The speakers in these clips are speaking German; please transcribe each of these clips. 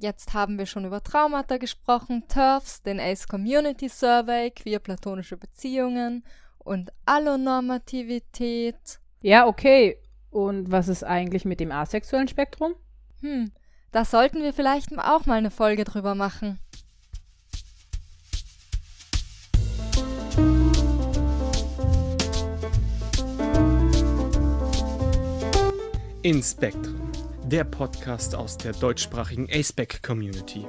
Jetzt haben wir schon über Traumata gesprochen, TERFs, den ACE Community Survey, queer-platonische Beziehungen und Allonormativität. Ja, okay. Und was ist eigentlich mit dem asexuellen Spektrum? Hm, da sollten wir vielleicht auch mal eine Folge drüber machen. In Spektrum, der Podcast aus der deutschsprachigen ASPEC Community.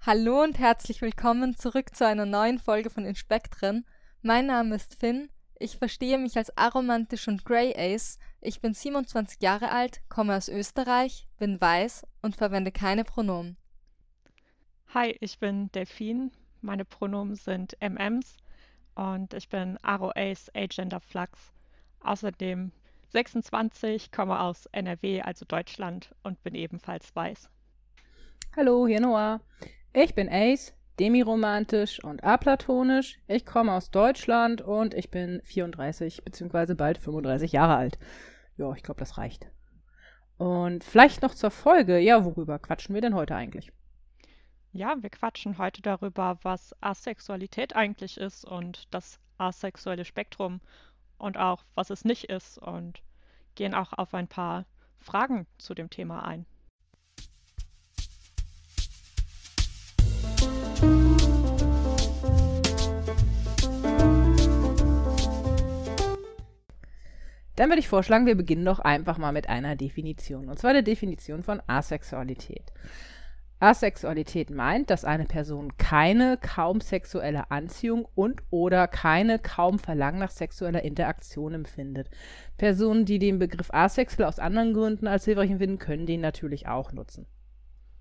Hallo und herzlich willkommen zurück zu einer neuen Folge von Inspektren. Mein Name ist Finn. Ich verstehe mich als aromantisch und Grey Ace. Ich bin 27 Jahre alt, komme aus Österreich, bin weiß und verwende keine Pronomen. Hi, ich bin Delphine. Meine Pronomen sind MMs und ich bin Aro Ace Agender Flux. Außerdem 26, komme aus NRW, also Deutschland und bin ebenfalls weiß. Hallo, hier Noah. Ich bin Ace, demiromantisch und aplatonisch. Ich komme aus Deutschland und ich bin 34 bzw. bald 35 Jahre alt. Ja, ich glaube, das reicht. Und vielleicht noch zur Folge. Ja, worüber quatschen wir denn heute eigentlich? Ja, wir quatschen heute darüber, was Asexualität eigentlich ist und das asexuelle Spektrum und auch was es nicht ist und gehen auch auf ein paar Fragen zu dem Thema ein. Dann würde ich vorschlagen, wir beginnen doch einfach mal mit einer Definition. Und zwar der Definition von Asexualität. Asexualität meint, dass eine Person keine kaum sexuelle Anziehung und oder keine kaum Verlangen nach sexueller Interaktion empfindet. Personen, die den Begriff asexuell aus anderen Gründen als hilfreich empfinden, können den natürlich auch nutzen.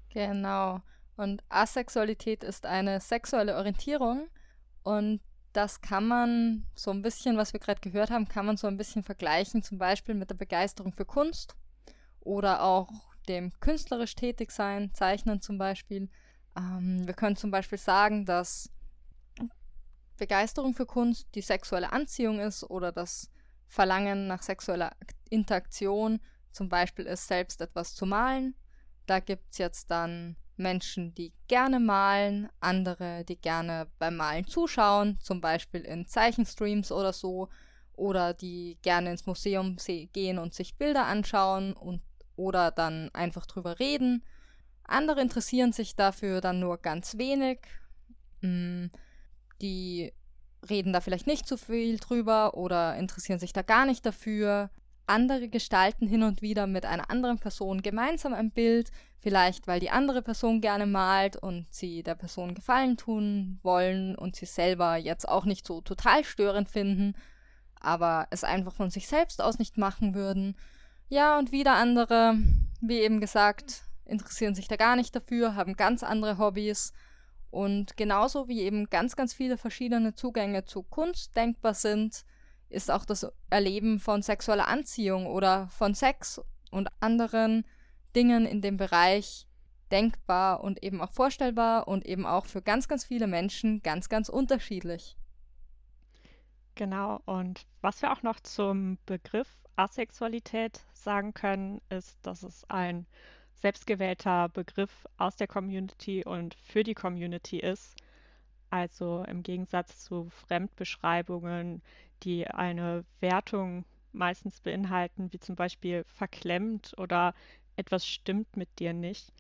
Genau. Und Asexualität ist eine sexuelle Orientierung und das kann man so ein bisschen, was wir gerade gehört haben, kann man so ein bisschen vergleichen, zum Beispiel mit der Begeisterung für Kunst oder auch dem künstlerisch tätig sein, Zeichnen zum Beispiel. Ähm, wir können zum Beispiel sagen, dass Begeisterung für Kunst die sexuelle Anziehung ist oder das Verlangen nach sexueller Interaktion zum Beispiel ist, selbst etwas zu malen. Da gibt es jetzt dann Menschen, die gerne malen, andere, die gerne beim Malen zuschauen, zum Beispiel in Zeichenstreams oder so, oder die gerne ins Museum gehen und sich Bilder anschauen und oder dann einfach drüber reden. Andere interessieren sich dafür dann nur ganz wenig. Mm, die reden da vielleicht nicht so viel drüber oder interessieren sich da gar nicht dafür. Andere gestalten hin und wieder mit einer anderen Person gemeinsam ein Bild, vielleicht weil die andere Person gerne malt und sie der Person Gefallen tun wollen und sie selber jetzt auch nicht so total störend finden, aber es einfach von sich selbst aus nicht machen würden. Ja, und wieder andere, wie eben gesagt, interessieren sich da gar nicht dafür, haben ganz andere Hobbys. Und genauso wie eben ganz, ganz viele verschiedene Zugänge zu Kunst denkbar sind, ist auch das Erleben von sexueller Anziehung oder von Sex und anderen Dingen in dem Bereich denkbar und eben auch vorstellbar und eben auch für ganz, ganz viele Menschen ganz, ganz unterschiedlich. Genau, und was wir auch noch zum Begriff Asexualität sagen können, ist, dass es ein selbstgewählter Begriff aus der Community und für die Community ist. Also im Gegensatz zu Fremdbeschreibungen, die eine Wertung meistens beinhalten, wie zum Beispiel verklemmt oder etwas stimmt mit dir nicht.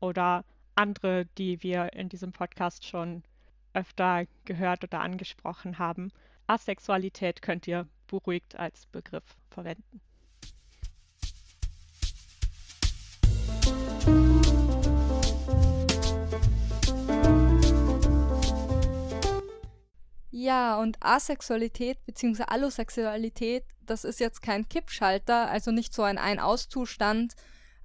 Oder andere, die wir in diesem Podcast schon öfter gehört oder angesprochen haben. Asexualität könnt ihr beruhigt als Begriff verwenden. Ja, und Asexualität bzw. Allosexualität, das ist jetzt kein Kippschalter, also nicht so ein Ein-Aus-Zustand.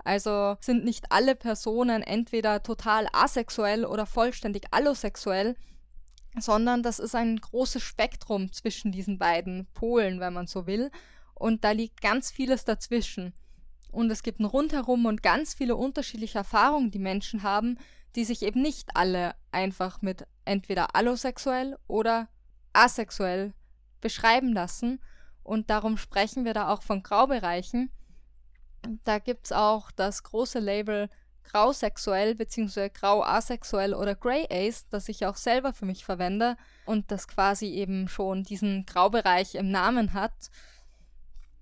Also sind nicht alle Personen entweder total asexuell oder vollständig allosexuell, sondern das ist ein großes Spektrum zwischen diesen beiden Polen, wenn man so will. Und da liegt ganz vieles dazwischen. Und es gibt ein Rundherum und ganz viele unterschiedliche Erfahrungen, die Menschen haben, die sich eben nicht alle einfach mit entweder allosexuell oder asexuell beschreiben lassen. Und darum sprechen wir da auch von Graubereichen. Da gibt es auch das große Label grausexuell bzw. grau-asexuell oder Grey Ace, das ich auch selber für mich verwende und das quasi eben schon diesen Graubereich im Namen hat.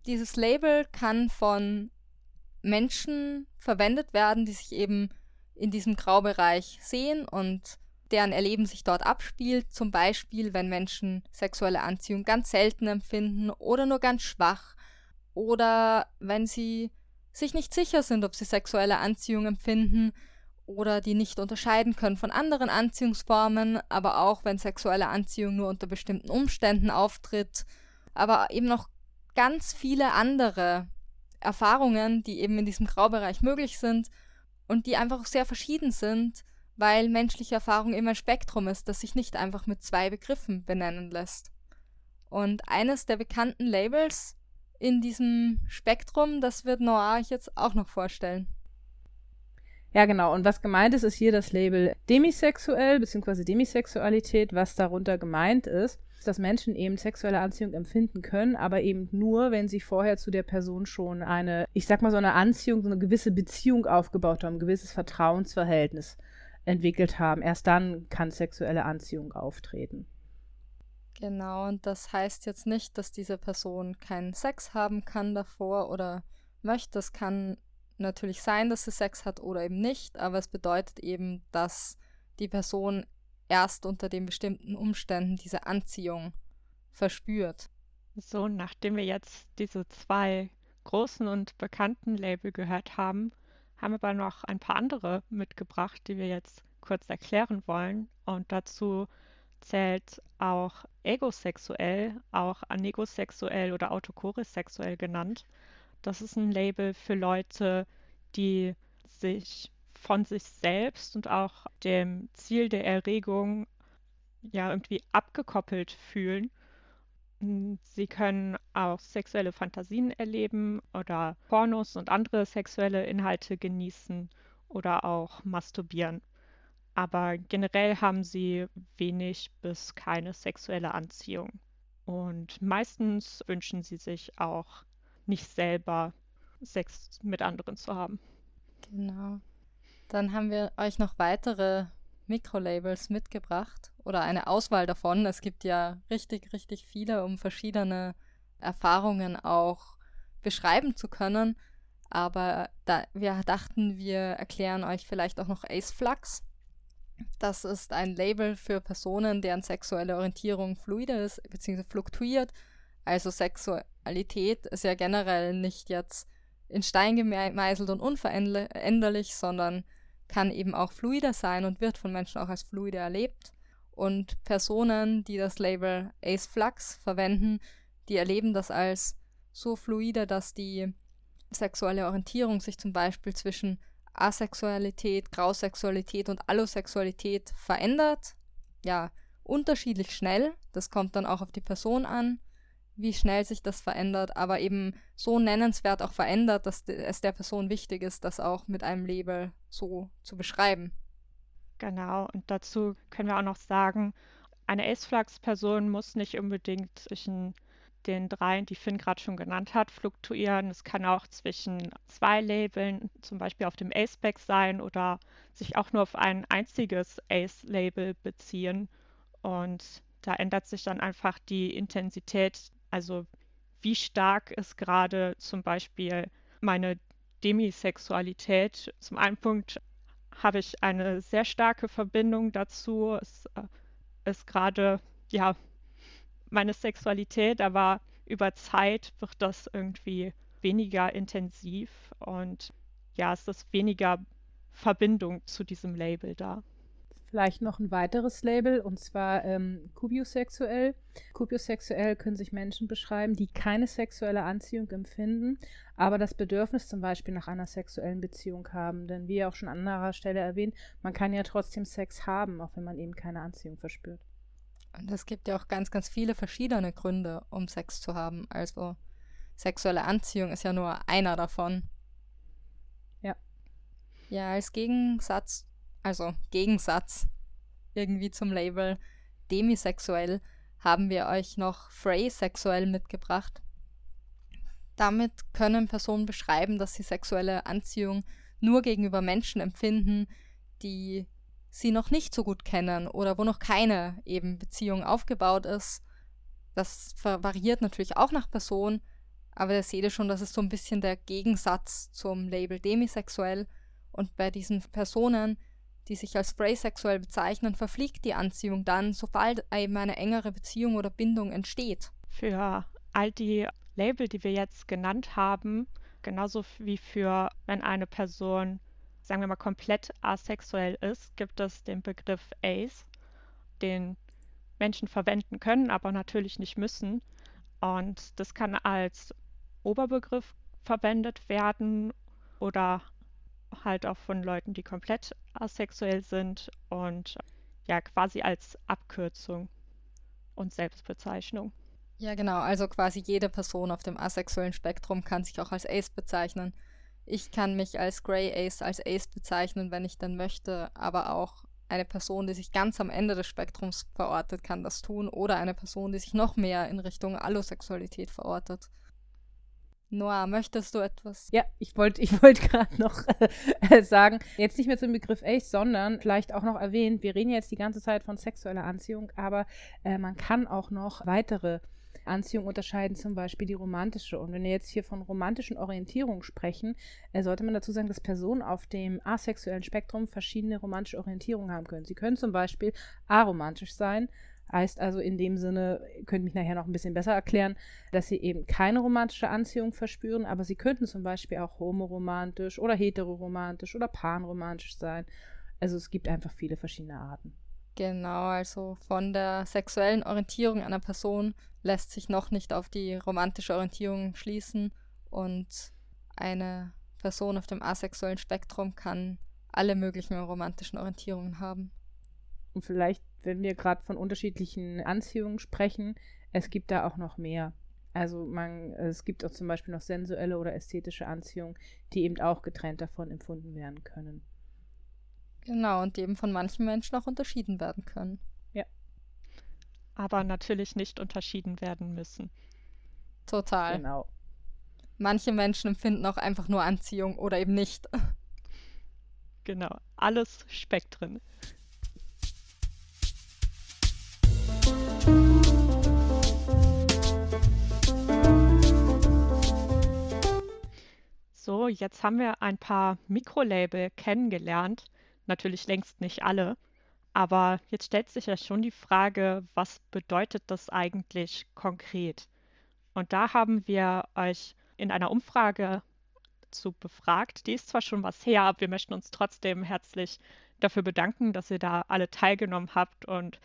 Dieses Label kann von Menschen verwendet werden, die sich eben in diesem Graubereich sehen und deren Erleben sich dort abspielt, zum Beispiel wenn Menschen sexuelle Anziehung ganz selten empfinden oder nur ganz schwach oder wenn sie sich nicht sicher sind, ob sie sexuelle Anziehung empfinden oder die nicht unterscheiden können von anderen Anziehungsformen, aber auch wenn sexuelle Anziehung nur unter bestimmten Umständen auftritt, aber eben noch ganz viele andere Erfahrungen, die eben in diesem Graubereich möglich sind und die einfach sehr verschieden sind, weil menschliche Erfahrung immer ein Spektrum ist, das sich nicht einfach mit zwei Begriffen benennen lässt. Und eines der bekannten Labels in diesem Spektrum, das wird euch jetzt auch noch vorstellen. Ja, genau. Und was gemeint ist, ist hier das Label demisexuell bzw. Demisexualität. Was darunter gemeint ist, ist, dass Menschen eben sexuelle Anziehung empfinden können, aber eben nur, wenn sie vorher zu der Person schon eine, ich sag mal, so eine Anziehung, so eine gewisse Beziehung aufgebaut haben, ein gewisses Vertrauensverhältnis entwickelt haben. Erst dann kann sexuelle Anziehung auftreten. Genau, und das heißt jetzt nicht, dass diese Person keinen Sex haben kann davor oder möchte. Es kann natürlich sein, dass sie Sex hat oder eben nicht, aber es bedeutet eben, dass die Person erst unter den bestimmten Umständen diese Anziehung verspürt. So, nachdem wir jetzt diese zwei großen und bekannten Label gehört haben, haben wir aber noch ein paar andere mitgebracht, die wir jetzt kurz erklären wollen. Und dazu zählt auch egosexuell, auch anegosexuell oder autochorisexuell genannt. Das ist ein Label für Leute, die sich von sich selbst und auch dem Ziel der Erregung ja irgendwie abgekoppelt fühlen. Sie können auch sexuelle Fantasien erleben oder Pornos und andere sexuelle Inhalte genießen oder auch masturbieren aber generell haben sie wenig bis keine sexuelle Anziehung. Und meistens wünschen sie sich auch nicht selber Sex mit anderen zu haben. Genau. Dann haben wir euch noch weitere Mikrolabels mitgebracht oder eine Auswahl davon. Es gibt ja richtig, richtig viele, um verschiedene Erfahrungen auch beschreiben zu können. Aber da, wir dachten, wir erklären euch vielleicht auch noch Ace Flux. Das ist ein Label für Personen, deren sexuelle Orientierung fluide ist bzw. fluktuiert. Also Sexualität ist ja generell nicht jetzt in Stein gemeißelt und unveränderlich, sondern kann eben auch fluider sein und wird von Menschen auch als fluide erlebt. Und Personen, die das Label Ace Flux verwenden, die erleben das als so fluide, dass die sexuelle Orientierung sich zum Beispiel zwischen Asexualität, Grausexualität und Allosexualität verändert. Ja, unterschiedlich schnell. Das kommt dann auch auf die Person an, wie schnell sich das verändert, aber eben so nennenswert auch verändert, dass es der Person wichtig ist, das auch mit einem Label so zu beschreiben. Genau, und dazu können wir auch noch sagen, eine Ace-Flux-Person muss nicht unbedingt zwischen den dreien, die Finn gerade schon genannt hat, fluktuieren. Es kann auch zwischen zwei Labeln, zum Beispiel auf dem Ace-Spec sein oder sich auch nur auf ein einziges Ace-Label beziehen. Und da ändert sich dann einfach die Intensität, also wie stark ist gerade zum Beispiel meine Demisexualität. Zum einen Punkt habe ich eine sehr starke Verbindung dazu. Es äh, ist gerade ja meine Sexualität, aber über Zeit wird das irgendwie weniger intensiv und ja, ist weniger Verbindung zu diesem Label da. Vielleicht noch ein weiteres Label und zwar ähm, kubiosexuell. Kubiosexuell können sich Menschen beschreiben, die keine sexuelle Anziehung empfinden, aber das Bedürfnis zum Beispiel nach einer sexuellen Beziehung haben. Denn wie auch schon an anderer Stelle erwähnt, man kann ja trotzdem Sex haben, auch wenn man eben keine Anziehung verspürt. Und es gibt ja auch ganz, ganz viele verschiedene Gründe, um Sex zu haben. Also sexuelle Anziehung ist ja nur einer davon. Ja. Ja, als Gegensatz, also Gegensatz irgendwie zum Label demisexuell haben wir euch noch Frey sexuell mitgebracht. Damit können Personen beschreiben, dass sie sexuelle Anziehung nur gegenüber Menschen empfinden, die sie noch nicht so gut kennen oder wo noch keine eben Beziehung aufgebaut ist. Das variiert natürlich auch nach Person, aber da seht ihr schon, das ist so ein bisschen der Gegensatz zum Label demisexuell. Und bei diesen Personen, die sich als spraysexuell bezeichnen, verfliegt die Anziehung dann, sobald eben eine engere Beziehung oder Bindung entsteht. Für all die Label, die wir jetzt genannt haben, genauso wie für, wenn eine Person sagen wir mal, komplett asexuell ist, gibt es den Begriff Ace, den Menschen verwenden können, aber natürlich nicht müssen. Und das kann als Oberbegriff verwendet werden oder halt auch von Leuten, die komplett asexuell sind und ja quasi als Abkürzung und Selbstbezeichnung. Ja, genau. Also quasi jede Person auf dem asexuellen Spektrum kann sich auch als Ace bezeichnen. Ich kann mich als Grey Ace, als Ace bezeichnen, wenn ich denn möchte, aber auch eine Person, die sich ganz am Ende des Spektrums verortet, kann das tun oder eine Person, die sich noch mehr in Richtung Allosexualität verortet. Noah, möchtest du etwas? Ja, ich wollte ich wollt gerade noch äh, sagen, jetzt nicht mehr zum Begriff Ace, sondern vielleicht auch noch erwähnt, wir reden jetzt die ganze Zeit von sexueller Anziehung, aber äh, man kann auch noch weitere Anziehung unterscheiden zum Beispiel die romantische. Und wenn wir jetzt hier von romantischen Orientierungen sprechen, äh, sollte man dazu sagen, dass Personen auf dem asexuellen Spektrum verschiedene romantische Orientierungen haben können. Sie können zum Beispiel aromantisch sein, heißt also in dem Sinne, könnte mich nachher noch ein bisschen besser erklären, dass sie eben keine romantische Anziehung verspüren, aber sie könnten zum Beispiel auch homoromantisch oder heteroromantisch oder panromantisch sein. Also es gibt einfach viele verschiedene Arten. Genau, also von der sexuellen Orientierung einer Person lässt sich noch nicht auf die romantische Orientierung schließen und eine Person auf dem asexuellen Spektrum kann alle möglichen romantischen Orientierungen haben. Und vielleicht, wenn wir gerade von unterschiedlichen Anziehungen sprechen, es gibt da auch noch mehr. Also man, es gibt auch zum Beispiel noch sensuelle oder ästhetische Anziehung, die eben auch getrennt davon empfunden werden können. Genau, und die eben von manchen Menschen auch unterschieden werden können. Ja. Aber natürlich nicht unterschieden werden müssen. Total. Genau. Manche Menschen empfinden auch einfach nur Anziehung oder eben nicht. Genau, alles Spektren. So, jetzt haben wir ein paar Mikrolabel kennengelernt natürlich längst nicht alle. Aber jetzt stellt sich ja schon die Frage, was bedeutet das eigentlich konkret? Und da haben wir euch in einer Umfrage zu befragt. Die ist zwar schon was her, aber wir möchten uns trotzdem herzlich dafür bedanken, dass ihr da alle teilgenommen habt und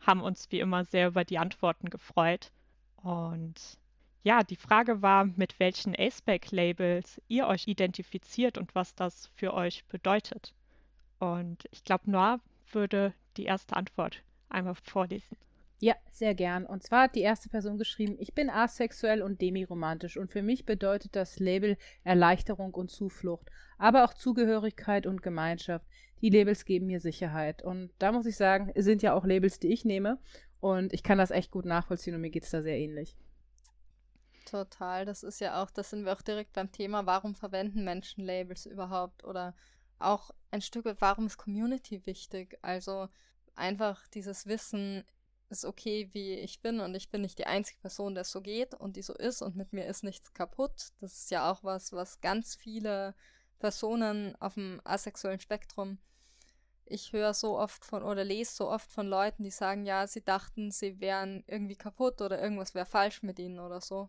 haben uns wie immer sehr über die Antworten gefreut. Und ja, die Frage war, mit welchen ACEBAC-Labels ihr euch identifiziert und was das für euch bedeutet. Und ich glaube, Noir würde die erste Antwort einmal vorlesen. Ja, sehr gern. Und zwar hat die erste Person geschrieben, ich bin asexuell und demiromantisch und für mich bedeutet das Label Erleichterung und Zuflucht, aber auch Zugehörigkeit und Gemeinschaft. Die Labels geben mir Sicherheit. Und da muss ich sagen, sind ja auch Labels, die ich nehme und ich kann das echt gut nachvollziehen und mir geht es da sehr ähnlich. Total, das ist ja auch, das sind wir auch direkt beim Thema, warum verwenden Menschen Labels überhaupt oder auch ein Stück warum ist Community wichtig? Also einfach dieses Wissen, ist okay, wie ich bin und ich bin nicht die einzige Person, der so geht und die so ist und mit mir ist nichts kaputt. Das ist ja auch was, was ganz viele Personen auf dem asexuellen Spektrum ich höre so oft von oder lese so oft von Leuten, die sagen, ja, sie dachten, sie wären irgendwie kaputt oder irgendwas wäre falsch mit ihnen oder so.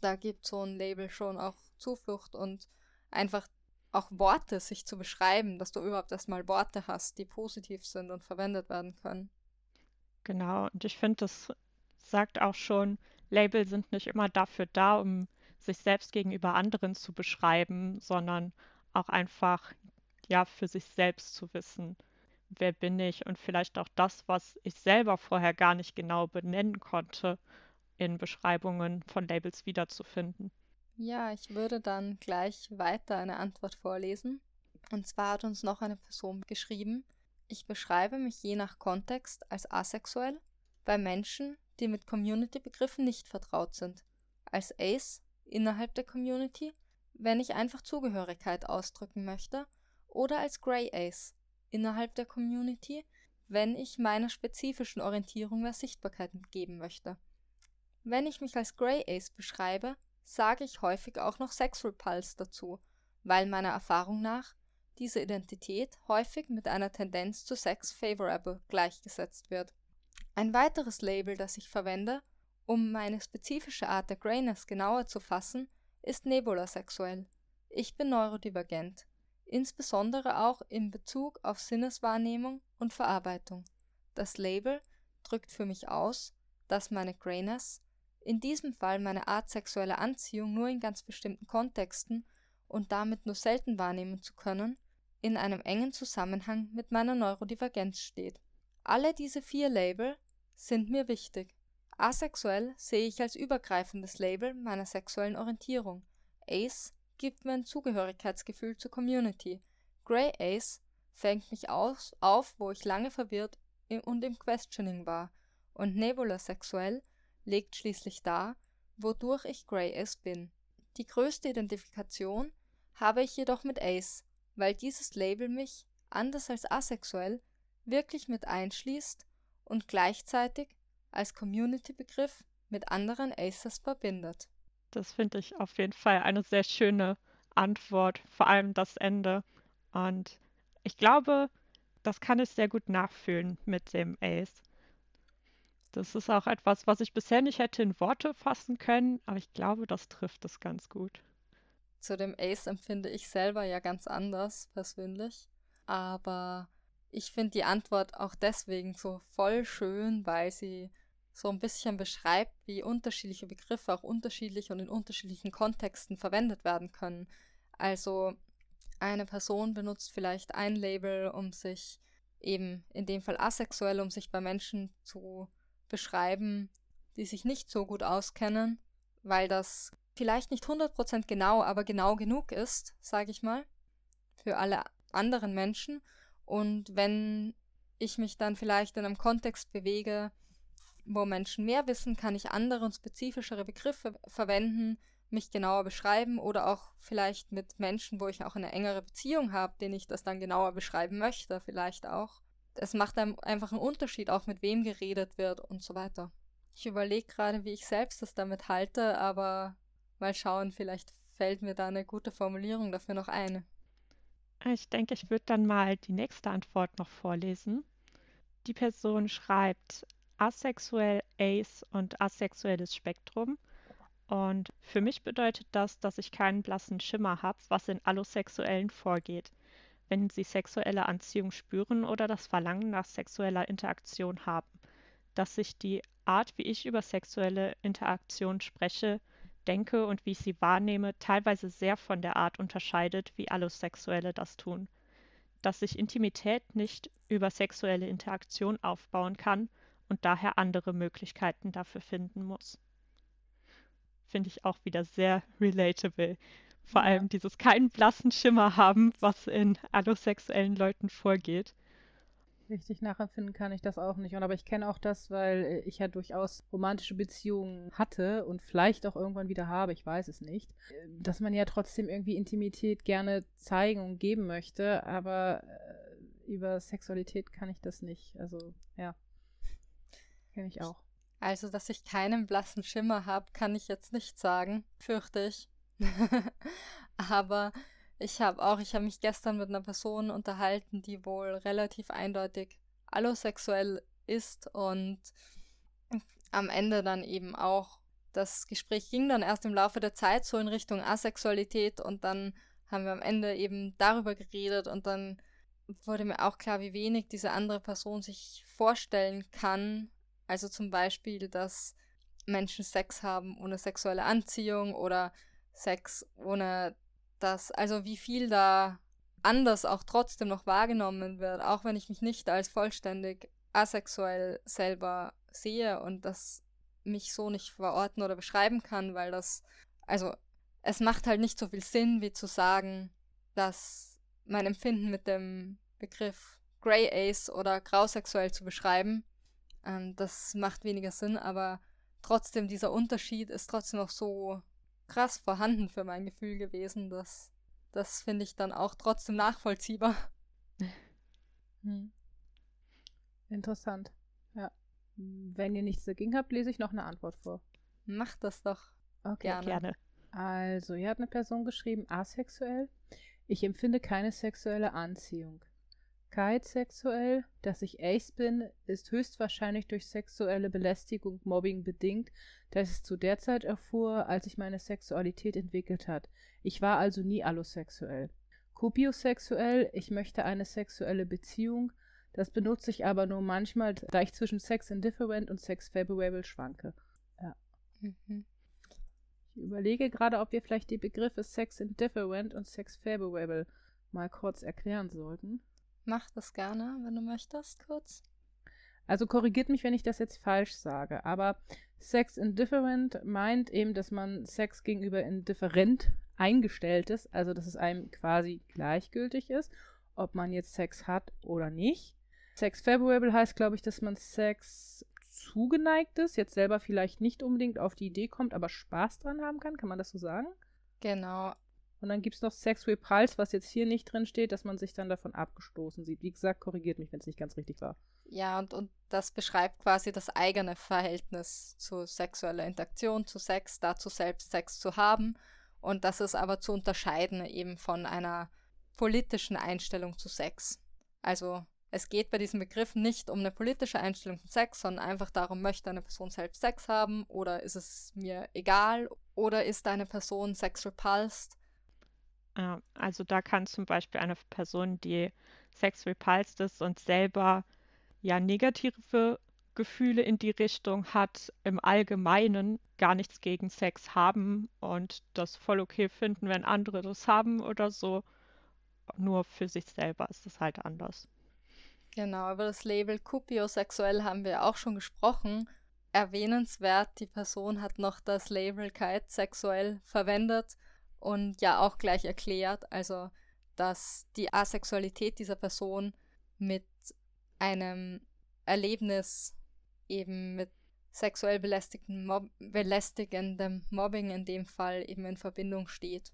Da gibt so ein Label schon auch Zuflucht und einfach auch Worte sich zu beschreiben, dass du überhaupt erstmal Worte hast, die positiv sind und verwendet werden können. Genau, und ich finde, das sagt auch schon, Label sind nicht immer dafür da, um sich selbst gegenüber anderen zu beschreiben, sondern auch einfach ja für sich selbst zu wissen, wer bin ich und vielleicht auch das, was ich selber vorher gar nicht genau benennen konnte, in Beschreibungen von Labels wiederzufinden. Ja, ich würde dann gleich weiter eine Antwort vorlesen. Und zwar hat uns noch eine Person geschrieben, ich beschreibe mich je nach Kontext als asexuell bei Menschen, die mit Community-Begriffen nicht vertraut sind, als Ace, innerhalb der Community, wenn ich einfach Zugehörigkeit ausdrücken möchte, oder als Grey Ace innerhalb der Community, wenn ich meiner spezifischen Orientierung mehr Sichtbarkeit geben möchte. Wenn ich mich als Grey Ace beschreibe, sage ich häufig auch noch Sexual Pulse dazu, weil meiner Erfahrung nach diese Identität häufig mit einer Tendenz zu Sex Favorable gleichgesetzt wird. Ein weiteres Label, das ich verwende, um meine spezifische Art der Grayness genauer zu fassen, ist nebulasexuell. Ich bin neurodivergent, insbesondere auch in Bezug auf Sinneswahrnehmung und Verarbeitung. Das Label drückt für mich aus, dass meine Grayness, in diesem Fall meine Art sexuelle Anziehung nur in ganz bestimmten Kontexten und damit nur selten wahrnehmen zu können, in einem engen Zusammenhang mit meiner Neurodivergenz steht. Alle diese vier Label sind mir wichtig. Asexuell sehe ich als übergreifendes Label meiner sexuellen Orientierung. Ace gibt mir ein Zugehörigkeitsgefühl zur Community. Grey Ace fängt mich aus, auf, wo ich lange verwirrt und im Questioning war. Und Nebula sexuell legt schließlich dar, wodurch ich Grey Ace bin. Die größte Identifikation habe ich jedoch mit Ace, weil dieses Label mich, anders als asexuell, wirklich mit einschließt und gleichzeitig als Community-Begriff mit anderen Aces verbindet. Das finde ich auf jeden Fall eine sehr schöne Antwort, vor allem das Ende. Und ich glaube, das kann ich sehr gut nachfühlen mit dem Ace. Das ist auch etwas, was ich bisher nicht hätte in Worte fassen können, aber ich glaube, das trifft es ganz gut. Zu dem Ace empfinde ich selber ja ganz anders persönlich, aber ich finde die Antwort auch deswegen so voll schön, weil sie so ein bisschen beschreibt, wie unterschiedliche Begriffe auch unterschiedlich und in unterschiedlichen Kontexten verwendet werden können. Also eine Person benutzt vielleicht ein Label, um sich eben in dem Fall asexuell, um sich bei Menschen zu beschreiben, die sich nicht so gut auskennen, weil das vielleicht nicht 100% genau, aber genau genug ist, sage ich mal, für alle anderen Menschen. Und wenn ich mich dann vielleicht in einem Kontext bewege, wo Menschen mehr wissen, kann ich andere und spezifischere Begriffe verwenden, mich genauer beschreiben oder auch vielleicht mit Menschen, wo ich auch eine engere Beziehung habe, denen ich das dann genauer beschreiben möchte, vielleicht auch. Es macht einem einfach einen Unterschied, auch mit wem geredet wird und so weiter. Ich überlege gerade, wie ich selbst das damit halte, aber mal schauen, vielleicht fällt mir da eine gute Formulierung dafür noch ein. Ich denke, ich würde dann mal die nächste Antwort noch vorlesen. Die Person schreibt, asexuell, ace und asexuelles Spektrum. Und für mich bedeutet das, dass ich keinen blassen Schimmer habe, was in Allosexuellen vorgeht, wenn sie sexuelle Anziehung spüren oder das Verlangen nach sexueller Interaktion haben. Dass sich die Art, wie ich über sexuelle Interaktion spreche, denke und wie ich sie wahrnehme, teilweise sehr von der Art unterscheidet, wie Allosexuelle das tun. Dass sich Intimität nicht über sexuelle Interaktion aufbauen kann und daher andere Möglichkeiten dafür finden muss. Finde ich auch wieder sehr relatable. Vor allem dieses keinen blassen Schimmer haben, was in allosexuellen Leuten vorgeht. Richtig nachempfinden kann ich das auch nicht. Und aber ich kenne auch das, weil ich ja durchaus romantische Beziehungen hatte und vielleicht auch irgendwann wieder habe, ich weiß es nicht. Dass man ja trotzdem irgendwie Intimität gerne zeigen und geben möchte, aber äh, über Sexualität kann ich das nicht. Also, ja. Kenne ich auch. Also, dass ich keinen blassen Schimmer habe, kann ich jetzt nicht sagen, fürchte ich. Aber ich habe auch, ich habe mich gestern mit einer Person unterhalten, die wohl relativ eindeutig allosexuell ist und am Ende dann eben auch das Gespräch ging dann erst im Laufe der Zeit so in Richtung Asexualität und dann haben wir am Ende eben darüber geredet und dann wurde mir auch klar, wie wenig diese andere Person sich vorstellen kann, also zum Beispiel, dass Menschen Sex haben ohne sexuelle Anziehung oder Sex ohne das, also wie viel da anders auch trotzdem noch wahrgenommen wird, auch wenn ich mich nicht als vollständig asexuell selber sehe und das mich so nicht verorten oder beschreiben kann, weil das, also es macht halt nicht so viel Sinn, wie zu sagen, dass mein Empfinden mit dem Begriff Grey Ace oder grausexuell zu beschreiben, ähm, das macht weniger Sinn, aber trotzdem dieser Unterschied ist trotzdem noch so krass vorhanden für mein Gefühl gewesen. Das, das finde ich dann auch trotzdem nachvollziehbar. Hm. Interessant. Ja. Wenn ihr nichts dagegen habt, lese ich noch eine Antwort vor. Macht das doch. Okay, Gerne. Gerne. Also, hier hat eine Person geschrieben, asexuell. Ich empfinde keine sexuelle Anziehung. Kite-sexuell, dass ich Ace bin, ist höchstwahrscheinlich durch sexuelle Belästigung, Mobbing bedingt, das ich zu der Zeit erfuhr, als sich meine Sexualität entwickelt hat. Ich war also nie allosexuell. Kupiosexuell, ich möchte eine sexuelle Beziehung, das benutze ich aber nur manchmal, da ich zwischen Sex Indifferent und Sex Favorable schwanke. Mhm. Ich überlege gerade, ob wir vielleicht die Begriffe Sex Indifferent und Sex Favorable mal kurz erklären sollten. Mach das gerne, wenn du möchtest, kurz. Also korrigiert mich, wenn ich das jetzt falsch sage, aber Sex Indifferent meint eben, dass man Sex gegenüber indifferent eingestellt ist, also dass es einem quasi gleichgültig ist, ob man jetzt Sex hat oder nicht. Sex Favorable heißt, glaube ich, dass man Sex zugeneigt ist, jetzt selber vielleicht nicht unbedingt auf die Idee kommt, aber Spaß dran haben kann, kann man das so sagen? Genau. Und dann gibt es noch Sex Repulse, was jetzt hier nicht drin steht, dass man sich dann davon abgestoßen sieht. Wie gesagt, korrigiert mich, wenn es nicht ganz richtig war. Ja, und, und das beschreibt quasi das eigene Verhältnis zu sexueller Interaktion, zu Sex, dazu selbst Sex zu haben. Und das ist aber zu unterscheiden eben von einer politischen Einstellung zu Sex. Also es geht bei diesem Begriff nicht um eine politische Einstellung zum Sex, sondern einfach darum, möchte eine Person selbst Sex haben oder ist es mir egal oder ist eine Person sex repulsed? Also da kann zum Beispiel eine Person, die Sex repulsed ist und selber ja negative Gefühle in die Richtung hat, im Allgemeinen gar nichts gegen Sex haben und das voll okay finden, wenn andere das haben oder so. Nur für sich selber ist das halt anders. Genau, über das Label Kupiosexuell haben wir auch schon gesprochen. Erwähnenswert, die Person hat noch das Label Kite sexuell verwendet und ja auch gleich erklärt, also dass die Asexualität dieser Person mit einem Erlebnis eben mit sexuell belästigten Mob belästigendem Mobbing in dem Fall eben in Verbindung steht.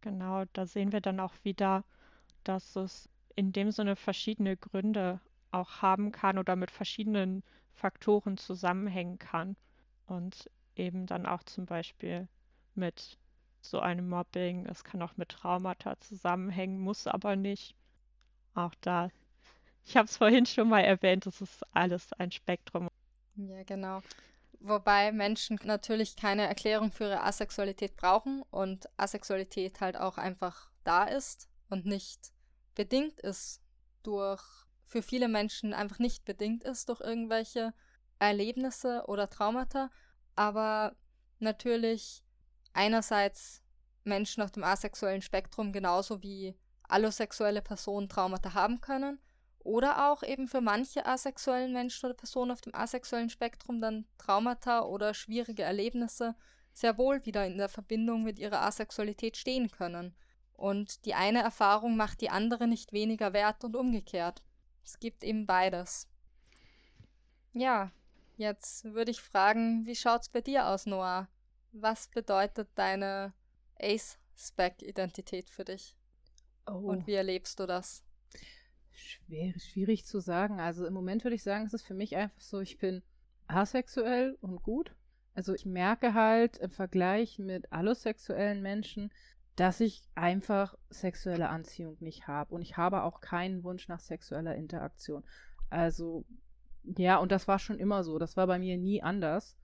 Genau, da sehen wir dann auch wieder, dass es in dem Sinne verschiedene Gründe auch haben kann oder mit verschiedenen Faktoren zusammenhängen kann und eben dann auch zum Beispiel mit so einem Mobbing. Es kann auch mit Traumata zusammenhängen, muss aber nicht. Auch da, ich habe es vorhin schon mal erwähnt, es ist alles ein Spektrum. Ja, genau. Wobei Menschen natürlich keine Erklärung für ihre Asexualität brauchen und Asexualität halt auch einfach da ist und nicht bedingt ist durch, für viele Menschen einfach nicht bedingt ist durch irgendwelche Erlebnisse oder Traumata, aber natürlich einerseits Menschen auf dem asexuellen Spektrum genauso wie allosexuelle Personen Traumata haben können oder auch eben für manche asexuellen Menschen oder Personen auf dem asexuellen Spektrum dann Traumata oder schwierige Erlebnisse sehr wohl wieder in der Verbindung mit ihrer Asexualität stehen können. Und die eine Erfahrung macht die andere nicht weniger wert und umgekehrt. Es gibt eben beides. Ja, jetzt würde ich fragen, wie schaut's bei dir aus, Noah? Was bedeutet deine Ace-Spec-Identität für dich? Oh. Und wie erlebst du das? Schwer, schwierig zu sagen. Also im Moment würde ich sagen, es ist für mich einfach so, ich bin asexuell und gut. Also ich merke halt im Vergleich mit allosexuellen Menschen, dass ich einfach sexuelle Anziehung nicht habe. Und ich habe auch keinen Wunsch nach sexueller Interaktion. Also, ja, und das war schon immer so. Das war bei mir nie anders.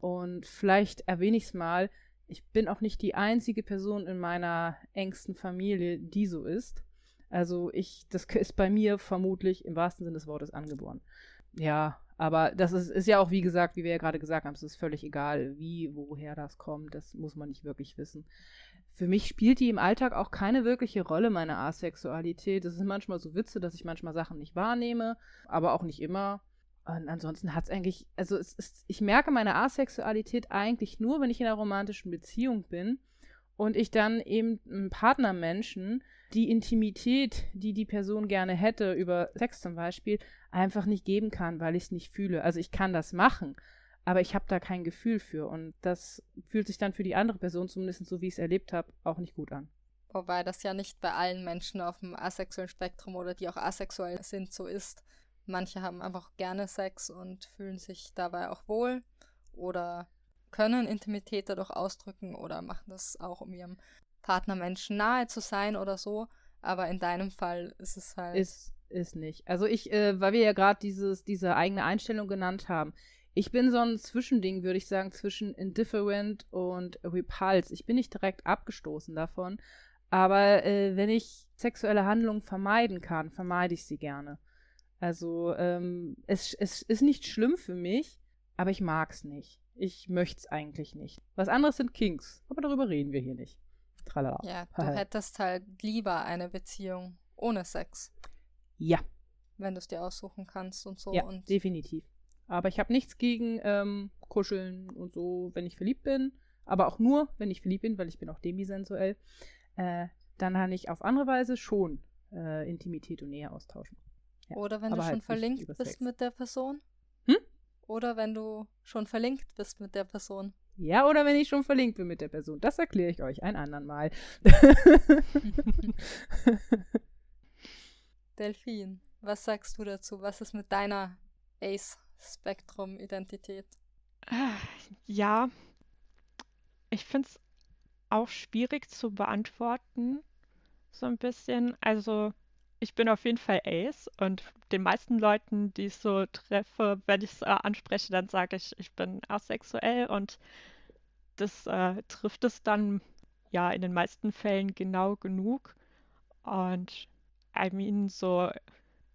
Und vielleicht erwähne ich es mal, ich bin auch nicht die einzige Person in meiner engsten Familie, die so ist. Also ich, das ist bei mir vermutlich im wahrsten Sinne des Wortes angeboren. Ja, aber das ist, ist ja auch, wie gesagt, wie wir ja gerade gesagt haben, es ist völlig egal, wie, woher das kommt. Das muss man nicht wirklich wissen. Für mich spielt die im Alltag auch keine wirkliche Rolle, meine Asexualität. Es sind manchmal so Witze, dass ich manchmal Sachen nicht wahrnehme, aber auch nicht immer. Und ansonsten hat es eigentlich, also es ist, ich merke meine Asexualität eigentlich nur, wenn ich in einer romantischen Beziehung bin und ich dann eben einem Partnermenschen die Intimität, die die Person gerne hätte, über Sex zum Beispiel, einfach nicht geben kann, weil ich es nicht fühle. Also ich kann das machen, aber ich habe da kein Gefühl für und das fühlt sich dann für die andere Person, zumindest so wie ich es erlebt habe, auch nicht gut an. Wobei das ja nicht bei allen Menschen auf dem asexuellen Spektrum oder die auch asexuell sind, so ist. Manche haben einfach gerne Sex und fühlen sich dabei auch wohl oder können Intimität dadurch ausdrücken oder machen das auch, um ihrem Partner Menschen nahe zu sein oder so. Aber in deinem Fall ist es halt. Ist, ist nicht. Also ich, äh, weil wir ja gerade diese eigene Einstellung genannt haben, ich bin so ein Zwischending, würde ich sagen, zwischen Indifferent und Repulse. Ich bin nicht direkt abgestoßen davon, aber äh, wenn ich sexuelle Handlungen vermeiden kann, vermeide ich sie gerne. Also ähm, es, es ist nicht schlimm für mich, aber ich mag es nicht. Ich möchte es eigentlich nicht. Was anderes sind Kinks, aber darüber reden wir hier nicht. Tralala. Ja, du hättest halt lieber eine Beziehung ohne Sex. Ja. Wenn du es dir aussuchen kannst und so. Ja, und definitiv. Aber ich habe nichts gegen ähm, Kuscheln und so, wenn ich verliebt bin. Aber auch nur, wenn ich verliebt bin, weil ich bin auch demisensuell. Äh, dann kann ich auf andere Weise schon äh, Intimität und Nähe austauschen. Ja, Oder wenn du schon halt verlinkt bist Sex. mit der Person. Hm? Oder wenn du schon verlinkt bist mit der Person. Ja, oder wenn ich schon verlinkt bin mit der Person. Das erkläre ich euch ein andern Mal. Delfin, was sagst du dazu? Was ist mit deiner Ace Spektrum-Identität? Ja, ich finde es auch schwierig zu beantworten, so ein bisschen. Also, ich bin auf jeden Fall Ace und den meisten Leuten, die ich so treffe, wenn ich es äh, anspreche, dann sage ich, ich bin asexuell und das äh, trifft es dann ja in den meisten Fällen genau genug. Und I mean, so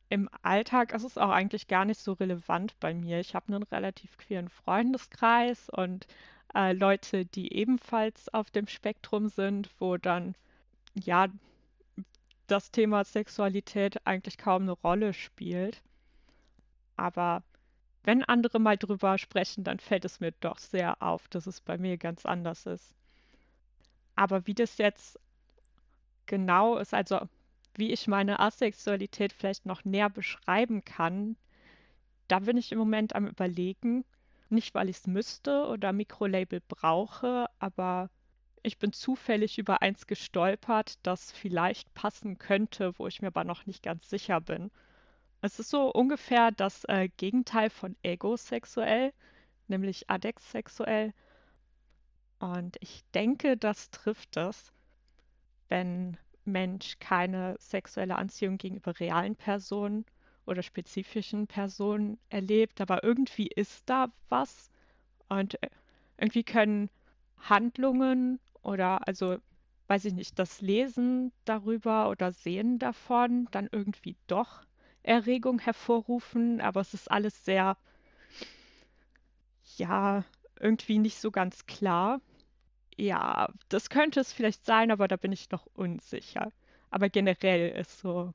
im Alltag ist es auch eigentlich gar nicht so relevant bei mir. Ich habe einen relativ queeren Freundeskreis und äh, Leute, die ebenfalls auf dem Spektrum sind, wo dann ja das Thema Sexualität eigentlich kaum eine Rolle spielt. Aber wenn andere mal drüber sprechen, dann fällt es mir doch sehr auf, dass es bei mir ganz anders ist. Aber wie das jetzt genau ist, also wie ich meine Asexualität vielleicht noch näher beschreiben kann, da bin ich im Moment am Überlegen. Nicht, weil ich es müsste oder Mikrolabel brauche, aber ich bin zufällig über eins gestolpert, das vielleicht passen könnte, wo ich mir aber noch nicht ganz sicher bin. Es ist so ungefähr das äh, Gegenteil von egosexuell, nämlich adexsexuell. Und ich denke, das trifft es, wenn Mensch keine sexuelle Anziehung gegenüber realen Personen oder spezifischen Personen erlebt, aber irgendwie ist da was und äh, irgendwie können Handlungen oder also weiß ich nicht, das Lesen darüber oder Sehen davon dann irgendwie doch Erregung hervorrufen, aber es ist alles sehr, ja, irgendwie nicht so ganz klar. Ja, das könnte es vielleicht sein, aber da bin ich noch unsicher. Aber generell ist so,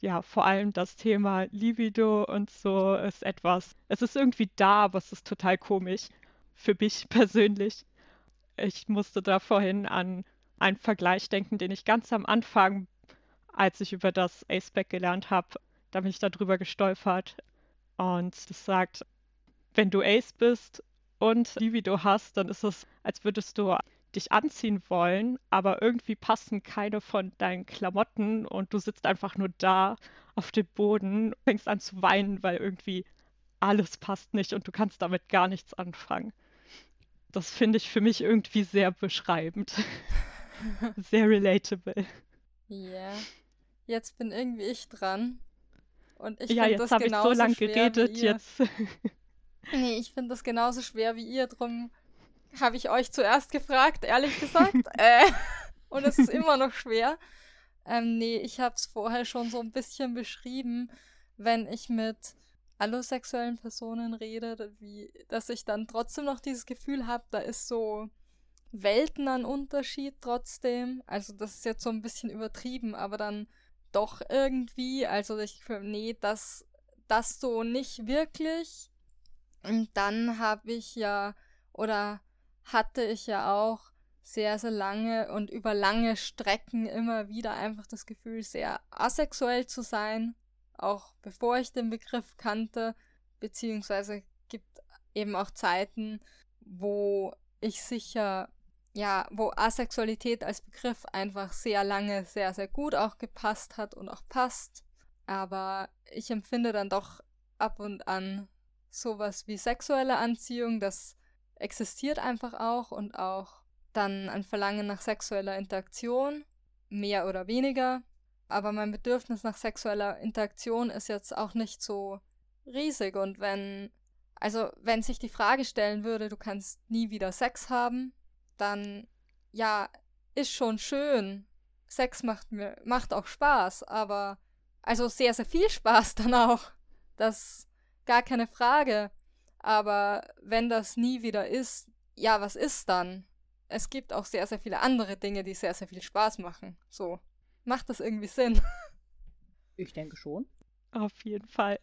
ja, vor allem das Thema Libido und so ist etwas, es ist irgendwie da, aber es ist total komisch für mich persönlich. Ich musste da vorhin an einen Vergleich denken, den ich ganz am Anfang, als ich über das Aceback gelernt habe, da bin ich darüber gestolpert. Und das sagt, wenn du Ace bist und Libido hast, dann ist es, als würdest du dich anziehen wollen, aber irgendwie passen keine von deinen Klamotten und du sitzt einfach nur da auf dem Boden, fängst an zu weinen, weil irgendwie alles passt nicht und du kannst damit gar nichts anfangen. Das finde ich für mich irgendwie sehr beschreibend. sehr relatable. Ja. Jetzt bin irgendwie ich dran. Und ich ja, jetzt habe ich so lange geredet, jetzt. Nee, ich finde das genauso schwer wie ihr, drum habe ich euch zuerst gefragt, ehrlich gesagt. äh, und es ist immer noch schwer. Ähm, nee, ich habe es vorher schon so ein bisschen beschrieben, wenn ich mit allosexuellen Personen rede, wie, dass ich dann trotzdem noch dieses Gefühl habe, da ist so Welten an Unterschied trotzdem. Also das ist jetzt so ein bisschen übertrieben, aber dann doch irgendwie. Also ich, nee, das, das so nicht wirklich. Und dann habe ich ja, oder hatte ich ja auch sehr, sehr lange und über lange Strecken immer wieder einfach das Gefühl, sehr asexuell zu sein, auch bevor ich den Begriff kannte, beziehungsweise gibt eben auch Zeiten, wo ich sicher, ja, wo Asexualität als Begriff einfach sehr lange sehr, sehr gut auch gepasst hat und auch passt. Aber ich empfinde dann doch ab und an sowas wie sexuelle Anziehung, das existiert einfach auch und auch dann ein Verlangen nach sexueller Interaktion, mehr oder weniger. Aber mein Bedürfnis nach sexueller Interaktion ist jetzt auch nicht so riesig und wenn also, wenn sich die Frage stellen würde, du kannst nie wieder Sex haben, dann ja, ist schon schön. Sex macht mir macht auch Spaß, aber also sehr sehr viel Spaß dann auch. Das gar keine Frage. Aber wenn das nie wieder ist, ja, was ist dann? Es gibt auch sehr sehr viele andere Dinge, die sehr sehr viel Spaß machen. So, macht das irgendwie Sinn? Ich denke schon. Auf jeden Fall.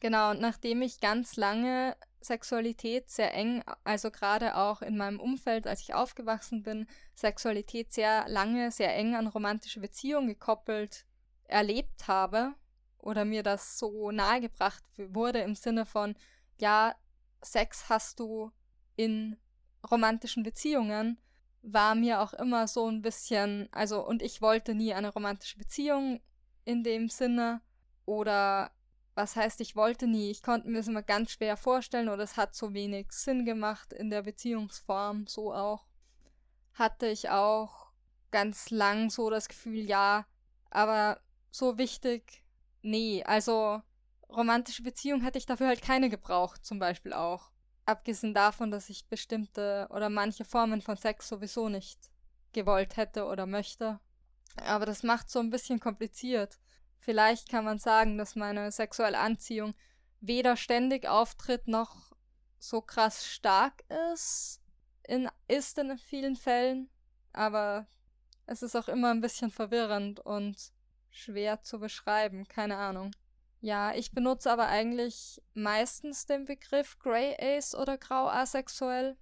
Genau, und nachdem ich ganz lange Sexualität sehr eng, also gerade auch in meinem Umfeld, als ich aufgewachsen bin, Sexualität sehr lange, sehr eng an romantische Beziehungen gekoppelt erlebt habe oder mir das so nahegebracht wurde im Sinne von, ja, Sex hast du in romantischen Beziehungen, war mir auch immer so ein bisschen, also und ich wollte nie eine romantische Beziehung in dem Sinne oder was heißt, ich wollte nie. Ich konnte mir das immer ganz schwer vorstellen oder es hat so wenig Sinn gemacht in der Beziehungsform, so auch. Hatte ich auch ganz lang so das Gefühl, ja, aber so wichtig, nee. Also romantische Beziehung hätte ich dafür halt keine gebraucht, zum Beispiel auch. Abgesehen davon, dass ich bestimmte oder manche Formen von Sex sowieso nicht gewollt hätte oder möchte. Aber das macht so ein bisschen kompliziert. Vielleicht kann man sagen, dass meine sexuelle Anziehung weder ständig auftritt noch so krass stark ist, in, ist in vielen Fällen, aber es ist auch immer ein bisschen verwirrend und schwer zu beschreiben, keine Ahnung. Ja, ich benutze aber eigentlich meistens den Begriff Grey Ace oder Grau asexuell.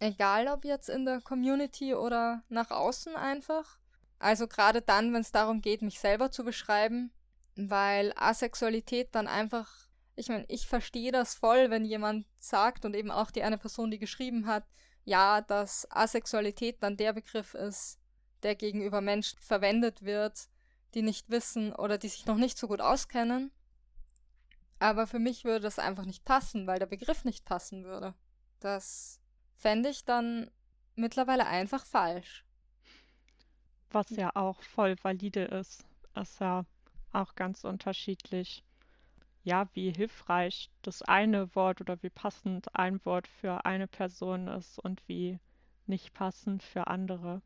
Egal ob jetzt in der Community oder nach außen einfach. Also gerade dann, wenn es darum geht, mich selber zu beschreiben, weil Asexualität dann einfach, ich meine, ich verstehe das voll, wenn jemand sagt und eben auch die eine Person, die geschrieben hat, ja, dass Asexualität dann der Begriff ist, der gegenüber Menschen verwendet wird, die nicht wissen oder die sich noch nicht so gut auskennen. Aber für mich würde das einfach nicht passen, weil der Begriff nicht passen würde. Das fände ich dann mittlerweile einfach falsch was ja auch voll valide ist. Ist ja auch ganz unterschiedlich, ja, wie hilfreich das eine Wort oder wie passend ein Wort für eine Person ist und wie nicht passend für andere.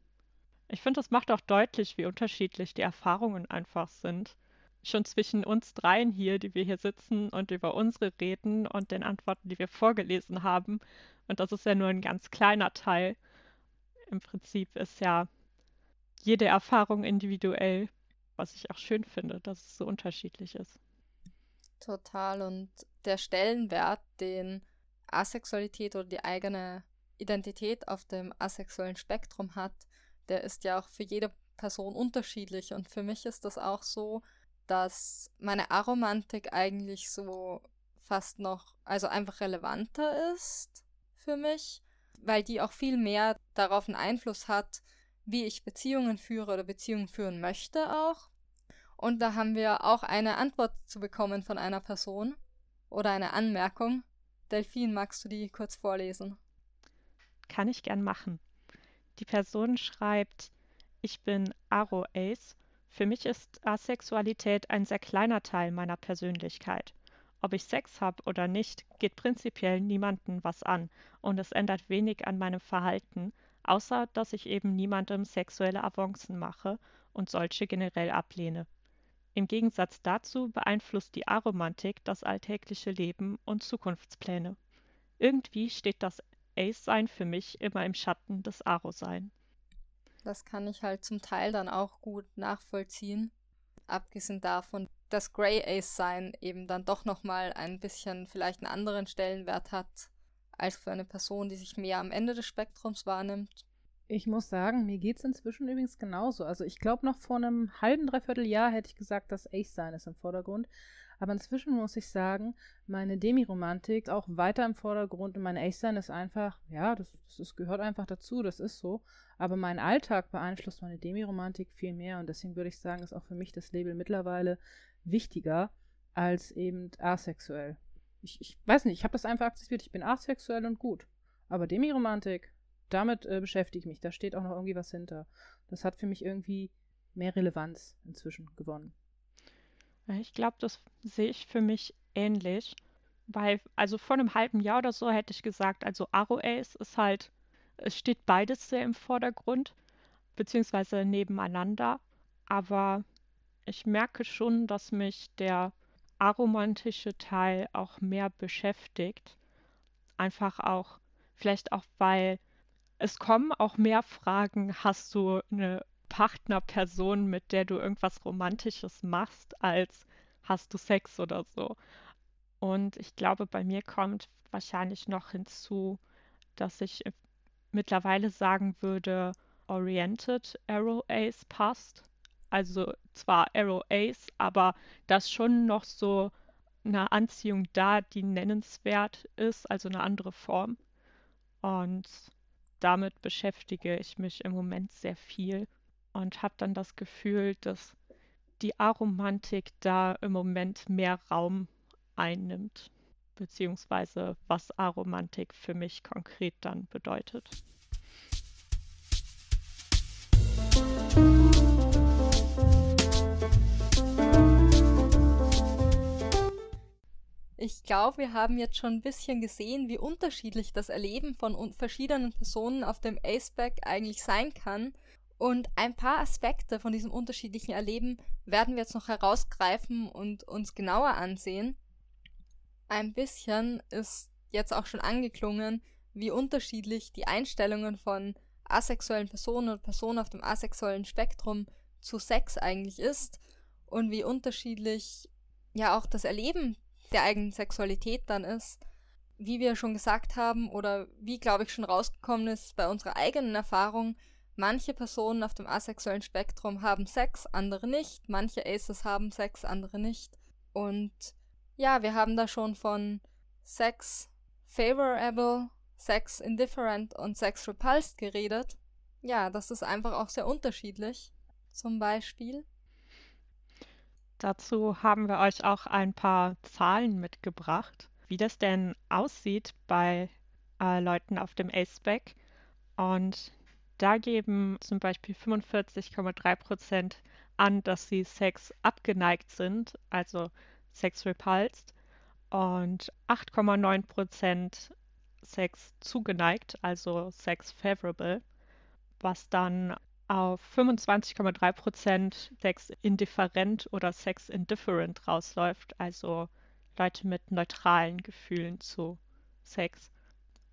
Ich finde, das macht auch deutlich, wie unterschiedlich die Erfahrungen einfach sind. Schon zwischen uns dreien hier, die wir hier sitzen und über unsere reden und den Antworten, die wir vorgelesen haben. Und das ist ja nur ein ganz kleiner Teil. Im Prinzip ist ja jede Erfahrung individuell, was ich auch schön finde, dass es so unterschiedlich ist. Total. Und der Stellenwert, den Asexualität oder die eigene Identität auf dem asexuellen Spektrum hat, der ist ja auch für jede Person unterschiedlich. Und für mich ist das auch so, dass meine Aromantik eigentlich so fast noch, also einfach relevanter ist für mich, weil die auch viel mehr darauf einen Einfluss hat, wie ich Beziehungen führe oder Beziehungen führen möchte auch. Und da haben wir auch eine Antwort zu bekommen von einer Person oder eine Anmerkung. Delphine, magst du die kurz vorlesen? Kann ich gern machen. Die Person schreibt, ich bin Aro Ace. Für mich ist Asexualität ein sehr kleiner Teil meiner Persönlichkeit. Ob ich Sex habe oder nicht, geht prinzipiell niemanden was an und es ändert wenig an meinem Verhalten, außer dass ich eben niemandem sexuelle Avancen mache und solche generell ablehne. Im Gegensatz dazu beeinflusst die Aromantik das alltägliche Leben und Zukunftspläne. Irgendwie steht das Ace-Sein für mich immer im Schatten des Aro-Sein. Das kann ich halt zum Teil dann auch gut nachvollziehen. Abgesehen davon, dass Grey Ace-Sein eben dann doch nochmal ein bisschen vielleicht einen anderen Stellenwert hat als für eine Person, die sich mehr am Ende des Spektrums wahrnimmt. Ich muss sagen, mir geht es inzwischen übrigens genauso. Also ich glaube, noch vor einem halben, dreiviertel Jahr hätte ich gesagt, dass Ace sein ist im Vordergrund. Aber inzwischen muss ich sagen, meine Demiromantik ist auch weiter im Vordergrund und mein Ace-Sein ist einfach, ja, das, das ist, gehört einfach dazu, das ist so. Aber mein Alltag beeinflusst meine Demiromantik viel mehr und deswegen würde ich sagen, ist auch für mich das Label mittlerweile wichtiger als eben asexuell. Ich, ich weiß nicht, ich habe das einfach akzeptiert, ich bin asexuell und gut. Aber Demiromantik, damit äh, beschäftige ich mich. Da steht auch noch irgendwie was hinter. Das hat für mich irgendwie mehr Relevanz inzwischen gewonnen. Ich glaube, das sehe ich für mich ähnlich. Weil, also vor einem halben Jahr oder so hätte ich gesagt, also Aro Ace ist halt, es steht beides sehr im Vordergrund, beziehungsweise nebeneinander. Aber ich merke schon, dass mich der aromantische Teil auch mehr beschäftigt. Einfach auch, vielleicht auch, weil es kommen auch mehr Fragen, hast du eine Partnerperson, mit der du irgendwas Romantisches machst, als hast du Sex oder so. Und ich glaube, bei mir kommt wahrscheinlich noch hinzu, dass ich mittlerweile sagen würde, Oriented Arrow Ace passt. Also zwar Arrow Ace, aber das schon noch so eine Anziehung da, die nennenswert ist, also eine andere Form. Und damit beschäftige ich mich im Moment sehr viel und habe dann das Gefühl, dass die Aromantik da im Moment mehr Raum einnimmt, beziehungsweise was Aromantik für mich konkret dann bedeutet. Ich glaube, wir haben jetzt schon ein bisschen gesehen, wie unterschiedlich das Erleben von verschiedenen Personen auf dem Aceback eigentlich sein kann. Und ein paar Aspekte von diesem unterschiedlichen Erleben werden wir jetzt noch herausgreifen und uns genauer ansehen. Ein bisschen ist jetzt auch schon angeklungen, wie unterschiedlich die Einstellungen von asexuellen Personen und Personen auf dem asexuellen Spektrum zu Sex eigentlich ist und wie unterschiedlich ja auch das Erleben der eigenen Sexualität dann ist, wie wir schon gesagt haben oder wie, glaube ich, schon rausgekommen ist bei unserer eigenen Erfahrung, manche Personen auf dem asexuellen Spektrum haben Sex, andere nicht, manche Aces haben Sex, andere nicht. Und ja, wir haben da schon von Sex favorable, Sex indifferent und Sex repulsed geredet. Ja, das ist einfach auch sehr unterschiedlich. Zum Beispiel Dazu haben wir euch auch ein paar Zahlen mitgebracht, wie das denn aussieht bei äh, Leuten auf dem ACEBAC. Und da geben zum Beispiel 45,3 Prozent an, dass sie Sex abgeneigt sind, also Sex repulsed, und 8,9 Prozent Sex zugeneigt, also Sex favorable, was dann auf 25,3 Prozent Sex indifferent oder Sex indifferent rausläuft, also Leute mit neutralen Gefühlen zu Sex.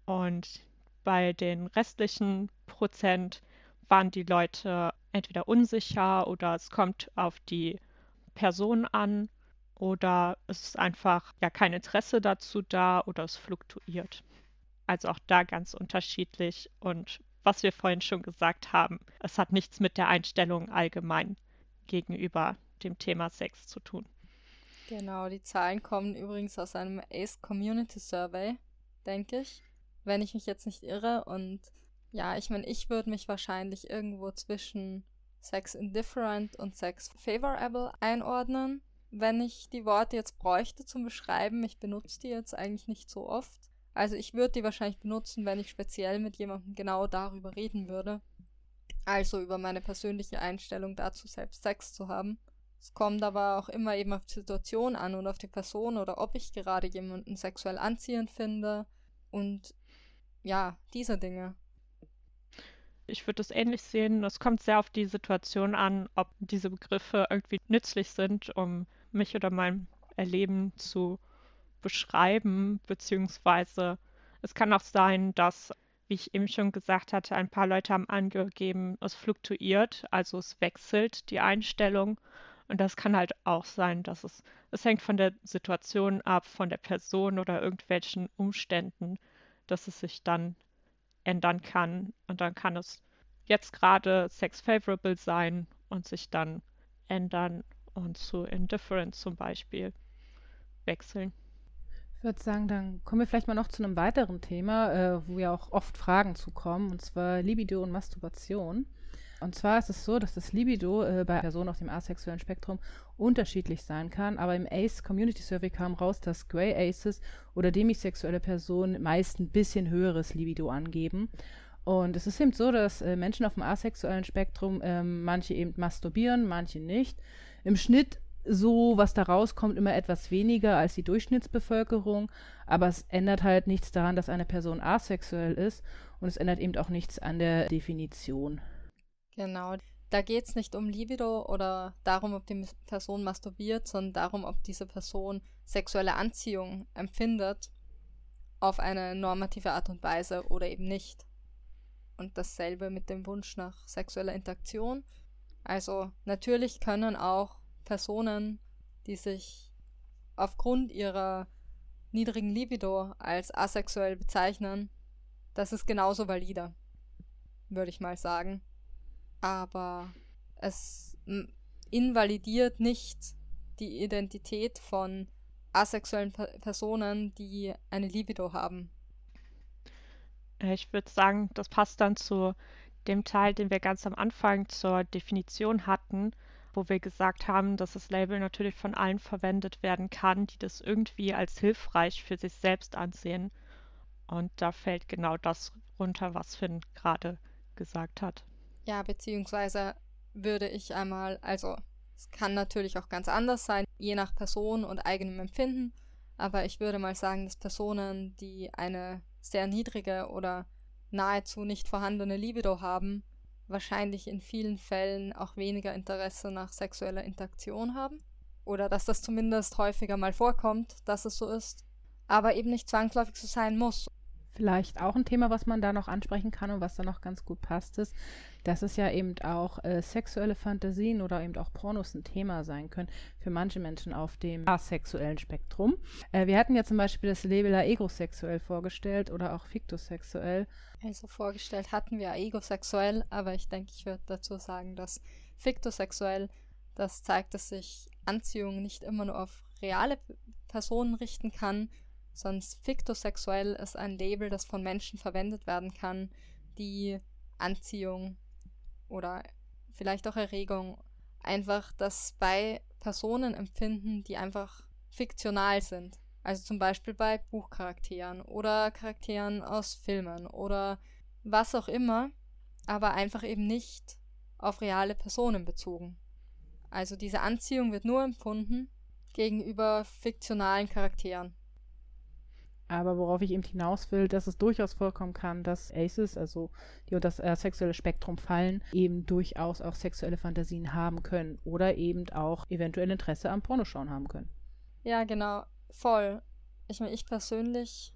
Und bei den restlichen Prozent waren die Leute entweder unsicher oder es kommt auf die Person an oder es ist einfach ja kein Interesse dazu da oder es fluktuiert. Also auch da ganz unterschiedlich und was wir vorhin schon gesagt haben. Es hat nichts mit der Einstellung allgemein gegenüber dem Thema Sex zu tun. Genau, die Zahlen kommen übrigens aus einem ACE Community Survey, denke ich, wenn ich mich jetzt nicht irre. Und ja, ich meine, ich würde mich wahrscheinlich irgendwo zwischen Sex Indifferent und Sex Favorable einordnen, wenn ich die Worte jetzt bräuchte zum Beschreiben. Ich benutze die jetzt eigentlich nicht so oft. Also ich würde die wahrscheinlich benutzen, wenn ich speziell mit jemandem genau darüber reden würde. Also über meine persönliche Einstellung dazu, selbst Sex zu haben. Es kommt aber auch immer eben auf die Situation an und auf die Person oder ob ich gerade jemanden sexuell anziehend finde und ja, diese Dinge. Ich würde es ähnlich sehen. Es kommt sehr auf die Situation an, ob diese Begriffe irgendwie nützlich sind, um mich oder mein Erleben zu beschreiben, beziehungsweise es kann auch sein, dass, wie ich eben schon gesagt hatte, ein paar Leute haben angegeben, es fluktuiert, also es wechselt die Einstellung. Und das kann halt auch sein, dass es, es hängt von der Situation ab, von der Person oder irgendwelchen Umständen, dass es sich dann ändern kann. Und dann kann es jetzt gerade sex favorable sein und sich dann ändern und zu indifferent zum Beispiel. wechseln. Ich würde sagen, dann kommen wir vielleicht mal noch zu einem weiteren Thema, äh, wo ja auch oft Fragen zu kommen, und zwar Libido und Masturbation. Und zwar ist es so, dass das Libido äh, bei Personen auf dem asexuellen Spektrum unterschiedlich sein kann, aber im ACE Community Survey kam raus, dass Grey Aces oder demisexuelle Personen meist ein bisschen höheres Libido angeben. Und es ist eben so, dass äh, Menschen auf dem asexuellen Spektrum äh, manche eben masturbieren, manche nicht. Im Schnitt so, was da rauskommt, immer etwas weniger als die Durchschnittsbevölkerung, aber es ändert halt nichts daran, dass eine Person asexuell ist und es ändert eben auch nichts an der Definition. Genau. Da geht es nicht um Libido oder darum, ob die Person masturbiert, sondern darum, ob diese Person sexuelle Anziehung empfindet auf eine normative Art und Weise oder eben nicht. Und dasselbe mit dem Wunsch nach sexueller Interaktion. Also natürlich können auch Personen, die sich aufgrund ihrer niedrigen Libido als asexuell bezeichnen, das ist genauso valide, würde ich mal sagen aber es invalidiert nicht die Identität von asexuellen Personen, die eine Libido haben. Äh, ich würde sagen, das passt dann zu dem Teil, den wir ganz am Anfang zur Definition hatten, wo wir gesagt haben, dass das Label natürlich von allen verwendet werden kann, die das irgendwie als hilfreich für sich selbst ansehen. Und da fällt genau das runter, was Finn gerade gesagt hat. Ja, beziehungsweise würde ich einmal, also es kann natürlich auch ganz anders sein, je nach Person und eigenem Empfinden, aber ich würde mal sagen, dass Personen, die eine sehr niedrige oder nahezu nicht vorhandene Libido haben, wahrscheinlich in vielen Fällen auch weniger Interesse nach sexueller Interaktion haben. Oder dass das zumindest häufiger mal vorkommt, dass es so ist. Aber eben nicht zwangsläufig so sein muss. Vielleicht auch ein Thema, was man da noch ansprechen kann und was da noch ganz gut passt, ist, dass es ja eben auch äh, sexuelle Fantasien oder eben auch Pornos ein Thema sein können für manche Menschen auf dem asexuellen Spektrum. Äh, wir hatten ja zum Beispiel das Label egosexuell vorgestellt oder auch fiktosexuell. Also vorgestellt hatten wir egosexuell, aber ich denke, ich würde dazu sagen, dass fiktosexuell, das zeigt, dass sich Anziehung nicht immer nur auf reale Personen richten kann, Sonst fiktosexuell ist ein Label, das von Menschen verwendet werden kann, die Anziehung oder vielleicht auch Erregung einfach das bei Personen empfinden, die einfach fiktional sind. Also zum Beispiel bei Buchcharakteren oder Charakteren aus Filmen oder was auch immer, aber einfach eben nicht auf reale Personen bezogen. Also diese Anziehung wird nur empfunden gegenüber fiktionalen Charakteren. Aber worauf ich eben hinaus will, dass es durchaus vorkommen kann, dass Aces, also die unter das äh, sexuelle Spektrum fallen, eben durchaus auch sexuelle Fantasien haben können oder eben auch eventuell Interesse am Pornoschauen haben können. Ja, genau, voll. Ich meine, ich persönlich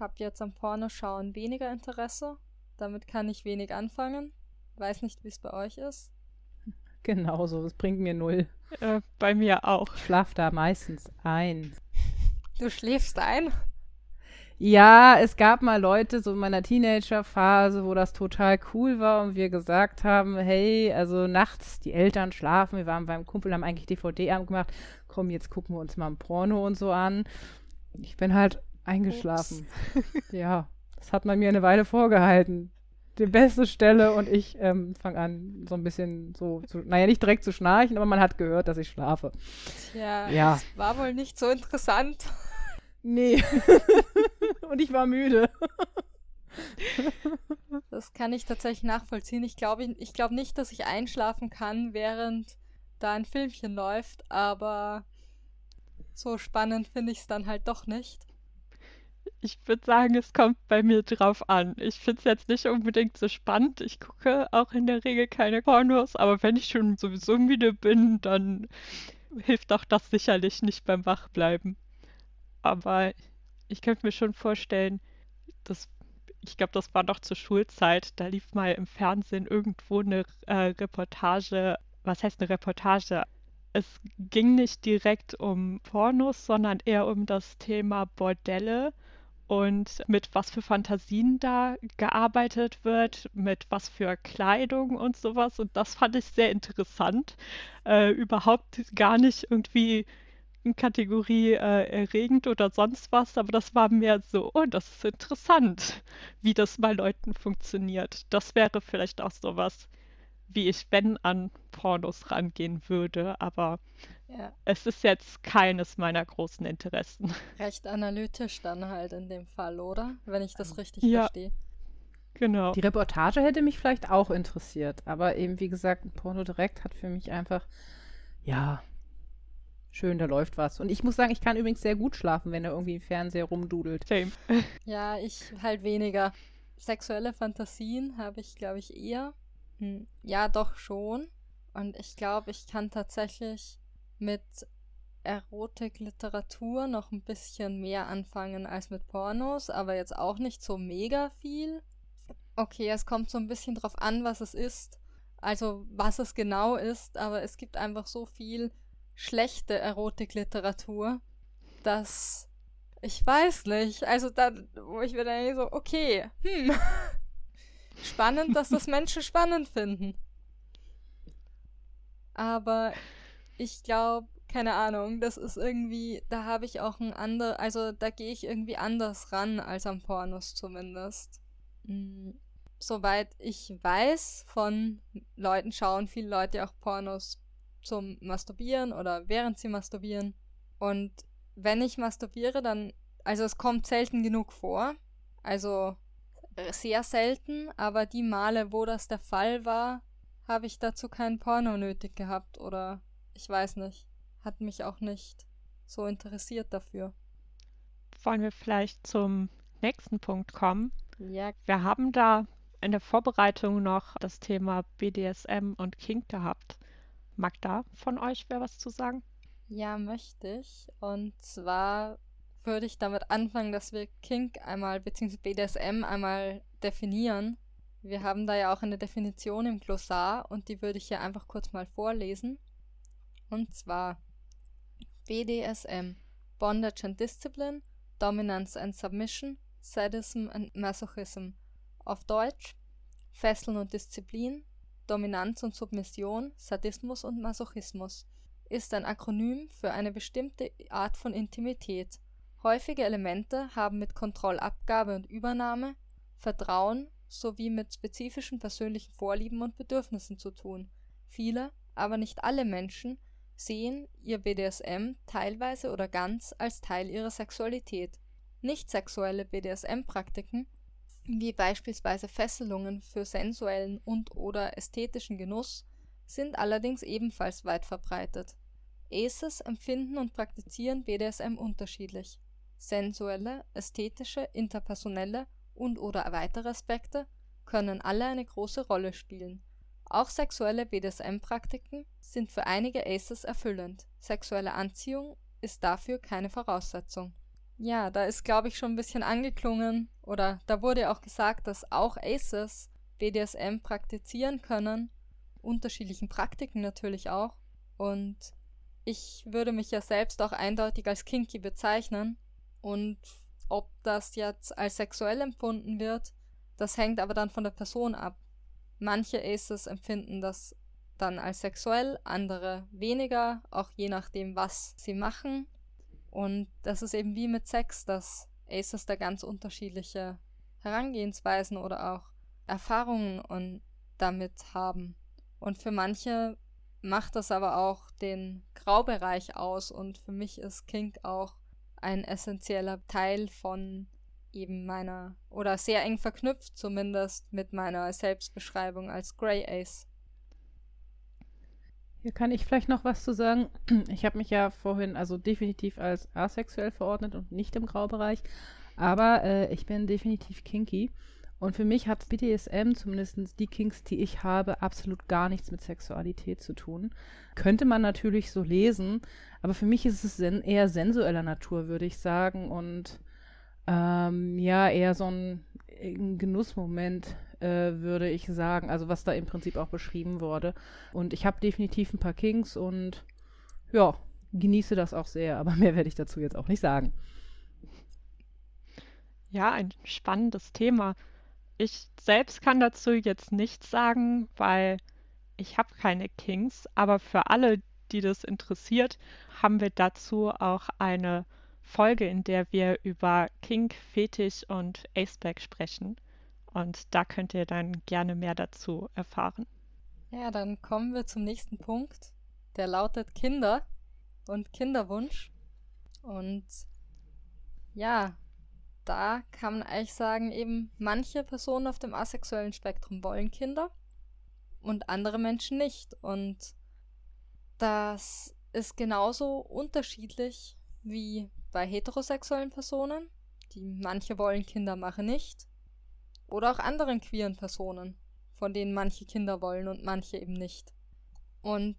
habe jetzt am Pornoschauen weniger Interesse. Damit kann ich wenig anfangen. Weiß nicht, wie es bei euch ist. Genauso, das bringt mir null. Äh, bei mir auch. Ich schlaf da meistens ein. Du schläfst ein? Ja, es gab mal Leute so in meiner Teenagerphase, wo das total cool war und wir gesagt haben, hey, also nachts die Eltern schlafen, wir waren beim Kumpel, haben eigentlich DVD-Abend gemacht, komm, jetzt gucken wir uns mal ein Porno und so an. Ich bin halt eingeschlafen. ja, das hat man mir eine Weile vorgehalten. Die beste Stelle und ich ähm, fange an, so ein bisschen so, zu, naja, nicht direkt zu schnarchen, aber man hat gehört, dass ich schlafe. Tja, ja. war wohl nicht so interessant. Nee. Und ich war müde. das kann ich tatsächlich nachvollziehen. Ich glaube ich glaub nicht, dass ich einschlafen kann, während da ein Filmchen läuft, aber so spannend finde ich es dann halt doch nicht. Ich würde sagen, es kommt bei mir drauf an. Ich finde es jetzt nicht unbedingt so spannend. Ich gucke auch in der Regel keine Pornos, aber wenn ich schon sowieso müde bin, dann hilft auch das sicherlich nicht beim Wachbleiben aber ich könnte mir schon vorstellen, dass ich glaube, das war noch zur Schulzeit, da lief mal im Fernsehen irgendwo eine äh, Reportage. Was heißt eine Reportage? Es ging nicht direkt um Pornos, sondern eher um das Thema Bordelle und mit was für Fantasien da gearbeitet wird, mit was für Kleidung und sowas. Und das fand ich sehr interessant. Äh, überhaupt gar nicht irgendwie Kategorie äh, erregend oder sonst was, aber das war mehr so, oh, das ist interessant, wie das bei Leuten funktioniert. Das wäre vielleicht auch sowas, wie ich, wenn an Pornos rangehen würde, aber ja. es ist jetzt keines meiner großen Interessen. Recht analytisch dann halt in dem Fall, oder? Wenn ich das richtig ja. verstehe. Genau. Die Reportage hätte mich vielleicht auch interessiert, aber eben, wie gesagt, Porno direkt hat für mich einfach, ja, schön, da läuft was. Und ich muss sagen, ich kann übrigens sehr gut schlafen, wenn er irgendwie im Fernseher rumdudelt. Same. Ja, ich halt weniger. Sexuelle Fantasien habe ich, glaube ich, eher. Hm, ja, doch schon. Und ich glaube, ich kann tatsächlich mit Erotik-Literatur noch ein bisschen mehr anfangen als mit Pornos, aber jetzt auch nicht so mega viel. Okay, es kommt so ein bisschen drauf an, was es ist. Also, was es genau ist, aber es gibt einfach so viel schlechte Erotikliteratur, dass ich weiß nicht. Also da, wo ich mir dann so, okay, hm. spannend, dass das Menschen spannend finden. Aber ich glaube, keine Ahnung, das ist irgendwie, da habe ich auch ein anderes, also da gehe ich irgendwie anders ran als am Pornos zumindest. Hm. Soweit ich weiß, von Leuten schauen viele Leute auch Pornos zum Masturbieren oder während sie masturbieren. Und wenn ich masturbiere, dann, also es kommt selten genug vor. Also sehr selten, aber die Male, wo das der Fall war, habe ich dazu kein Porno nötig gehabt oder ich weiß nicht. Hat mich auch nicht so interessiert dafür. Wollen wir vielleicht zum nächsten Punkt kommen? Ja. Wir haben da in der Vorbereitung noch das Thema BDSM und Kink gehabt. Magda von euch wer was zu sagen? Ja, möchte ich. Und zwar würde ich damit anfangen, dass wir Kink einmal bzw. BDSM einmal definieren. Wir haben da ja auch eine Definition im Glossar und die würde ich hier einfach kurz mal vorlesen. Und zwar BDSM Bondage and Discipline, Dominance and Submission, Sadism and Masochism. Auf Deutsch Fesseln und Disziplin, Dominanz und Submission, Sadismus und Masochismus, ist ein Akronym für eine bestimmte Art von Intimität. Häufige Elemente haben mit Kontrollabgabe und Übernahme, Vertrauen sowie mit spezifischen persönlichen Vorlieben und Bedürfnissen zu tun. Viele, aber nicht alle Menschen sehen ihr BDSM teilweise oder ganz als Teil ihrer Sexualität. Nicht sexuelle BDSM-Praktiken wie beispielsweise Fesselungen für sensuellen und/oder ästhetischen Genuss, sind allerdings ebenfalls weit verbreitet. Aces empfinden und praktizieren BDSM unterschiedlich. Sensuelle, ästhetische, interpersonelle und/oder weitere Aspekte können alle eine große Rolle spielen. Auch sexuelle BDSM-Praktiken sind für einige Aces erfüllend. Sexuelle Anziehung ist dafür keine Voraussetzung ja, da ist, glaube ich, schon ein bisschen angeklungen oder da wurde auch gesagt, dass auch Aces BDSM praktizieren können, unterschiedlichen Praktiken natürlich auch. Und ich würde mich ja selbst auch eindeutig als kinky bezeichnen. Und ob das jetzt als sexuell empfunden wird, das hängt aber dann von der Person ab. Manche Aces empfinden das dann als sexuell, andere weniger, auch je nachdem, was sie machen. Und das ist eben wie mit Sex, dass Aces da ganz unterschiedliche Herangehensweisen oder auch Erfahrungen und damit haben. Und für manche macht das aber auch den Graubereich aus und für mich ist Kink auch ein essentieller Teil von eben meiner oder sehr eng verknüpft zumindest mit meiner Selbstbeschreibung als Grey Ace. Hier kann ich vielleicht noch was zu sagen. Ich habe mich ja vorhin also definitiv als asexuell verordnet und nicht im Graubereich. Aber äh, ich bin definitiv kinky. Und für mich hat BDSM, zumindest die Kinks, die ich habe, absolut gar nichts mit Sexualität zu tun. Könnte man natürlich so lesen, aber für mich ist es sen eher sensueller Natur, würde ich sagen. Und ähm, ja, eher so ein, ein Genussmoment, äh, würde ich sagen. Also was da im Prinzip auch beschrieben wurde. Und ich habe definitiv ein paar Kings und ja, genieße das auch sehr, aber mehr werde ich dazu jetzt auch nicht sagen. Ja, ein spannendes Thema. Ich selbst kann dazu jetzt nichts sagen, weil ich habe keine Kings, aber für alle, die das interessiert, haben wir dazu auch eine Folge, in der wir über Kink, Fetisch und Aceback sprechen. Und da könnt ihr dann gerne mehr dazu erfahren. Ja, dann kommen wir zum nächsten Punkt. Der lautet Kinder und Kinderwunsch. Und ja, da kann man eigentlich sagen, eben manche Personen auf dem asexuellen Spektrum wollen Kinder und andere Menschen nicht. Und das ist genauso unterschiedlich wie bei heterosexuellen Personen, die manche wollen Kinder, machen nicht. Oder auch anderen queeren Personen, von denen manche Kinder wollen und manche eben nicht. Und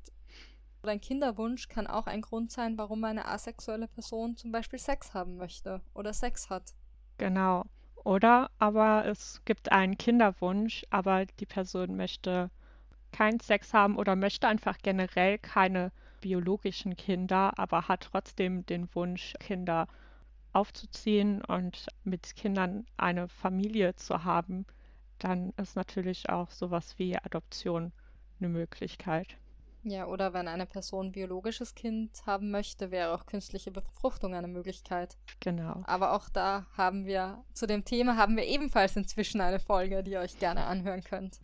ein Kinderwunsch kann auch ein Grund sein, warum eine asexuelle Person zum Beispiel Sex haben möchte oder Sex hat. Genau. Oder aber es gibt einen Kinderwunsch, aber die Person möchte keinen Sex haben oder möchte einfach generell keine biologischen Kinder, aber hat trotzdem den Wunsch, Kinder aufzuziehen und mit Kindern eine Familie zu haben, dann ist natürlich auch sowas wie Adoption eine Möglichkeit. Ja, oder wenn eine Person biologisches Kind haben möchte, wäre auch künstliche Befruchtung eine Möglichkeit. Genau. Aber auch da haben wir, zu dem Thema haben wir ebenfalls inzwischen eine Folge, die ihr euch gerne anhören könnt.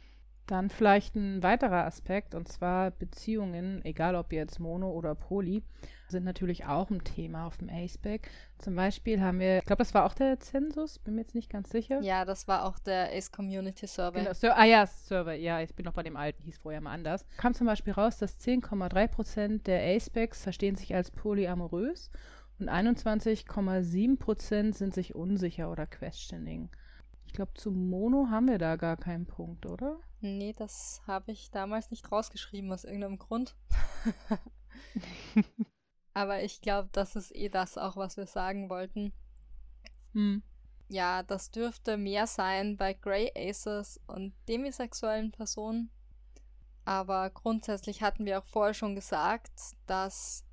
Dann vielleicht ein weiterer Aspekt, und zwar Beziehungen, egal ob jetzt Mono oder Poly, sind natürlich auch ein Thema auf dem ACEBAC. Zum Beispiel haben wir, ich glaube, das war auch der Zensus, bin mir jetzt nicht ganz sicher. Ja, das war auch der ACE Community Survey. Genau, Sur ah ja, Survey, ja, ich bin noch bei dem alten, hieß vorher mal anders. Kam zum Beispiel raus, dass 10,3% der ACEBACs verstehen sich als polyamorös und 21,7% sind sich unsicher oder questioning. Ich glaube, zu Mono haben wir da gar keinen Punkt, oder? Nee, das habe ich damals nicht rausgeschrieben aus irgendeinem Grund. Aber ich glaube, das ist eh das auch, was wir sagen wollten. Hm. Ja, das dürfte mehr sein bei Grey Aces und demisexuellen Personen. Aber grundsätzlich hatten wir auch vorher schon gesagt, dass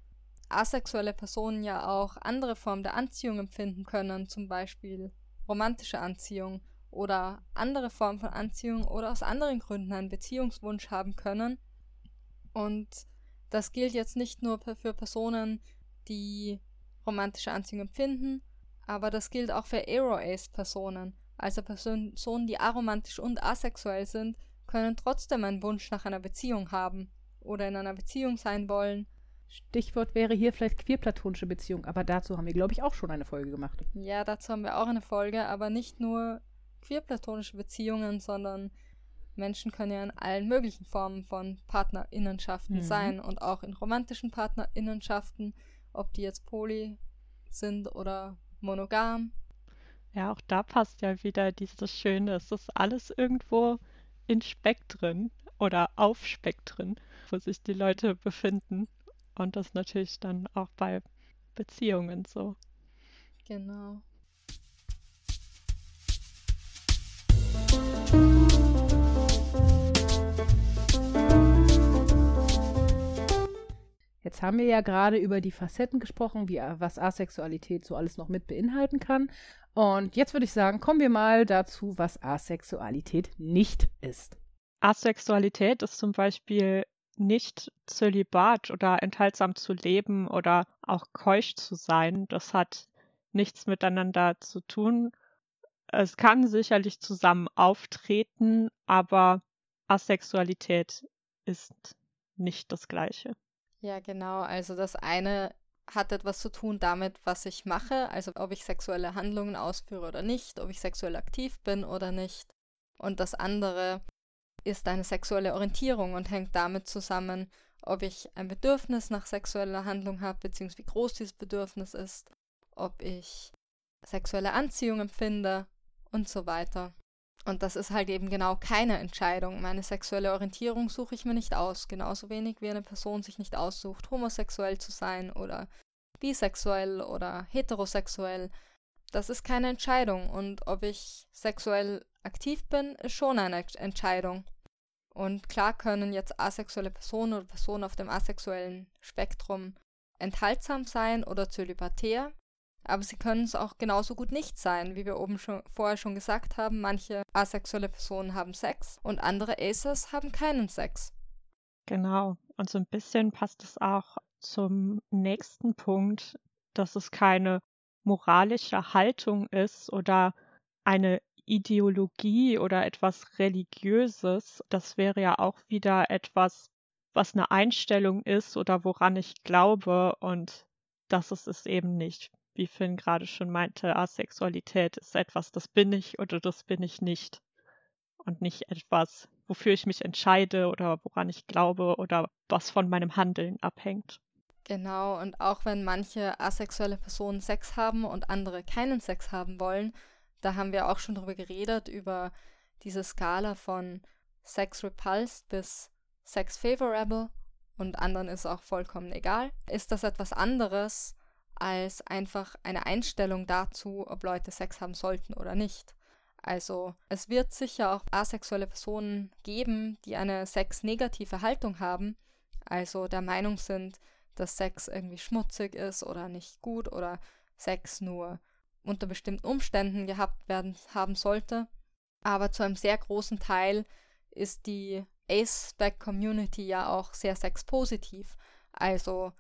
asexuelle Personen ja auch andere Formen der Anziehung empfinden können, zum Beispiel romantische Anziehung oder andere Formen von Anziehung oder aus anderen Gründen einen Beziehungswunsch haben können. Und das gilt jetzt nicht nur für Personen, die romantische Anziehung empfinden, aber das gilt auch für Aero-Ace-Personen. Also Personen, die aromantisch und asexuell sind, können trotzdem einen Wunsch nach einer Beziehung haben oder in einer Beziehung sein wollen. Stichwort wäre hier vielleicht queerplatonische Beziehung, aber dazu haben wir, glaube ich, auch schon eine Folge gemacht. Ja, dazu haben wir auch eine Folge, aber nicht nur queerplatonische Beziehungen, sondern Menschen können ja in allen möglichen Formen von Partnerinnenschaften mhm. sein und auch in romantischen Partnerinnenschaften, ob die jetzt poly sind oder monogam. Ja, auch da passt ja wieder dieses Schöne, es ist alles irgendwo in Spektren oder auf Spektren, wo sich die Leute befinden. Und das natürlich dann auch bei Beziehungen so. Genau. Jetzt haben wir ja gerade über die Facetten gesprochen, wie, was Asexualität so alles noch mit beinhalten kann. Und jetzt würde ich sagen, kommen wir mal dazu, was Asexualität nicht ist. Asexualität ist zum Beispiel nicht Zölibat oder enthaltsam zu leben oder auch keusch zu sein. Das hat nichts miteinander zu tun. Es kann sicherlich zusammen auftreten, aber Asexualität ist nicht das Gleiche. Ja, genau. Also das eine hat etwas zu tun damit, was ich mache, also ob ich sexuelle Handlungen ausführe oder nicht, ob ich sexuell aktiv bin oder nicht. Und das andere ist eine sexuelle Orientierung und hängt damit zusammen, ob ich ein Bedürfnis nach sexueller Handlung habe, beziehungsweise wie groß dieses Bedürfnis ist, ob ich sexuelle Anziehung empfinde und so weiter. Und das ist halt eben genau keine Entscheidung. Meine sexuelle Orientierung suche ich mir nicht aus, genauso wenig wie eine Person sich nicht aussucht, homosexuell zu sein oder bisexuell oder heterosexuell. Das ist keine Entscheidung und ob ich sexuell aktiv bin, ist schon eine Entscheidung. Und klar können jetzt asexuelle Personen oder Personen auf dem asexuellen Spektrum enthaltsam sein oder zölibatär, aber sie können es auch genauso gut nicht sein, wie wir oben schon vorher schon gesagt haben. Manche asexuelle Personen haben Sex und andere Acers haben keinen Sex. Genau. Und so ein bisschen passt es auch zum nächsten Punkt, dass es keine moralische Haltung ist oder eine Ideologie oder etwas Religiöses. Das wäre ja auch wieder etwas, was eine Einstellung ist oder woran ich glaube und das ist es eben nicht. Wie Finn gerade schon meinte, Asexualität ist etwas, das bin ich oder das bin ich nicht. Und nicht etwas, wofür ich mich entscheide oder woran ich glaube oder was von meinem Handeln abhängt. Genau, und auch wenn manche asexuelle Personen Sex haben und andere keinen Sex haben wollen, da haben wir auch schon drüber geredet, über diese Skala von Sex repulsed bis Sex favorable und anderen ist auch vollkommen egal, ist das etwas anderes als einfach eine Einstellung dazu, ob Leute Sex haben sollten oder nicht. Also es wird sicher auch asexuelle Personen geben, die eine sexnegative Haltung haben, also der Meinung sind, dass Sex irgendwie schmutzig ist oder nicht gut oder Sex nur unter bestimmten Umständen gehabt werden haben sollte. Aber zu einem sehr großen Teil ist die Ace-Spec-Community ja auch sehr sexpositiv, also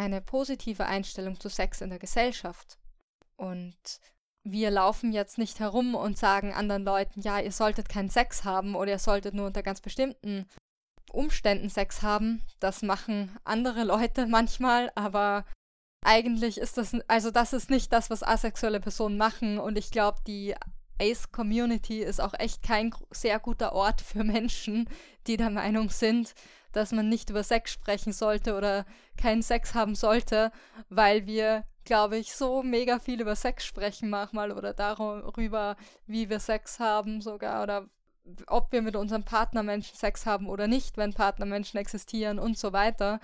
eine positive Einstellung zu Sex in der Gesellschaft. Und wir laufen jetzt nicht herum und sagen anderen Leuten, ja, ihr solltet keinen Sex haben oder ihr solltet nur unter ganz bestimmten Umständen Sex haben. Das machen andere Leute manchmal, aber eigentlich ist das, also das ist nicht das, was asexuelle Personen machen und ich glaube, die Ace-Community ist auch echt kein sehr guter Ort für Menschen, die der Meinung sind, dass man nicht über Sex sprechen sollte oder keinen Sex haben sollte, weil wir, glaube ich, so mega viel über Sex sprechen manchmal oder darüber, wie wir Sex haben sogar oder ob wir mit unserem Partnermenschen Sex haben oder nicht, wenn Partnermenschen existieren und so weiter.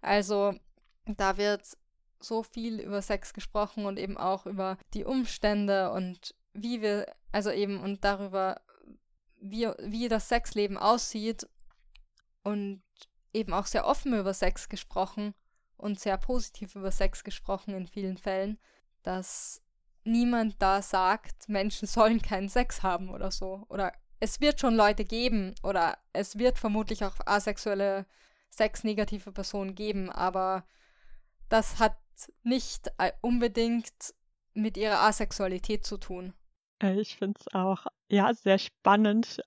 Also da wird so viel über Sex gesprochen und eben auch über die Umstände und wie wir, also eben und darüber, wie, wie das Sexleben aussieht und eben auch sehr offen über Sex gesprochen und sehr positiv über Sex gesprochen in vielen Fällen, dass niemand da sagt, Menschen sollen keinen Sex haben oder so oder es wird schon Leute geben oder es wird vermutlich auch asexuelle, sexnegative Personen geben, aber das hat nicht äh, unbedingt mit ihrer Asexualität zu tun. Äh, ich finde es auch, ja, sehr spannend.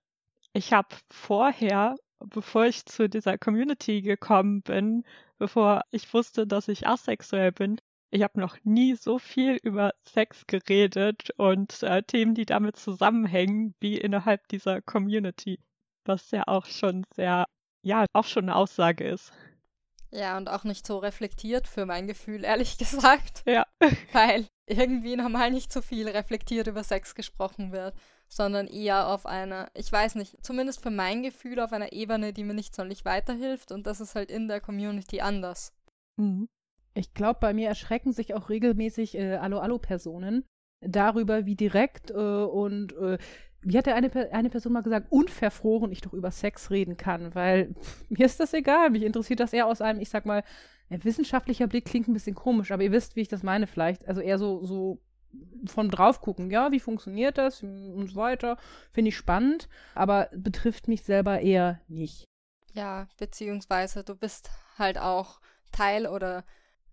Ich habe vorher, bevor ich zu dieser Community gekommen bin, bevor ich wusste, dass ich asexuell bin, ich habe noch nie so viel über Sex geredet und äh, Themen, die damit zusammenhängen, wie innerhalb dieser Community. Was ja auch schon sehr, ja, auch schon eine Aussage ist. Ja, und auch nicht so reflektiert für mein Gefühl, ehrlich gesagt. Ja. Weil irgendwie normal nicht so viel reflektiert über Sex gesprochen wird, sondern eher auf einer, ich weiß nicht, zumindest für mein Gefühl auf einer Ebene, die mir nicht sonderlich weiterhilft und das ist halt in der Community anders. Mhm. Ich glaube, bei mir erschrecken sich auch regelmäßig äh, Allo-Allo-Personen darüber, wie direkt äh, und äh, wie hat der eine, eine Person mal gesagt, unverfroren ich doch über Sex reden kann, weil pff, mir ist das egal. Mich interessiert das eher aus einem, ich sag mal, wissenschaftlicher Blick klingt ein bisschen komisch, aber ihr wisst, wie ich das meine vielleicht. Also eher so, so von drauf gucken, ja, wie funktioniert das und so weiter. Finde ich spannend, aber betrifft mich selber eher nicht. Ja, beziehungsweise du bist halt auch Teil oder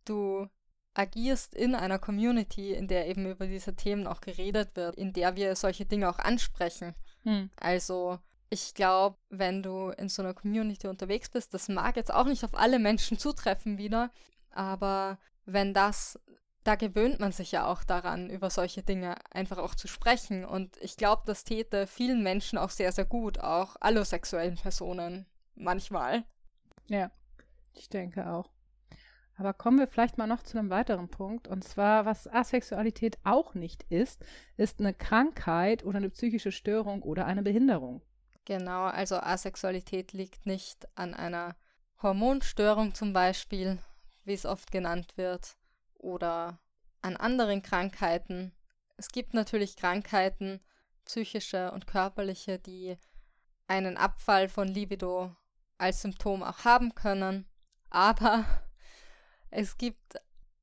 du agierst in einer Community, in der eben über diese Themen auch geredet wird, in der wir solche Dinge auch ansprechen. Hm. Also ich glaube, wenn du in so einer Community unterwegs bist, das mag jetzt auch nicht auf alle Menschen zutreffen wieder, aber wenn das, da gewöhnt man sich ja auch daran, über solche Dinge einfach auch zu sprechen. Und ich glaube, das täte vielen Menschen auch sehr, sehr gut, auch allosexuellen Personen manchmal. Ja, ich denke auch. Aber kommen wir vielleicht mal noch zu einem weiteren Punkt. Und zwar, was Asexualität auch nicht ist, ist eine Krankheit oder eine psychische Störung oder eine Behinderung. Genau, also Asexualität liegt nicht an einer Hormonstörung zum Beispiel, wie es oft genannt wird, oder an anderen Krankheiten. Es gibt natürlich Krankheiten, psychische und körperliche, die einen Abfall von Libido als Symptom auch haben können. Aber es gibt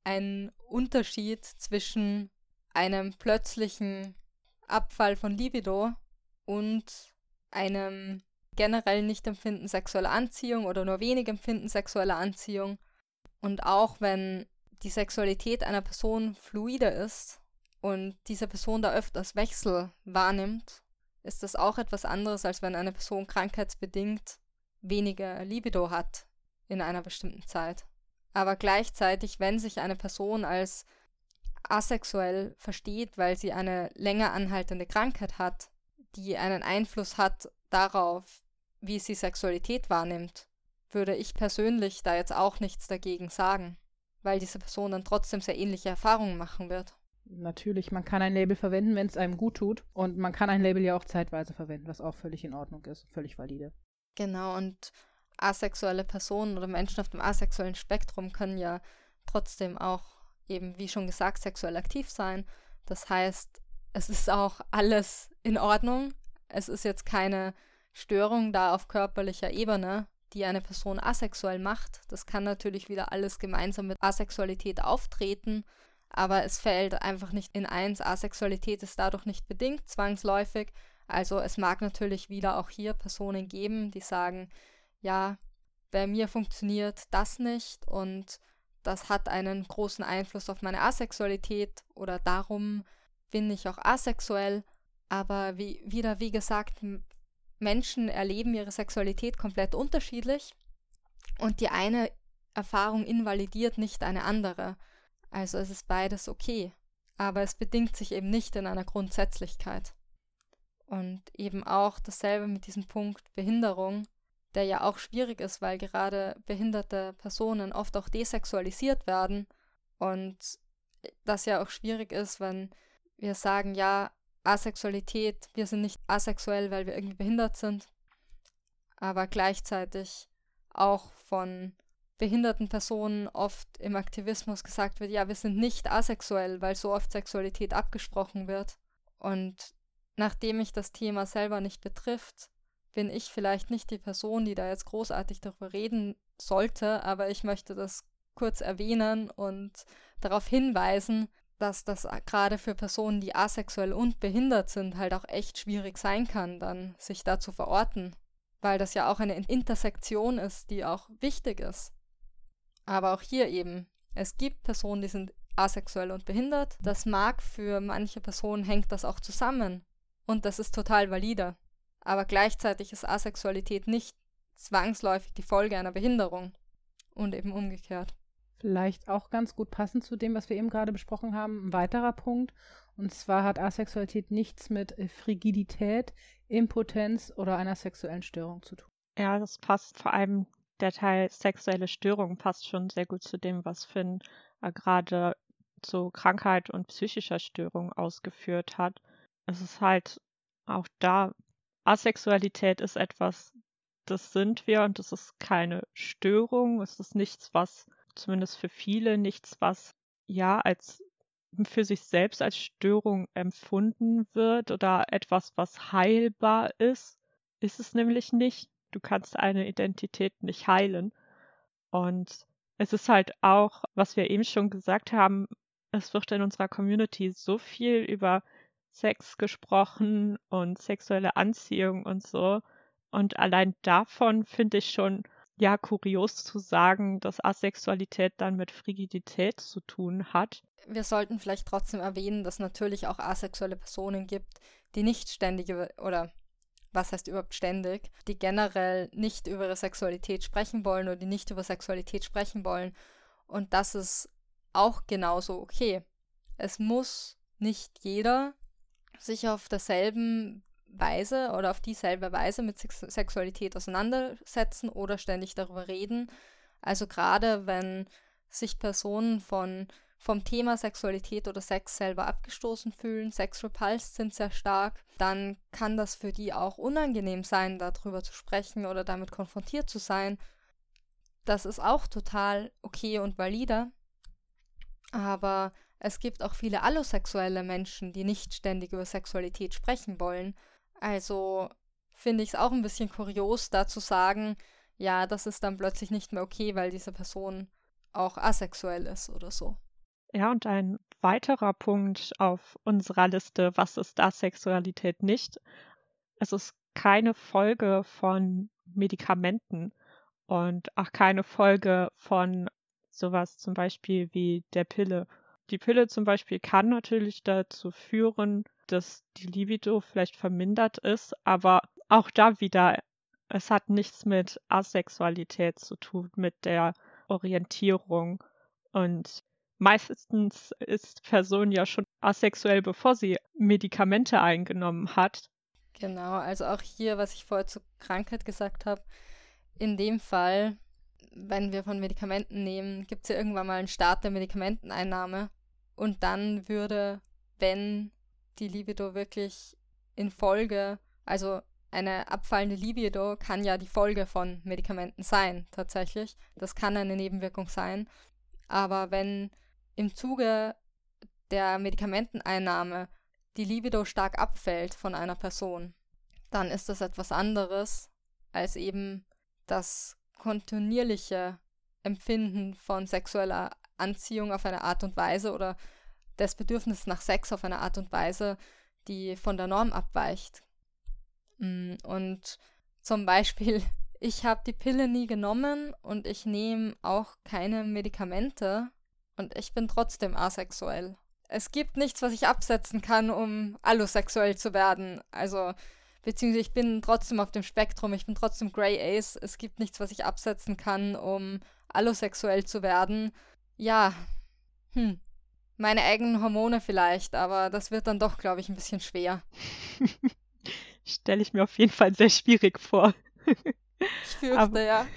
einen Unterschied zwischen einem plötzlichen Abfall von Libido und einem generell nicht empfinden sexuelle Anziehung oder nur wenig empfinden sexuelle Anziehung. Und auch wenn die Sexualität einer Person fluide ist und diese Person da öfters Wechsel wahrnimmt, ist das auch etwas anderes, als wenn eine Person krankheitsbedingt weniger Libido hat in einer bestimmten Zeit. Aber gleichzeitig, wenn sich eine Person als asexuell versteht, weil sie eine länger anhaltende Krankheit hat, die einen Einfluss hat darauf, wie sie Sexualität wahrnimmt, würde ich persönlich da jetzt auch nichts dagegen sagen, weil diese Person dann trotzdem sehr ähnliche Erfahrungen machen wird. Natürlich, man kann ein Label verwenden, wenn es einem gut tut. Und man kann ein Label ja auch zeitweise verwenden, was auch völlig in Ordnung ist, völlig valide. Genau, und asexuelle Personen oder Menschen auf dem asexuellen Spektrum können ja trotzdem auch eben, wie schon gesagt, sexuell aktiv sein. Das heißt, es ist auch alles in Ordnung. Es ist jetzt keine Störung da auf körperlicher Ebene, die eine Person asexuell macht. Das kann natürlich wieder alles gemeinsam mit Asexualität auftreten, aber es fällt einfach nicht in eins. Asexualität ist dadurch nicht bedingt zwangsläufig. Also es mag natürlich wieder auch hier Personen geben, die sagen, ja, bei mir funktioniert das nicht und das hat einen großen Einfluss auf meine Asexualität oder darum bin ich auch asexuell. Aber wie, wieder, wie gesagt, Menschen erleben ihre Sexualität komplett unterschiedlich und die eine Erfahrung invalidiert nicht eine andere. Also es ist beides okay, aber es bedingt sich eben nicht in einer Grundsätzlichkeit. Und eben auch dasselbe mit diesem Punkt Behinderung, der ja auch schwierig ist, weil gerade behinderte Personen oft auch desexualisiert werden und das ja auch schwierig ist, wenn wir sagen, ja, Asexualität, wir sind nicht asexuell, weil wir irgendwie behindert sind, aber gleichzeitig auch von behinderten Personen oft im Aktivismus gesagt wird, ja, wir sind nicht asexuell, weil so oft Sexualität abgesprochen wird. Und nachdem mich das Thema selber nicht betrifft, bin ich vielleicht nicht die Person, die da jetzt großartig darüber reden sollte, aber ich möchte das kurz erwähnen und darauf hinweisen, dass das gerade für Personen, die asexuell und behindert sind, halt auch echt schwierig sein kann, dann sich da zu verorten, weil das ja auch eine Intersektion ist, die auch wichtig ist. Aber auch hier eben, es gibt Personen, die sind asexuell und behindert. Das mag für manche Personen hängt das auch zusammen und das ist total valide. Aber gleichzeitig ist Asexualität nicht zwangsläufig die Folge einer Behinderung und eben umgekehrt. Vielleicht auch ganz gut passend zu dem, was wir eben gerade besprochen haben, ein weiterer Punkt. Und zwar hat Asexualität nichts mit Frigidität, Impotenz oder einer sexuellen Störung zu tun. Ja, das passt vor allem der Teil sexuelle Störung passt schon sehr gut zu dem, was Finn äh, gerade zu Krankheit und psychischer Störung ausgeführt hat. Es ist halt auch da, Asexualität ist etwas, das sind wir und es ist keine Störung. Es ist nichts, was zumindest für viele nichts, was ja als für sich selbst als Störung empfunden wird oder etwas, was heilbar ist, ist es nämlich nicht. Du kannst eine Identität nicht heilen. Und es ist halt auch, was wir eben schon gesagt haben, es wird in unserer Community so viel über Sex gesprochen und sexuelle Anziehung und so. Und allein davon finde ich schon ja kurios zu sagen, dass Asexualität dann mit Frigidität zu tun hat. Wir sollten vielleicht trotzdem erwähnen, dass natürlich auch asexuelle Personen gibt, die nicht ständige oder was heißt überhaupt ständig, die generell nicht über ihre Sexualität sprechen wollen oder die nicht über Sexualität sprechen wollen. Und das ist auch genauso okay. Es muss nicht jeder sich auf derselben Weise oder auf dieselbe Weise mit Sex Sexualität auseinandersetzen oder ständig darüber reden. Also gerade wenn sich Personen von vom Thema Sexualität oder Sex selber abgestoßen fühlen, Sex repulsed sind sehr stark, dann kann das für die auch unangenehm sein, darüber zu sprechen oder damit konfrontiert zu sein. Das ist auch total okay und valide. Aber es gibt auch viele allosexuelle Menschen, die nicht ständig über Sexualität sprechen wollen also finde ich es auch ein bisschen kurios, da zu sagen, ja, das ist dann plötzlich nicht mehr okay, weil diese Person auch asexuell ist oder so. Ja, und ein weiterer Punkt auf unserer Liste, was ist Asexualität nicht? Es ist keine Folge von Medikamenten und auch keine Folge von sowas zum Beispiel wie der Pille. Die Pille zum Beispiel kann natürlich dazu führen, dass die Libido vielleicht vermindert ist, aber auch da wieder, es hat nichts mit Asexualität zu tun, mit der Orientierung. Und meistens ist Person ja schon asexuell, bevor sie Medikamente eingenommen hat. Genau, also auch hier, was ich vorher zur Krankheit gesagt habe, in dem Fall, wenn wir von Medikamenten nehmen, gibt es ja irgendwann mal einen Start der Medikamenteneinnahme und dann würde, wenn die Libido wirklich in Folge, also eine abfallende Libido kann ja die Folge von Medikamenten sein, tatsächlich. Das kann eine Nebenwirkung sein. Aber wenn im Zuge der Medikamenteneinnahme die Libido stark abfällt von einer Person, dann ist das etwas anderes als eben das kontinuierliche Empfinden von sexueller Anziehung auf eine Art und Weise oder des Bedürfnisses nach Sex auf eine Art und Weise, die von der Norm abweicht. Mm, und zum Beispiel, ich habe die Pille nie genommen und ich nehme auch keine Medikamente und ich bin trotzdem asexuell. Es gibt nichts, was ich absetzen kann, um allosexuell zu werden. Also, beziehungsweise ich bin trotzdem auf dem Spektrum, ich bin trotzdem Grey Ace. Es gibt nichts, was ich absetzen kann, um allosexuell zu werden. Ja, hm. Meine eigenen Hormone vielleicht, aber das wird dann doch, glaube ich, ein bisschen schwer. Stelle ich mir auf jeden Fall sehr schwierig vor. ich fürchte, aber ja.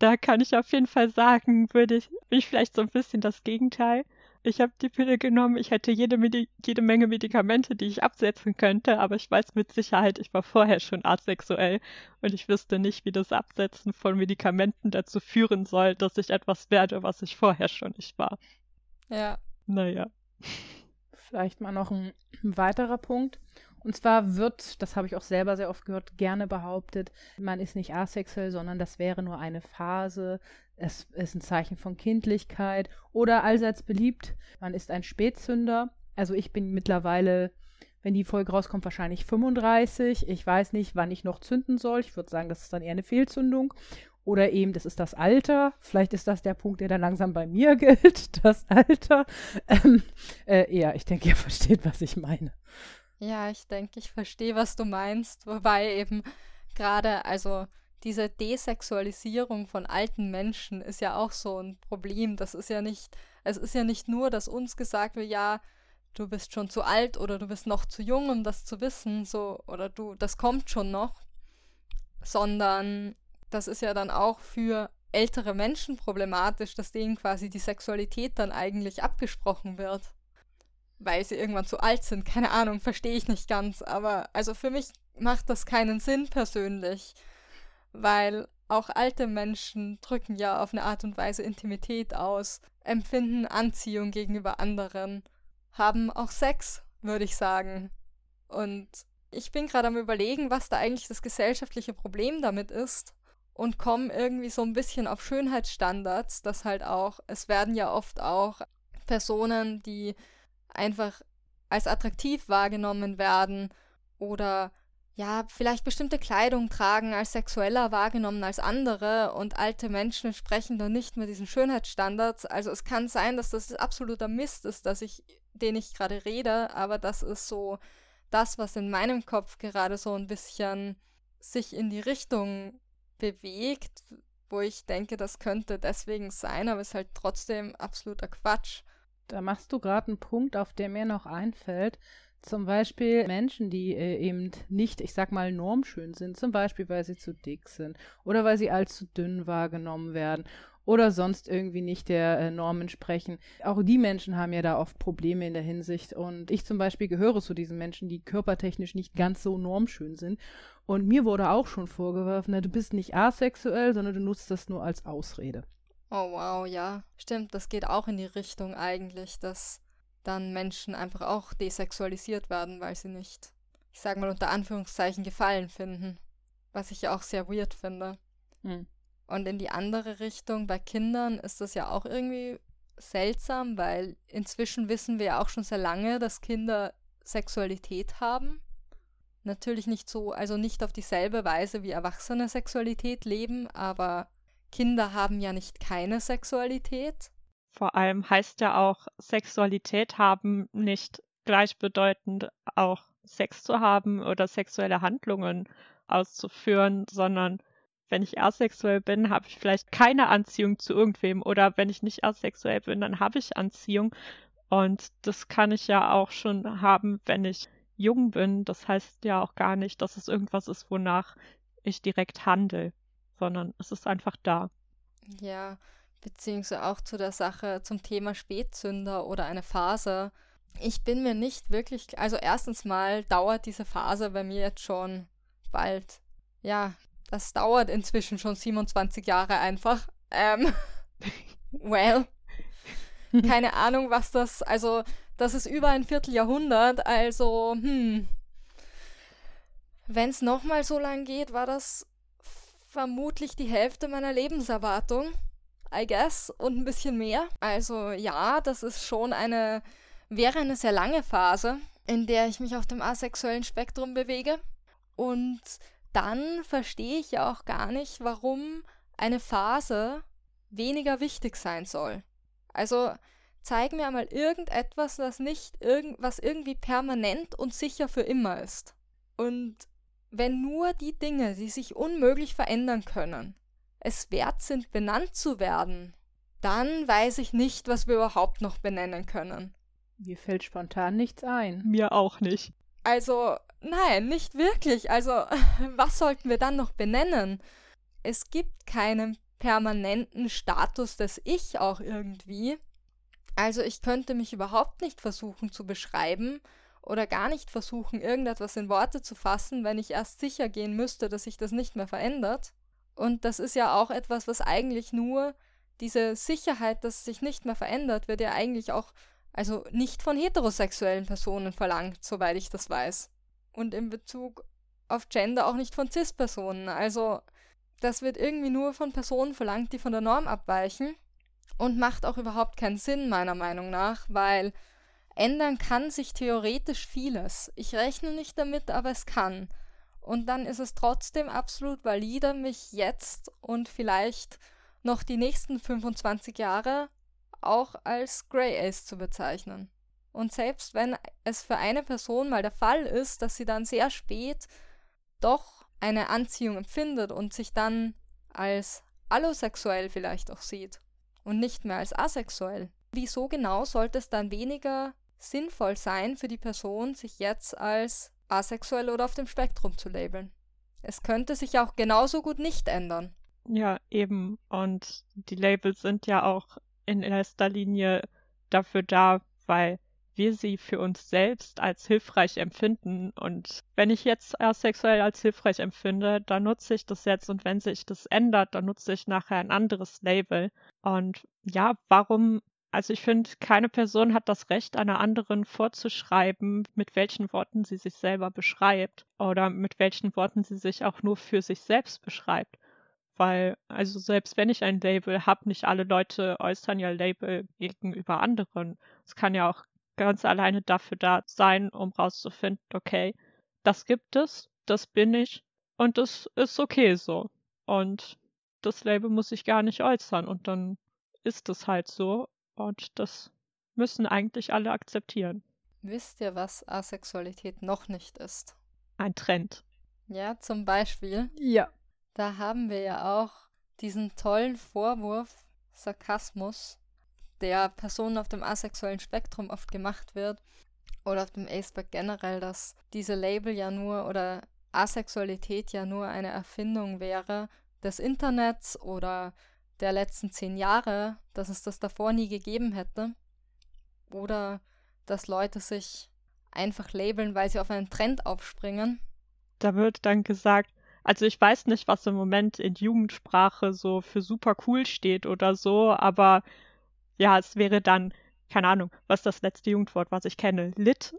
Da kann ich auf jeden Fall sagen, würde ich, bin ich vielleicht so ein bisschen das Gegenteil. Ich habe die Pille genommen, ich hätte jede, Medi jede Menge Medikamente, die ich absetzen könnte, aber ich weiß mit Sicherheit, ich war vorher schon asexuell und ich wüsste nicht, wie das Absetzen von Medikamenten dazu führen soll, dass ich etwas werde, was ich vorher schon nicht war. Ja. Naja. Vielleicht mal noch ein weiterer Punkt. Und zwar wird, das habe ich auch selber sehr oft gehört, gerne behauptet, man ist nicht asexuell, sondern das wäre nur eine Phase. Es ist ein Zeichen von Kindlichkeit oder allseits beliebt, man ist ein Spätzünder. Also ich bin mittlerweile, wenn die Folge rauskommt, wahrscheinlich 35. Ich weiß nicht, wann ich noch zünden soll. Ich würde sagen, das ist dann eher eine Fehlzündung. Oder eben, das ist das Alter. Vielleicht ist das der Punkt, der dann langsam bei mir gilt, das Alter. Ähm, äh, ja, ich denke, ihr versteht, was ich meine. Ja, ich denke, ich verstehe, was du meinst. Wobei eben gerade, also diese Desexualisierung von alten Menschen ist ja auch so ein Problem. Das ist ja nicht, es ist ja nicht nur, dass uns gesagt wird, ja, du bist schon zu alt oder du bist noch zu jung, um das zu wissen, so, oder du, das kommt schon noch, sondern das ist ja dann auch für ältere Menschen problematisch, dass denen quasi die Sexualität dann eigentlich abgesprochen wird weil sie irgendwann zu alt sind. Keine Ahnung, verstehe ich nicht ganz. Aber also für mich macht das keinen Sinn persönlich, weil auch alte Menschen drücken ja auf eine Art und Weise Intimität aus, empfinden Anziehung gegenüber anderen, haben auch Sex, würde ich sagen. Und ich bin gerade am Überlegen, was da eigentlich das gesellschaftliche Problem damit ist und komme irgendwie so ein bisschen auf Schönheitsstandards, dass halt auch, es werden ja oft auch Personen, die einfach als attraktiv wahrgenommen werden oder ja, vielleicht bestimmte Kleidung tragen als sexueller wahrgenommen als andere und alte Menschen sprechen dann nicht mehr diesen Schönheitsstandards. Also es kann sein, dass das absoluter Mist ist, dass ich, den ich gerade rede, aber das ist so das, was in meinem Kopf gerade so ein bisschen sich in die Richtung bewegt, wo ich denke, das könnte deswegen sein, aber es ist halt trotzdem absoluter Quatsch. Da machst du gerade einen Punkt, auf der mir noch einfällt. Zum Beispiel Menschen, die äh, eben nicht, ich sag mal, normschön sind, zum Beispiel weil sie zu dick sind oder weil sie allzu dünn wahrgenommen werden oder sonst irgendwie nicht der äh, Norm entsprechen. Auch die Menschen haben ja da oft Probleme in der Hinsicht. Und ich zum Beispiel gehöre zu diesen Menschen, die körpertechnisch nicht ganz so normschön sind. Und mir wurde auch schon vorgeworfen, na, du bist nicht asexuell, sondern du nutzt das nur als Ausrede. Oh wow, ja. Stimmt, das geht auch in die Richtung eigentlich, dass dann Menschen einfach auch desexualisiert werden, weil sie nicht, ich sag mal unter Anführungszeichen, Gefallen finden. Was ich ja auch sehr weird finde. Hm. Und in die andere Richtung, bei Kindern ist das ja auch irgendwie seltsam, weil inzwischen wissen wir ja auch schon sehr lange, dass Kinder Sexualität haben. Natürlich nicht so, also nicht auf dieselbe Weise wie Erwachsene Sexualität leben, aber Kinder haben ja nicht keine Sexualität. Vor allem heißt ja auch Sexualität haben nicht gleichbedeutend auch Sex zu haben oder sexuelle Handlungen auszuführen, sondern wenn ich asexuell bin, habe ich vielleicht keine Anziehung zu irgendwem oder wenn ich nicht asexuell bin, dann habe ich Anziehung und das kann ich ja auch schon haben, wenn ich jung bin. Das heißt ja auch gar nicht, dass es irgendwas ist, wonach ich direkt handle, sondern es ist einfach da. Ja, beziehungsweise auch zu der Sache zum Thema Spätzünder oder eine Phase. Ich bin mir nicht wirklich, also erstens mal dauert diese Phase bei mir jetzt schon bald. Ja, das dauert inzwischen schon 27 Jahre einfach. Ähm, well, keine Ahnung, was das, also das ist über ein Vierteljahrhundert, also, hm. Wenn es nochmal so lang geht, war das vermutlich die Hälfte meiner Lebenserwartung, I guess, und ein bisschen mehr. Also ja, das ist schon eine, wäre eine sehr lange Phase, in der ich mich auf dem asexuellen Spektrum bewege. Und dann verstehe ich ja auch gar nicht, warum eine Phase weniger wichtig sein soll. Also zeig mir einmal irgendetwas, was nicht irgend, was irgendwie permanent und sicher für immer ist. Und wenn nur die Dinge, die sich unmöglich verändern können, es wert sind, benannt zu werden, dann weiß ich nicht, was wir überhaupt noch benennen können. Mir fällt spontan nichts ein. Mir auch nicht. Also, nein, nicht wirklich. Also, was sollten wir dann noch benennen? Es gibt keinen permanenten Status des Ich auch irgendwie. Also ich könnte mich überhaupt nicht versuchen zu beschreiben oder gar nicht versuchen, irgendetwas in Worte zu fassen, wenn ich erst sicher gehen müsste, dass sich das nicht mehr verändert. Und das ist ja auch etwas, was eigentlich nur diese Sicherheit, dass es sich nicht mehr verändert, wird ja eigentlich auch, also nicht von heterosexuellen Personen verlangt, soweit ich das weiß. Und in Bezug auf Gender auch nicht von CIS-Personen. Also das wird irgendwie nur von Personen verlangt, die von der Norm abweichen und macht auch überhaupt keinen Sinn, meiner Meinung nach, weil ändern kann sich theoretisch vieles. Ich rechne nicht damit, aber es kann. Und dann ist es trotzdem absolut valide, mich jetzt und vielleicht noch die nächsten 25 Jahre auch als Grey Ace zu bezeichnen. Und selbst wenn es für eine Person mal der Fall ist, dass sie dann sehr spät doch eine Anziehung empfindet und sich dann als allosexuell vielleicht auch sieht, und nicht mehr als asexuell. Wieso genau sollte es dann weniger sinnvoll sein für die Person, sich jetzt als asexuell oder auf dem Spektrum zu labeln? Es könnte sich auch genauso gut nicht ändern. Ja, eben. Und die Labels sind ja auch in erster Linie dafür da, weil wir sie für uns selbst als hilfreich empfinden. Und wenn ich jetzt asexuell als hilfreich empfinde, dann nutze ich das jetzt. Und wenn sich das ändert, dann nutze ich nachher ein anderes Label. Und ja, warum? Also ich finde, keine Person hat das Recht, einer anderen vorzuschreiben, mit welchen Worten sie sich selber beschreibt oder mit welchen Worten sie sich auch nur für sich selbst beschreibt. Weil, also selbst wenn ich ein Label habe, nicht alle Leute äußern ja Label gegenüber anderen. Es kann ja auch ganz alleine dafür da sein, um rauszufinden, okay, das gibt es, das bin ich und das ist okay so. Und das Label muss ich gar nicht äußern und dann ist es halt so und das müssen eigentlich alle akzeptieren. Wisst ihr, was Asexualität noch nicht ist? Ein Trend. Ja, zum Beispiel. Ja. Da haben wir ja auch diesen tollen Vorwurf Sarkasmus der Personen auf dem asexuellen Spektrum oft gemacht wird oder auf dem Aceback generell, dass diese Label ja nur oder Asexualität ja nur eine Erfindung wäre des Internets oder der letzten zehn Jahre, dass es das davor nie gegeben hätte. Oder dass Leute sich einfach labeln, weil sie auf einen Trend aufspringen. Da wird dann gesagt, also ich weiß nicht, was im Moment in Jugendsprache so für super cool steht oder so, aber ja, es wäre dann, keine Ahnung, was das letzte Jugendwort, was ich kenne, lit,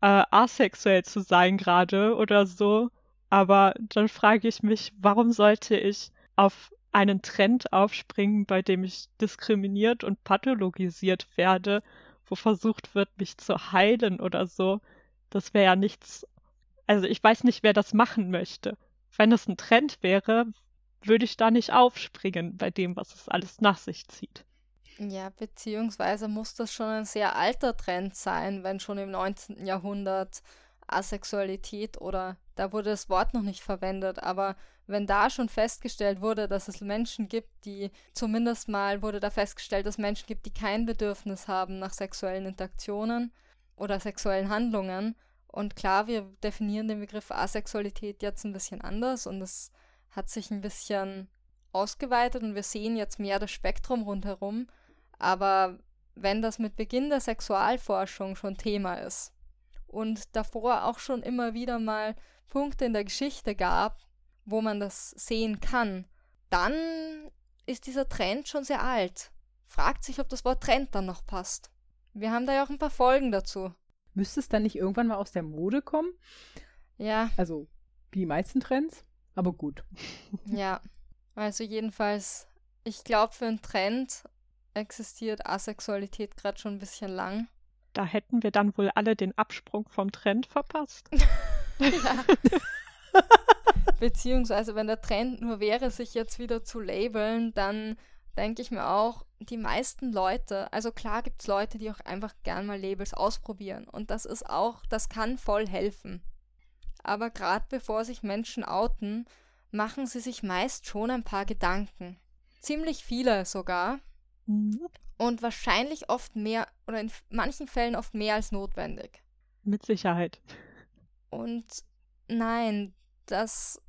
äh, asexuell zu sein gerade oder so. Aber dann frage ich mich, warum sollte ich auf einen Trend aufspringen, bei dem ich diskriminiert und pathologisiert werde, wo versucht wird, mich zu heilen oder so. Das wäre ja nichts, Also ich weiß nicht, wer das machen möchte. Wenn es ein Trend wäre, würde ich da nicht aufspringen bei dem, was es alles nach sich zieht. Ja, beziehungsweise muss das schon ein sehr alter Trend sein, wenn schon im 19. Jahrhundert Asexualität oder da wurde das Wort noch nicht verwendet, aber wenn da schon festgestellt wurde, dass es Menschen gibt, die zumindest mal wurde da festgestellt, dass Menschen gibt, die kein Bedürfnis haben nach sexuellen Interaktionen oder sexuellen Handlungen. Und klar, wir definieren den Begriff Asexualität jetzt ein bisschen anders und es hat sich ein bisschen ausgeweitet und wir sehen jetzt mehr das Spektrum rundherum. Aber wenn das mit Beginn der Sexualforschung schon Thema ist und davor auch schon immer wieder mal Punkte in der Geschichte gab, wo man das sehen kann, dann ist dieser Trend schon sehr alt. Fragt sich, ob das Wort Trend dann noch passt. Wir haben da ja auch ein paar Folgen dazu. Müsste es dann nicht irgendwann mal aus der Mode kommen? Ja. Also, wie die meisten Trends, aber gut. Ja. Also jedenfalls, ich glaube, für einen Trend existiert Asexualität gerade schon ein bisschen lang. Da hätten wir dann wohl alle den Absprung vom Trend verpasst. ja. Beziehungsweise, wenn der Trend nur wäre, sich jetzt wieder zu labeln, dann denke ich mir auch, die meisten Leute, also klar gibt es Leute, die auch einfach gern mal Labels ausprobieren. Und das ist auch, das kann voll helfen. Aber gerade bevor sich Menschen outen, machen sie sich meist schon ein paar Gedanken. Ziemlich viele sogar. Und wahrscheinlich oft mehr oder in manchen Fällen oft mehr als notwendig. Mit Sicherheit. Und nein, das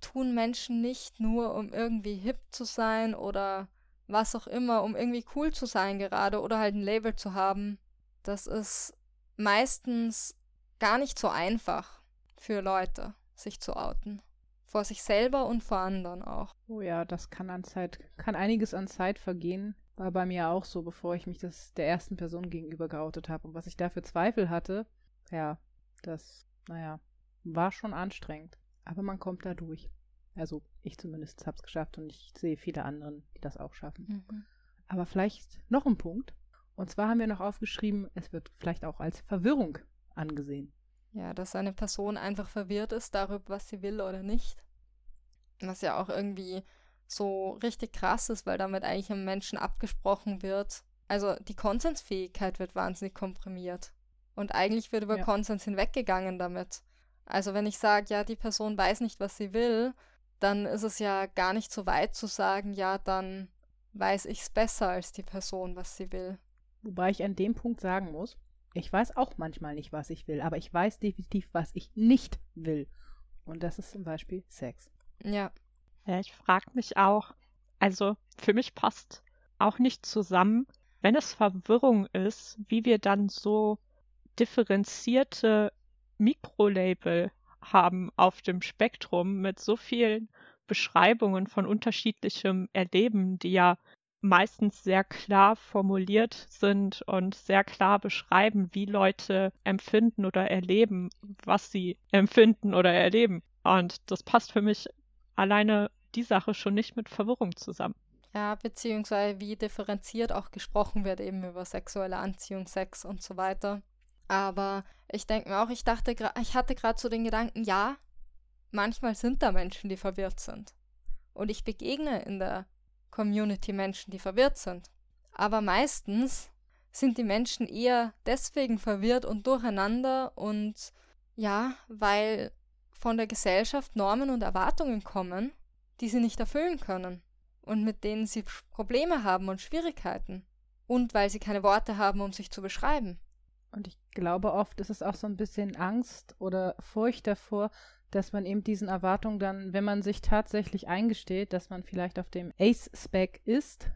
tun Menschen nicht nur, um irgendwie hip zu sein oder was auch immer, um irgendwie cool zu sein gerade oder halt ein Label zu haben. Das ist meistens gar nicht so einfach für Leute, sich zu outen. Vor sich selber und vor anderen auch. Oh ja, das kann an Zeit, kann einiges an Zeit vergehen. War bei mir auch so, bevor ich mich das der ersten Person gegenüber geoutet habe. Und was ich da für Zweifel hatte, ja, das, naja, war schon anstrengend. Aber man kommt da durch. Also ich zumindest habe es geschafft und ich sehe viele anderen, die das auch schaffen. Mhm. Aber vielleicht noch ein Punkt. Und zwar haben wir noch aufgeschrieben, es wird vielleicht auch als Verwirrung angesehen. Ja, dass eine Person einfach verwirrt ist darüber, was sie will oder nicht. Was ja auch irgendwie so richtig krass ist, weil damit eigentlich am Menschen abgesprochen wird. Also die Konsensfähigkeit wird wahnsinnig komprimiert. Und eigentlich wird über ja. Konsens hinweggegangen damit. Also wenn ich sage, ja, die Person weiß nicht, was sie will, dann ist es ja gar nicht so weit zu sagen, ja, dann weiß ich es besser als die Person, was sie will. Wobei ich an dem Punkt sagen muss, ich weiß auch manchmal nicht, was ich will, aber ich weiß definitiv, was ich nicht will. Und das ist zum Beispiel Sex. Ja. Ja, ich frage mich auch, also für mich passt auch nicht zusammen, wenn es Verwirrung ist, wie wir dann so differenzierte Mikrolabel haben auf dem Spektrum mit so vielen Beschreibungen von unterschiedlichem Erleben, die ja meistens sehr klar formuliert sind und sehr klar beschreiben, wie Leute empfinden oder erleben, was sie empfinden oder erleben. Und das passt für mich alleine die Sache schon nicht mit Verwirrung zusammen. Ja, beziehungsweise wie differenziert auch gesprochen wird eben über sexuelle Anziehung, Sex und so weiter. Aber ich denke mir auch, ich dachte, ich hatte gerade so den Gedanken, ja, manchmal sind da Menschen, die verwirrt sind. Und ich begegne in der Community Menschen, die verwirrt sind. Aber meistens sind die Menschen eher deswegen verwirrt und durcheinander und ja, weil von der Gesellschaft Normen und Erwartungen kommen, die sie nicht erfüllen können und mit denen sie Probleme haben und Schwierigkeiten und weil sie keine Worte haben, um sich zu beschreiben. Und ich glaube, oft ist es auch so ein bisschen Angst oder Furcht davor, dass man eben diesen Erwartungen dann, wenn man sich tatsächlich eingesteht, dass man vielleicht auf dem Ace-Spec ist,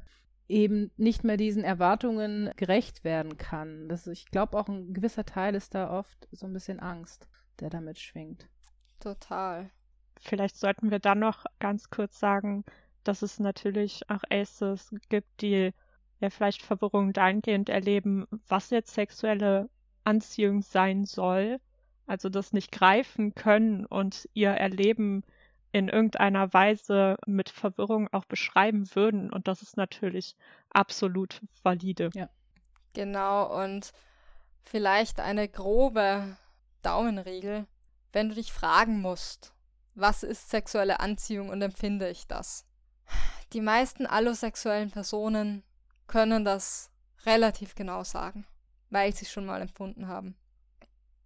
eben nicht mehr diesen Erwartungen gerecht werden kann. Das, ich glaube, auch ein gewisser Teil ist da oft so ein bisschen Angst, der damit schwingt. Total. Vielleicht sollten wir dann noch ganz kurz sagen, dass es natürlich auch Aces gibt, die ja vielleicht Verwirrung dahingehend erleben, was jetzt sexuelle Anziehung sein soll, also das nicht greifen können und ihr Erleben in irgendeiner Weise mit Verwirrung auch beschreiben würden. Und das ist natürlich absolut valide. Ja. Genau, und vielleicht eine grobe Daumenregel. wenn du dich fragen musst, was ist sexuelle Anziehung und empfinde ich das? Die meisten allosexuellen Personen können das relativ genau sagen, weil sie es schon mal empfunden haben.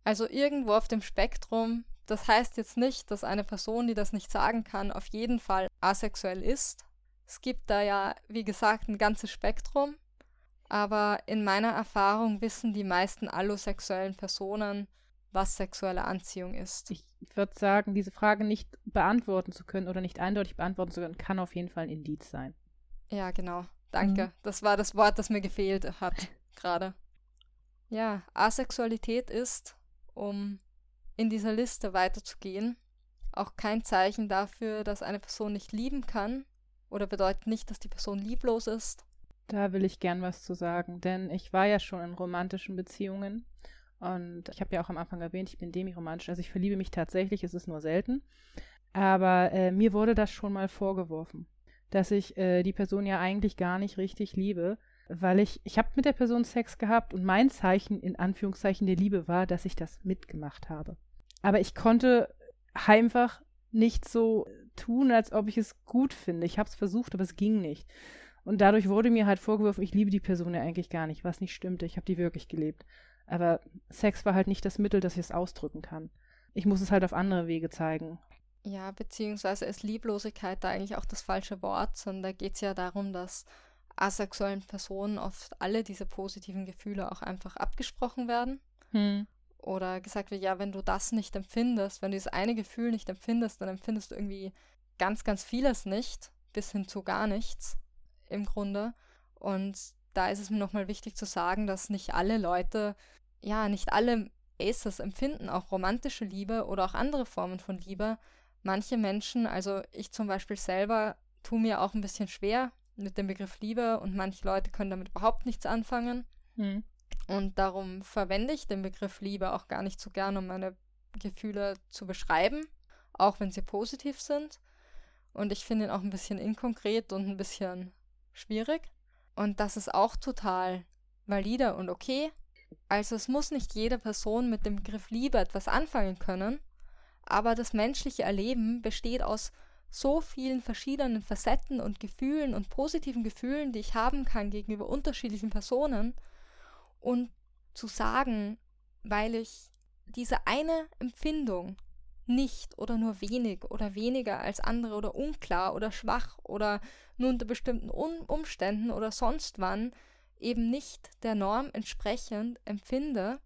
Also irgendwo auf dem Spektrum, das heißt jetzt nicht, dass eine Person, die das nicht sagen kann, auf jeden Fall asexuell ist. Es gibt da ja, wie gesagt, ein ganzes Spektrum, aber in meiner Erfahrung wissen die meisten allosexuellen Personen, was sexuelle Anziehung ist. Ich würde sagen, diese Frage nicht beantworten zu können oder nicht eindeutig beantworten zu können, kann auf jeden Fall ein Indiz sein. Ja, genau. Danke. Mhm. Das war das Wort, das mir gefehlt hat gerade. Ja, Asexualität ist, um in dieser Liste weiterzugehen, auch kein Zeichen dafür, dass eine Person nicht lieben kann oder bedeutet nicht, dass die Person lieblos ist. Da will ich gern was zu sagen, denn ich war ja schon in romantischen Beziehungen und ich habe ja auch am Anfang erwähnt, ich bin demiromantisch, also ich verliebe mich tatsächlich, es ist nur selten. Aber äh, mir wurde das schon mal vorgeworfen, dass ich äh, die Person ja eigentlich gar nicht richtig liebe, weil ich, ich habe mit der Person Sex gehabt und mein Zeichen in Anführungszeichen der Liebe war, dass ich das mitgemacht habe. Aber ich konnte einfach nicht so tun, als ob ich es gut finde. Ich habe es versucht, aber es ging nicht. Und dadurch wurde mir halt vorgeworfen, ich liebe die Person ja eigentlich gar nicht, was nicht stimmte. Ich habe die wirklich gelebt. Aber Sex war halt nicht das Mittel, dass ich es ausdrücken kann. Ich muss es halt auf andere Wege zeigen. Ja, beziehungsweise ist Lieblosigkeit da eigentlich auch das falsche Wort, sondern da geht es ja darum, dass asexuellen Personen oft alle diese positiven Gefühle auch einfach abgesprochen werden. Hm. Oder gesagt wird, ja, wenn du das nicht empfindest, wenn du dieses eine Gefühl nicht empfindest, dann empfindest du irgendwie ganz, ganz vieles nicht, bis hin zu gar nichts im Grunde. Und da ist es mir nochmal wichtig zu sagen, dass nicht alle Leute, ja, nicht alle Aces empfinden auch romantische Liebe oder auch andere Formen von Liebe. Manche Menschen, also ich zum Beispiel selber, tue mir auch ein bisschen schwer mit dem Begriff Liebe und manche Leute können damit überhaupt nichts anfangen. Hm. Und darum verwende ich den Begriff Liebe auch gar nicht so gern, um meine Gefühle zu beschreiben, auch wenn sie positiv sind. Und ich finde ihn auch ein bisschen inkonkret und ein bisschen schwierig. Und das ist auch total valide und okay. Also es muss nicht jede Person mit dem Begriff Liebe etwas anfangen können, aber das menschliche Erleben besteht aus so vielen verschiedenen Facetten und Gefühlen und positiven Gefühlen, die ich haben kann gegenüber unterschiedlichen Personen. Und zu sagen, weil ich diese eine Empfindung nicht oder nur wenig oder weniger als andere oder unklar oder schwach oder nur unter bestimmten Umständen oder sonst wann eben nicht der Norm entsprechend empfinde,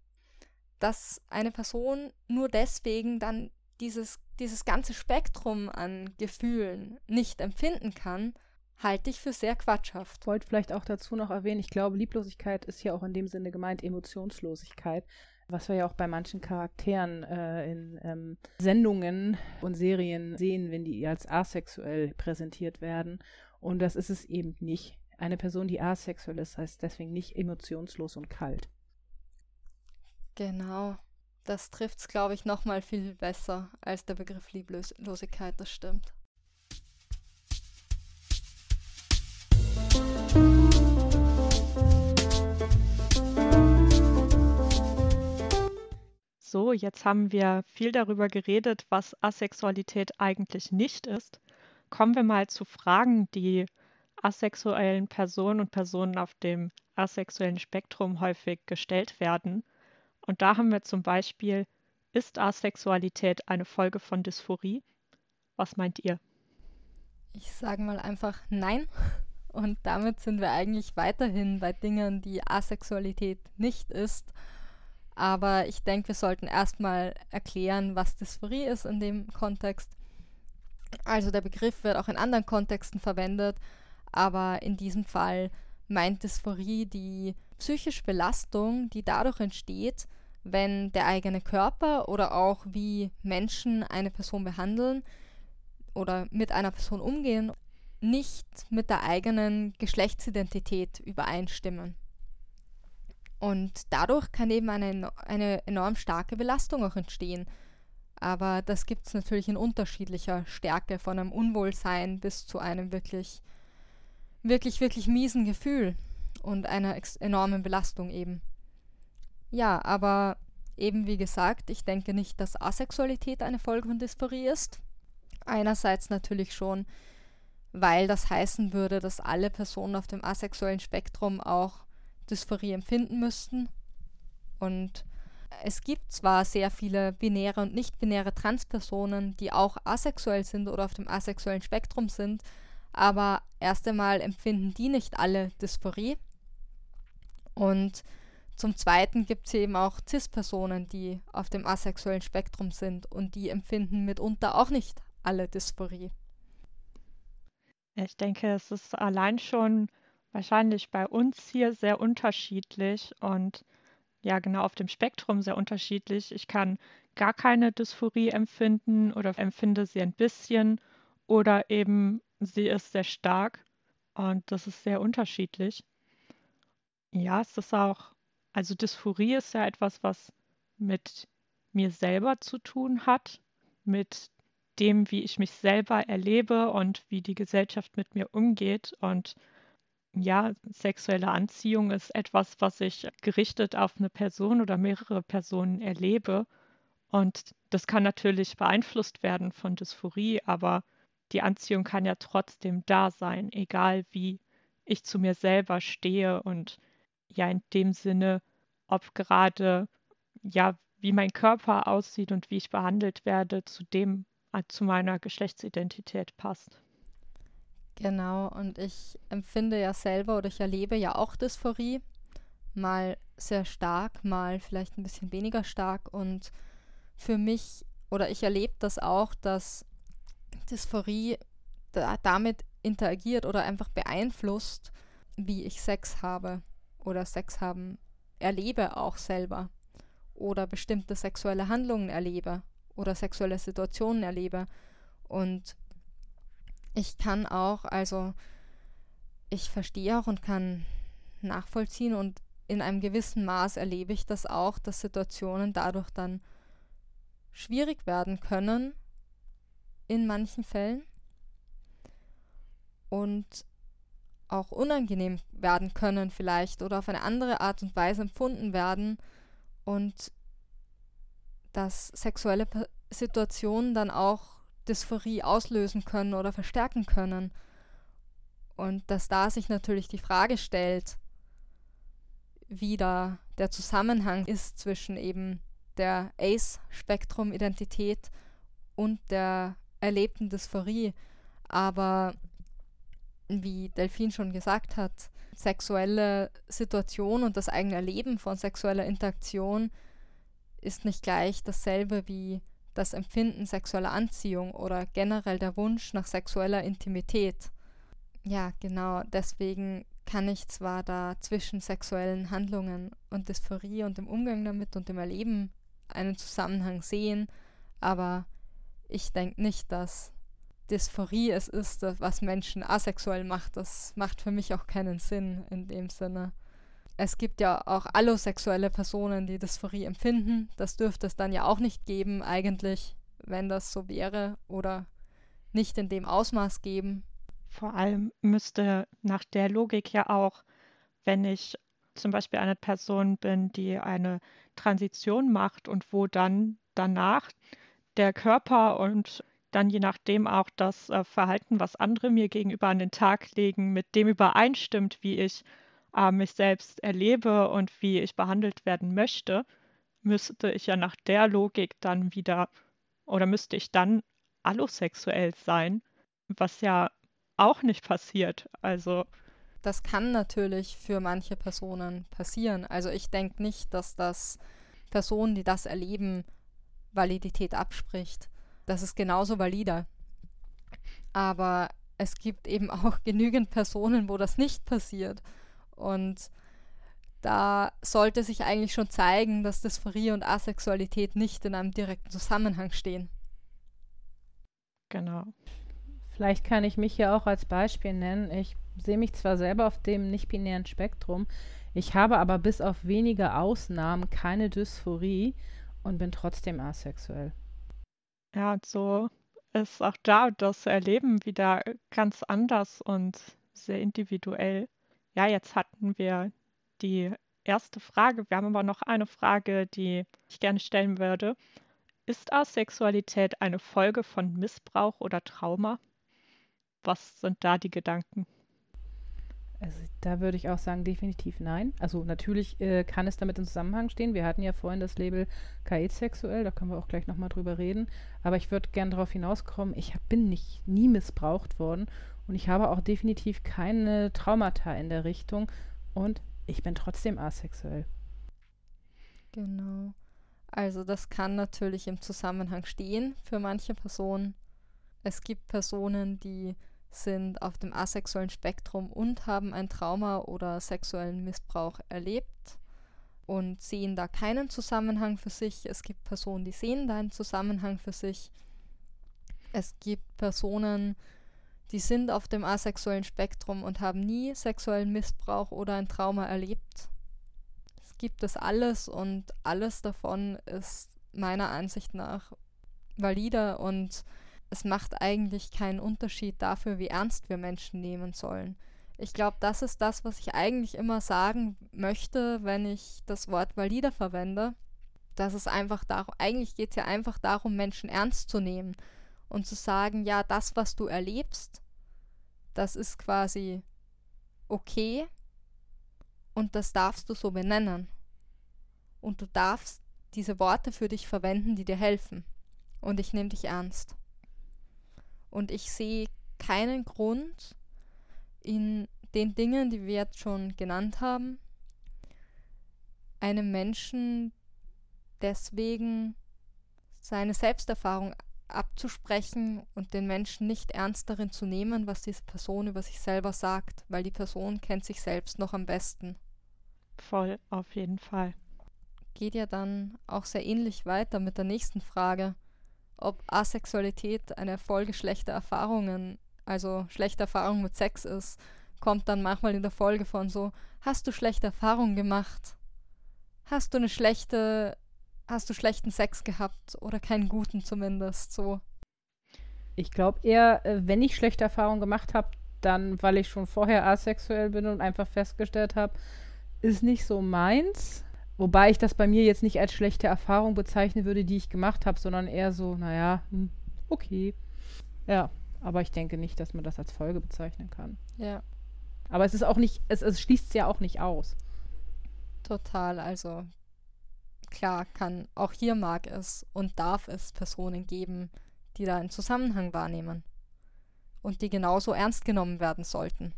dass eine Person nur deswegen dann dieses, dieses ganze Spektrum an Gefühlen nicht empfinden kann, halte ich für sehr quatschhaft. Ich wollte vielleicht auch dazu noch erwähnen, ich glaube, Lieblosigkeit ist ja auch in dem Sinne gemeint Emotionslosigkeit was wir ja auch bei manchen Charakteren äh, in ähm, Sendungen und Serien sehen, wenn die als asexuell präsentiert werden. Und das ist es eben nicht. Eine Person, die asexuell ist, heißt deswegen nicht emotionslos und kalt. Genau. Das trifft es, glaube ich, nochmal viel besser als der Begriff Lieblosigkeit, das stimmt. So, jetzt haben wir viel darüber geredet, was Asexualität eigentlich nicht ist. Kommen wir mal zu Fragen, die asexuellen Personen und Personen auf dem asexuellen Spektrum häufig gestellt werden. Und da haben wir zum Beispiel, ist Asexualität eine Folge von Dysphorie? Was meint ihr? Ich sage mal einfach nein. Und damit sind wir eigentlich weiterhin bei Dingen, die Asexualität nicht ist. Aber ich denke, wir sollten erstmal erklären, was Dysphorie ist in dem Kontext. Also der Begriff wird auch in anderen Kontexten verwendet, aber in diesem Fall meint Dysphorie die psychische Belastung, die dadurch entsteht, wenn der eigene Körper oder auch wie Menschen eine Person behandeln oder mit einer Person umgehen, nicht mit der eigenen Geschlechtsidentität übereinstimmen. Und dadurch kann eben eine, eine enorm starke Belastung auch entstehen. Aber das gibt es natürlich in unterschiedlicher Stärke, von einem Unwohlsein bis zu einem wirklich, wirklich, wirklich miesen Gefühl und einer enormen Belastung eben. Ja, aber eben wie gesagt, ich denke nicht, dass Asexualität eine Folge von Dysphorie ist. Einerseits natürlich schon, weil das heißen würde, dass alle Personen auf dem asexuellen Spektrum auch Dysphorie empfinden müssten. Und es gibt zwar sehr viele binäre und nicht-binäre Transpersonen, die auch asexuell sind oder auf dem asexuellen Spektrum sind, aber erst einmal empfinden die nicht alle Dysphorie. Und zum Zweiten gibt es eben auch CIS-Personen, die auf dem asexuellen Spektrum sind und die empfinden mitunter auch nicht alle Dysphorie. Ich denke, es ist allein schon wahrscheinlich bei uns hier sehr unterschiedlich und ja, genau auf dem Spektrum sehr unterschiedlich. Ich kann gar keine Dysphorie empfinden oder empfinde sie ein bisschen oder eben sie ist sehr stark und das ist sehr unterschiedlich. Ja, es ist auch, also Dysphorie ist ja etwas, was mit mir selber zu tun hat, mit dem, wie ich mich selber erlebe und wie die Gesellschaft mit mir umgeht. Und ja, sexuelle Anziehung ist etwas, was ich gerichtet auf eine Person oder mehrere Personen erlebe. Und das kann natürlich beeinflusst werden von Dysphorie, aber die Anziehung kann ja trotzdem da sein, egal wie ich zu mir selber stehe und ja in dem Sinne, ob gerade ja wie mein Körper aussieht und wie ich behandelt werde, zu dem zu meiner Geschlechtsidentität passt. Genau, und ich empfinde ja selber oder ich erlebe ja auch Dysphorie. Mal sehr stark, mal vielleicht ein bisschen weniger stark. Und für mich, oder ich erlebe das auch, dass Dysphorie da, damit interagiert oder einfach beeinflusst, wie ich Sex habe oder Sex haben erlebe auch selber oder bestimmte sexuelle Handlungen erlebe oder sexuelle Situationen erlebe. Und ich kann auch, also ich verstehe auch und kann nachvollziehen und in einem gewissen Maß erlebe ich das auch, dass Situationen dadurch dann schwierig werden können in manchen Fällen und auch unangenehm werden können vielleicht oder auf eine andere Art und Weise empfunden werden und dass sexuelle Situationen dann auch Dysphorie auslösen können oder verstärken können. Und dass da sich natürlich die Frage stellt, wie da der Zusammenhang ist zwischen eben der ACE-Spektrum-Identität und der erlebten Dysphorie. Aber wie Delphine schon gesagt hat, sexuelle Situation und das eigene Erleben von sexueller Interaktion ist nicht gleich dasselbe wie das Empfinden sexueller Anziehung oder generell der Wunsch nach sexueller Intimität. Ja, genau, deswegen kann ich zwar da zwischen sexuellen Handlungen und Dysphorie und dem Umgang damit und dem Erleben einen Zusammenhang sehen, aber ich denke nicht, dass Dysphorie es ist, was Menschen asexuell macht. Das macht für mich auch keinen Sinn in dem Sinne es gibt ja auch allosexuelle Personen, die Dysphorie empfinden. Das dürfte es dann ja auch nicht geben, eigentlich, wenn das so wäre oder nicht in dem Ausmaß geben. Vor allem müsste nach der Logik ja auch, wenn ich zum Beispiel eine Person bin, die eine Transition macht und wo dann danach der Körper und dann je nachdem auch das äh, Verhalten, was andere mir gegenüber an den Tag legen, mit dem übereinstimmt, wie ich äh, mich selbst erlebe und wie ich behandelt werden möchte, müsste ich ja nach der Logik dann wieder oder müsste ich dann allosexuell sein, was ja auch nicht passiert. Also das kann natürlich für manche Personen passieren. Also ich denke nicht, dass das Personen, die das erleben, Validität abspricht. Das ist genauso valider. Aber es gibt eben auch genügend Personen, wo das nicht passiert. Und da sollte sich eigentlich schon zeigen, dass Dysphorie und Asexualität nicht in einem direkten Zusammenhang stehen. Genau. Vielleicht kann ich mich ja auch als Beispiel nennen. Ich sehe mich zwar selber auf dem nicht-binären Spektrum, ich habe aber bis auf wenige Ausnahmen keine Dysphorie und bin trotzdem asexuell. Ja, und so ist auch da das Erleben wieder ganz anders und sehr individuell ja, jetzt hatten wir die erste Frage. Wir haben aber noch eine Frage, die ich gerne stellen würde. Ist Asexualität eine Folge von Missbrauch oder Trauma? Was sind da die Gedanken? Also da würde ich auch sagen, definitiv nein. Also natürlich äh, kann es damit in Zusammenhang stehen. Wir hatten ja vorhin das Label KI-sexuell, da können wir auch gleich nochmal drüber reden. Aber ich würde gerne darauf hinauskommen, ich hab, bin nicht nie missbraucht worden und ich habe auch definitiv keine Traumata in der Richtung und ich bin trotzdem asexuell. Genau. Also das kann natürlich im Zusammenhang stehen für manche Personen. Es gibt Personen, die sind auf dem asexuellen Spektrum und haben ein Trauma oder sexuellen Missbrauch erlebt und sehen da keinen Zusammenhang für sich. Es gibt Personen, die sehen da einen Zusammenhang für sich. Es gibt Personen, die sind auf dem asexuellen Spektrum und haben nie sexuellen Missbrauch oder ein Trauma erlebt gibt es alles und alles davon ist meiner Ansicht nach valider und es macht eigentlich keinen Unterschied dafür, wie ernst wir Menschen nehmen sollen. Ich glaube, das ist das, was ich eigentlich immer sagen möchte, wenn ich das Wort valider verwende. Dass es einfach darum, eigentlich geht es ja einfach darum, Menschen ernst zu nehmen und zu sagen, ja, das, was du erlebst, das ist quasi okay und das darfst du so benennen. Und du darfst diese Worte für dich verwenden, die dir helfen. Und ich nehme dich ernst. Und ich sehe keinen Grund in den Dingen, die wir jetzt schon genannt haben, einem Menschen deswegen seine Selbsterfahrung abzusprechen und den Menschen nicht ernst darin zu nehmen, was diese Person über sich selber sagt, weil die Person kennt sich selbst noch am besten. Voll, auf jeden Fall. Geht ja dann auch sehr ähnlich weiter mit der nächsten Frage, ob Asexualität eine Folge schlechter Erfahrungen, also schlechte Erfahrungen mit Sex ist, kommt dann manchmal in der Folge von so, hast du schlechte Erfahrungen gemacht? Hast du eine schlechte hast du schlechten Sex gehabt oder keinen guten zumindest so. Ich glaube eher, äh, wenn ich schlechte Erfahrungen gemacht habe, dann weil ich schon vorher asexuell bin und einfach festgestellt habe, ist nicht so meins. Wobei ich das bei mir jetzt nicht als schlechte Erfahrung bezeichnen würde, die ich gemacht habe, sondern eher so, naja, hm, okay. Ja, aber ich denke nicht, dass man das als Folge bezeichnen kann. Ja. Aber es ist auch nicht, es, es schließt es ja auch nicht aus. Total, also klar kann, auch hier mag es und darf es Personen geben, die da einen Zusammenhang wahrnehmen und die genauso ernst genommen werden sollten.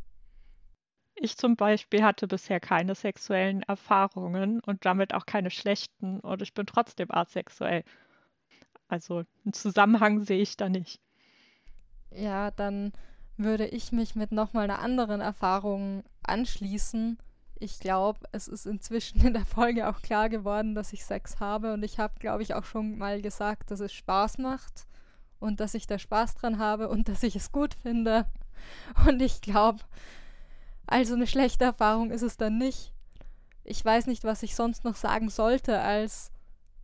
Ich zum Beispiel hatte bisher keine sexuellen Erfahrungen und damit auch keine schlechten und ich bin trotzdem asexuell. Also einen Zusammenhang sehe ich da nicht. Ja, dann würde ich mich mit nochmal einer anderen Erfahrung anschließen, ich glaube, es ist inzwischen in der Folge auch klar geworden, dass ich Sex habe und ich habe, glaube ich, auch schon mal gesagt, dass es Spaß macht und dass ich da Spaß dran habe und dass ich es gut finde. Und ich glaube, also eine schlechte Erfahrung ist es dann nicht. Ich weiß nicht, was ich sonst noch sagen sollte, als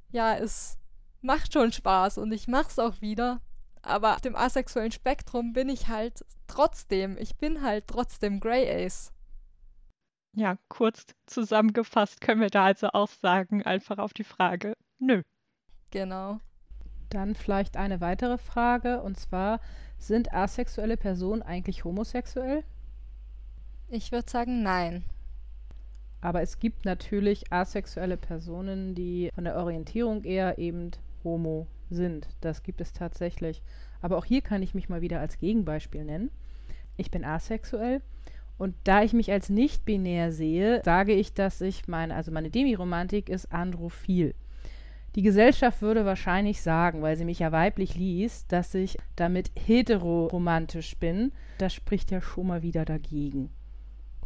ja, es macht schon Spaß und ich mach's auch wieder. Aber auf dem asexuellen Spektrum bin ich halt trotzdem, ich bin halt trotzdem Grey Ace. Ja, kurz zusammengefasst können wir da also auch sagen, einfach auf die Frage, nö. Genau. Dann vielleicht eine weitere Frage, und zwar, sind asexuelle Personen eigentlich homosexuell? Ich würde sagen, nein. Aber es gibt natürlich asexuelle Personen, die von der Orientierung eher eben homo sind. Das gibt es tatsächlich. Aber auch hier kann ich mich mal wieder als Gegenbeispiel nennen. Ich bin asexuell und da ich mich als nicht-binär sehe, sage ich, dass ich meine, also meine Demiromantik ist androphil. Die Gesellschaft würde wahrscheinlich sagen, weil sie mich ja weiblich liest, dass ich damit heteroromantisch bin. Das spricht ja schon mal wieder dagegen.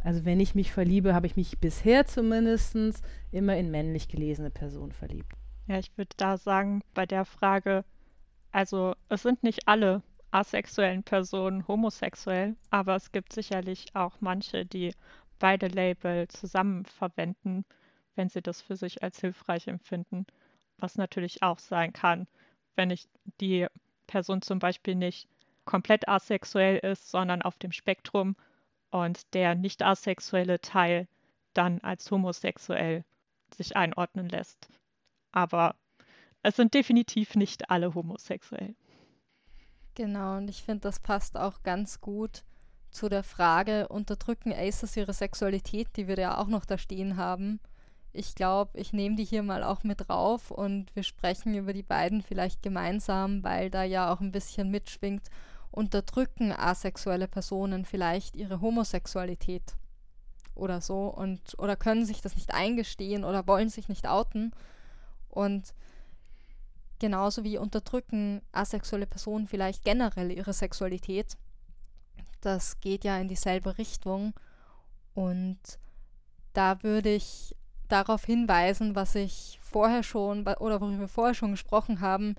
Also wenn ich mich verliebe, habe ich mich bisher zumindest immer in männlich gelesene Personen verliebt. Ja, ich würde da sagen, bei der Frage, also es sind nicht alle asexuellen Personen homosexuell, aber es gibt sicherlich auch manche, die beide Label zusammen verwenden, wenn sie das für sich als hilfreich empfinden, was natürlich auch sein kann, wenn ich die Person zum Beispiel nicht komplett asexuell ist, sondern auf dem Spektrum und der nicht asexuelle Teil dann als homosexuell sich einordnen lässt. Aber es sind definitiv nicht alle homosexuell. Genau, und ich finde, das passt auch ganz gut zu der Frage, unterdrücken Aces ihre Sexualität, die wir ja auch noch da stehen haben. Ich glaube, ich nehme die hier mal auch mit drauf und wir sprechen über die beiden vielleicht gemeinsam, weil da ja auch ein bisschen mitschwingt, unterdrücken asexuelle Personen vielleicht ihre Homosexualität oder so und oder können sich das nicht eingestehen oder wollen sich nicht outen und genauso wie unterdrücken asexuelle Personen vielleicht generell ihre Sexualität das geht ja in dieselbe Richtung. Und da würde ich darauf hinweisen, was ich vorher schon oder worüber wir vorher schon gesprochen haben,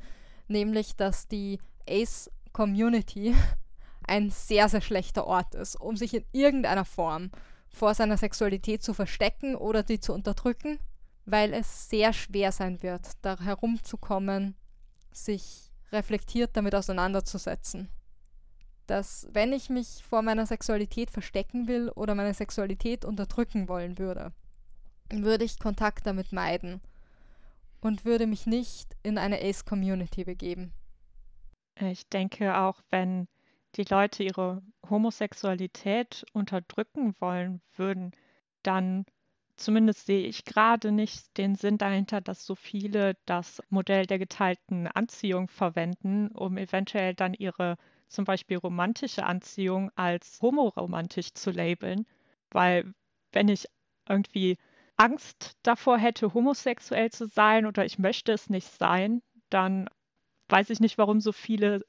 nämlich, dass die Ace-Community ein sehr, sehr schlechter Ort ist, um sich in irgendeiner Form vor seiner Sexualität zu verstecken oder die zu unterdrücken, weil es sehr schwer sein wird, da herumzukommen, sich reflektiert damit auseinanderzusetzen dass wenn ich mich vor meiner Sexualität verstecken will oder meine Sexualität unterdrücken wollen würde, würde ich Kontakt damit meiden und würde mich nicht in eine Ace-Community begeben. Ich denke auch, wenn die Leute ihre Homosexualität unterdrücken wollen würden, dann zumindest sehe ich gerade nicht den Sinn dahinter, dass so viele das Modell der geteilten Anziehung verwenden, um eventuell dann ihre zum Beispiel romantische Anziehung als homoromantisch zu labeln, weil wenn ich irgendwie Angst davor hätte, homosexuell zu sein oder ich möchte es nicht sein, dann weiß ich nicht, warum so viele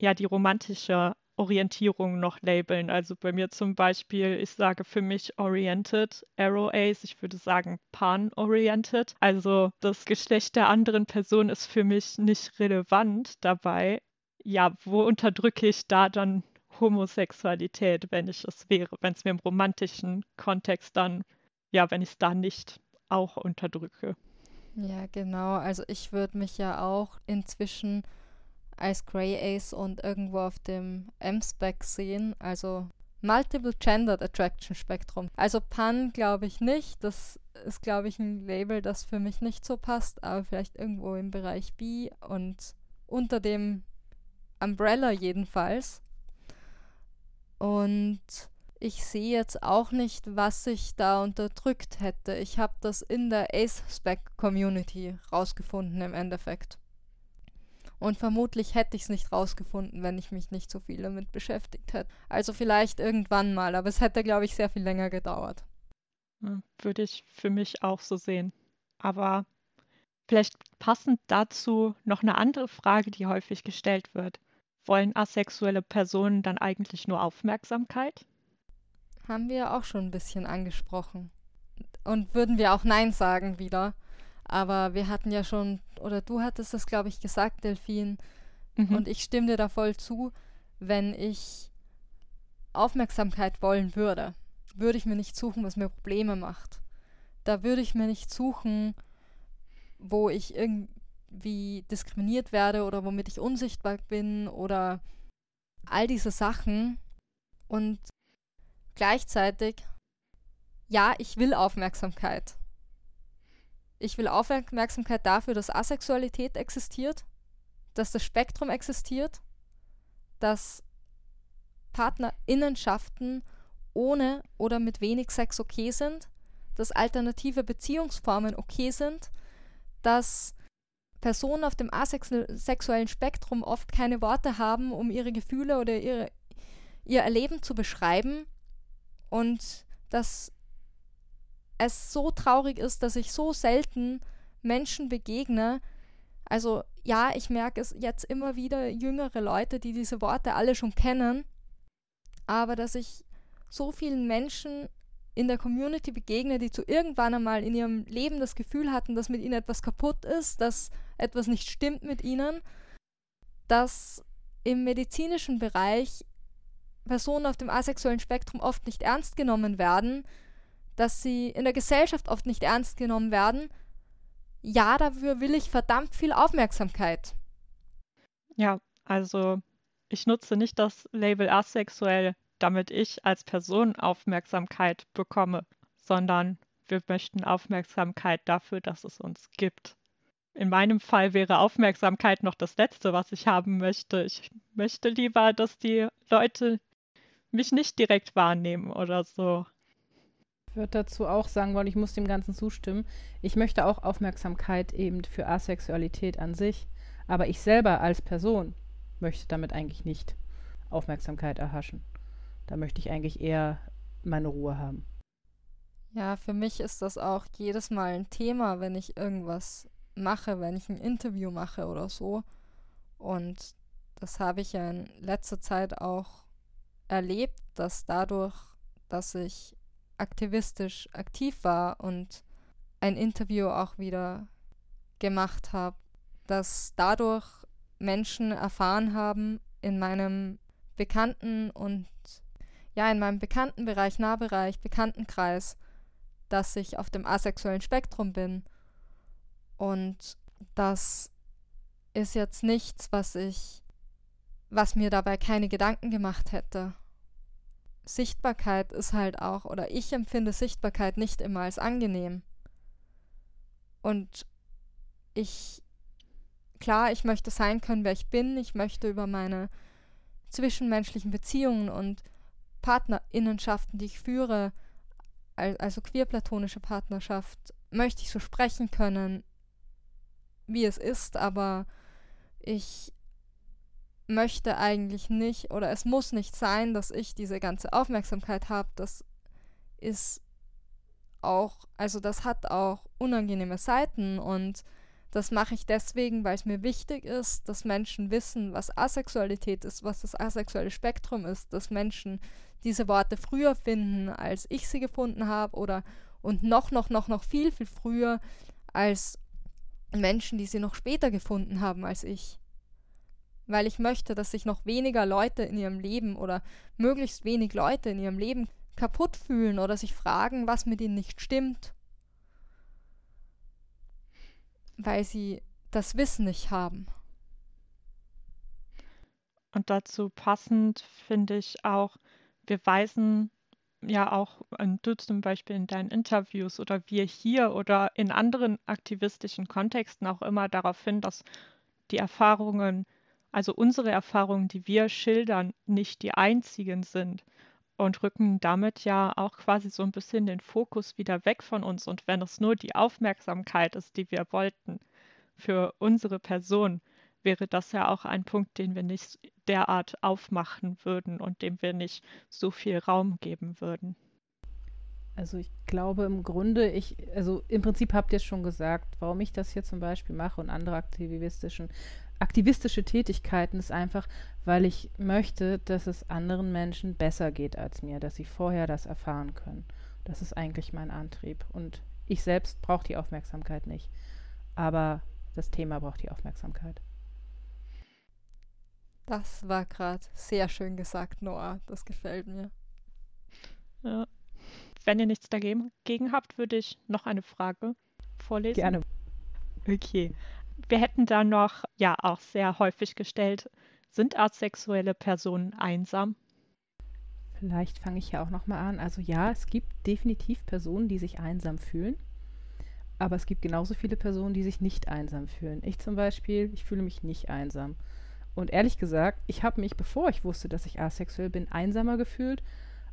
ja die romantische Orientierung noch labeln. Also bei mir zum Beispiel, ich sage für mich oriented, arrow ace, ich würde sagen pan-oriented. Also das Geschlecht der anderen Person ist für mich nicht relevant dabei ja, wo unterdrücke ich da dann Homosexualität, wenn ich es wäre, wenn es mir im romantischen Kontext dann, ja, wenn ich es da nicht auch unterdrücke. Ja, genau. Also ich würde mich ja auch inzwischen als Grey Ace und irgendwo auf dem M-Spec sehen, also Multiple Gendered Attraction Spektrum. Also Pan glaube ich nicht. Das ist, glaube ich, ein Label, das für mich nicht so passt, aber vielleicht irgendwo im Bereich B und unter dem Umbrella jedenfalls. Und ich sehe jetzt auch nicht, was ich da unterdrückt hätte. Ich habe das in der Ace-Spec-Community rausgefunden im Endeffekt. Und vermutlich hätte ich es nicht rausgefunden, wenn ich mich nicht so viel damit beschäftigt hätte. Also vielleicht irgendwann mal, aber es hätte, glaube ich, sehr viel länger gedauert. Würde ich für mich auch so sehen. Aber vielleicht passend dazu noch eine andere Frage, die häufig gestellt wird. Wollen asexuelle Personen dann eigentlich nur Aufmerksamkeit? Haben wir auch schon ein bisschen angesprochen. Und würden wir auch Nein sagen wieder. Aber wir hatten ja schon, oder du hattest das, glaube ich, gesagt, Delfin. Mhm. Und ich stimme dir da voll zu, wenn ich Aufmerksamkeit wollen würde, würde ich mir nicht suchen, was mir Probleme macht. Da würde ich mir nicht suchen, wo ich irgendwie wie diskriminiert werde oder womit ich unsichtbar bin oder all diese Sachen. Und gleichzeitig, ja, ich will Aufmerksamkeit. Ich will Aufmerksamkeit dafür, dass Asexualität existiert, dass das Spektrum existiert, dass Partnerinnenschaften ohne oder mit wenig Sex okay sind, dass alternative Beziehungsformen okay sind, dass Personen auf dem asexuellen Spektrum oft keine Worte haben, um ihre Gefühle oder ihre, ihr Erleben zu beschreiben und dass es so traurig ist, dass ich so selten Menschen begegne. Also ja, ich merke es jetzt immer wieder jüngere Leute, die diese Worte alle schon kennen, aber dass ich so vielen Menschen in der Community begegne, die zu irgendwann einmal in ihrem Leben das Gefühl hatten, dass mit ihnen etwas kaputt ist, dass etwas nicht stimmt mit ihnen, dass im medizinischen Bereich Personen auf dem asexuellen Spektrum oft nicht ernst genommen werden, dass sie in der Gesellschaft oft nicht ernst genommen werden. Ja, dafür will ich verdammt viel Aufmerksamkeit. Ja, also ich nutze nicht das Label asexuell damit ich als Person Aufmerksamkeit bekomme, sondern wir möchten Aufmerksamkeit dafür, dass es uns gibt. In meinem Fall wäre Aufmerksamkeit noch das Letzte, was ich haben möchte. Ich möchte lieber, dass die Leute mich nicht direkt wahrnehmen oder so. Würde dazu auch sagen wollen, ich muss dem Ganzen zustimmen. Ich möchte auch Aufmerksamkeit eben für Asexualität an sich, aber ich selber als Person möchte damit eigentlich nicht Aufmerksamkeit erhaschen. Da möchte ich eigentlich eher meine Ruhe haben. Ja, für mich ist das auch jedes Mal ein Thema, wenn ich irgendwas mache, wenn ich ein Interview mache oder so. Und das habe ich ja in letzter Zeit auch erlebt, dass dadurch, dass ich aktivistisch aktiv war und ein Interview auch wieder gemacht habe, dass dadurch Menschen erfahren haben in meinem Bekannten und ja, in meinem Bekanntenbereich, Nahbereich, Bekanntenkreis, dass ich auf dem asexuellen Spektrum bin. Und das ist jetzt nichts, was ich, was mir dabei keine Gedanken gemacht hätte. Sichtbarkeit ist halt auch, oder ich empfinde Sichtbarkeit nicht immer als angenehm. Und ich, klar, ich möchte sein können, wer ich bin. Ich möchte über meine zwischenmenschlichen Beziehungen und Partnerinnenschaften, die ich führe, also queerplatonische Partnerschaft, möchte ich so sprechen können, wie es ist, aber ich möchte eigentlich nicht oder es muss nicht sein, dass ich diese ganze Aufmerksamkeit habe. Das ist auch, also das hat auch unangenehme Seiten und das mache ich deswegen, weil es mir wichtig ist, dass Menschen wissen, was Asexualität ist, was das asexuelle Spektrum ist, dass Menschen diese Worte früher finden, als ich sie gefunden habe oder und noch, noch, noch, noch viel, viel früher als Menschen, die sie noch später gefunden haben als ich. Weil ich möchte, dass sich noch weniger Leute in ihrem Leben oder möglichst wenig Leute in ihrem Leben kaputt fühlen oder sich fragen, was mit ihnen nicht stimmt. Weil sie das Wissen nicht haben. Und dazu passend finde ich auch, wir weisen ja auch, du zum Beispiel in deinen Interviews oder wir hier oder in anderen aktivistischen Kontexten auch immer darauf hin, dass die Erfahrungen, also unsere Erfahrungen, die wir schildern, nicht die einzigen sind und rücken damit ja auch quasi so ein bisschen den Fokus wieder weg von uns. Und wenn es nur die Aufmerksamkeit ist, die wir wollten für unsere Person, wäre das ja auch ein Punkt, den wir nicht derart aufmachen würden und dem wir nicht so viel Raum geben würden. Also ich glaube im Grunde, ich, also im Prinzip habt ihr schon gesagt, warum ich das hier zum Beispiel mache und andere aktivistischen, aktivistische Tätigkeiten ist einfach, weil ich möchte, dass es anderen Menschen besser geht als mir, dass sie vorher das erfahren können. Das ist eigentlich mein Antrieb. Und ich selbst brauche die Aufmerksamkeit nicht. Aber das Thema braucht die Aufmerksamkeit. Das war gerade sehr schön gesagt, Noah. Das gefällt mir. Ja. Wenn ihr nichts dagegen habt, würde ich noch eine Frage vorlesen. Gerne. Okay. Wir hätten da noch, ja, auch sehr häufig gestellt, sind asexuelle Personen einsam? Vielleicht fange ich ja auch nochmal an. Also ja, es gibt definitiv Personen, die sich einsam fühlen. Aber es gibt genauso viele Personen, die sich nicht einsam fühlen. Ich zum Beispiel, ich fühle mich nicht einsam. Und ehrlich gesagt, ich habe mich, bevor ich wusste, dass ich asexuell bin, einsamer gefühlt,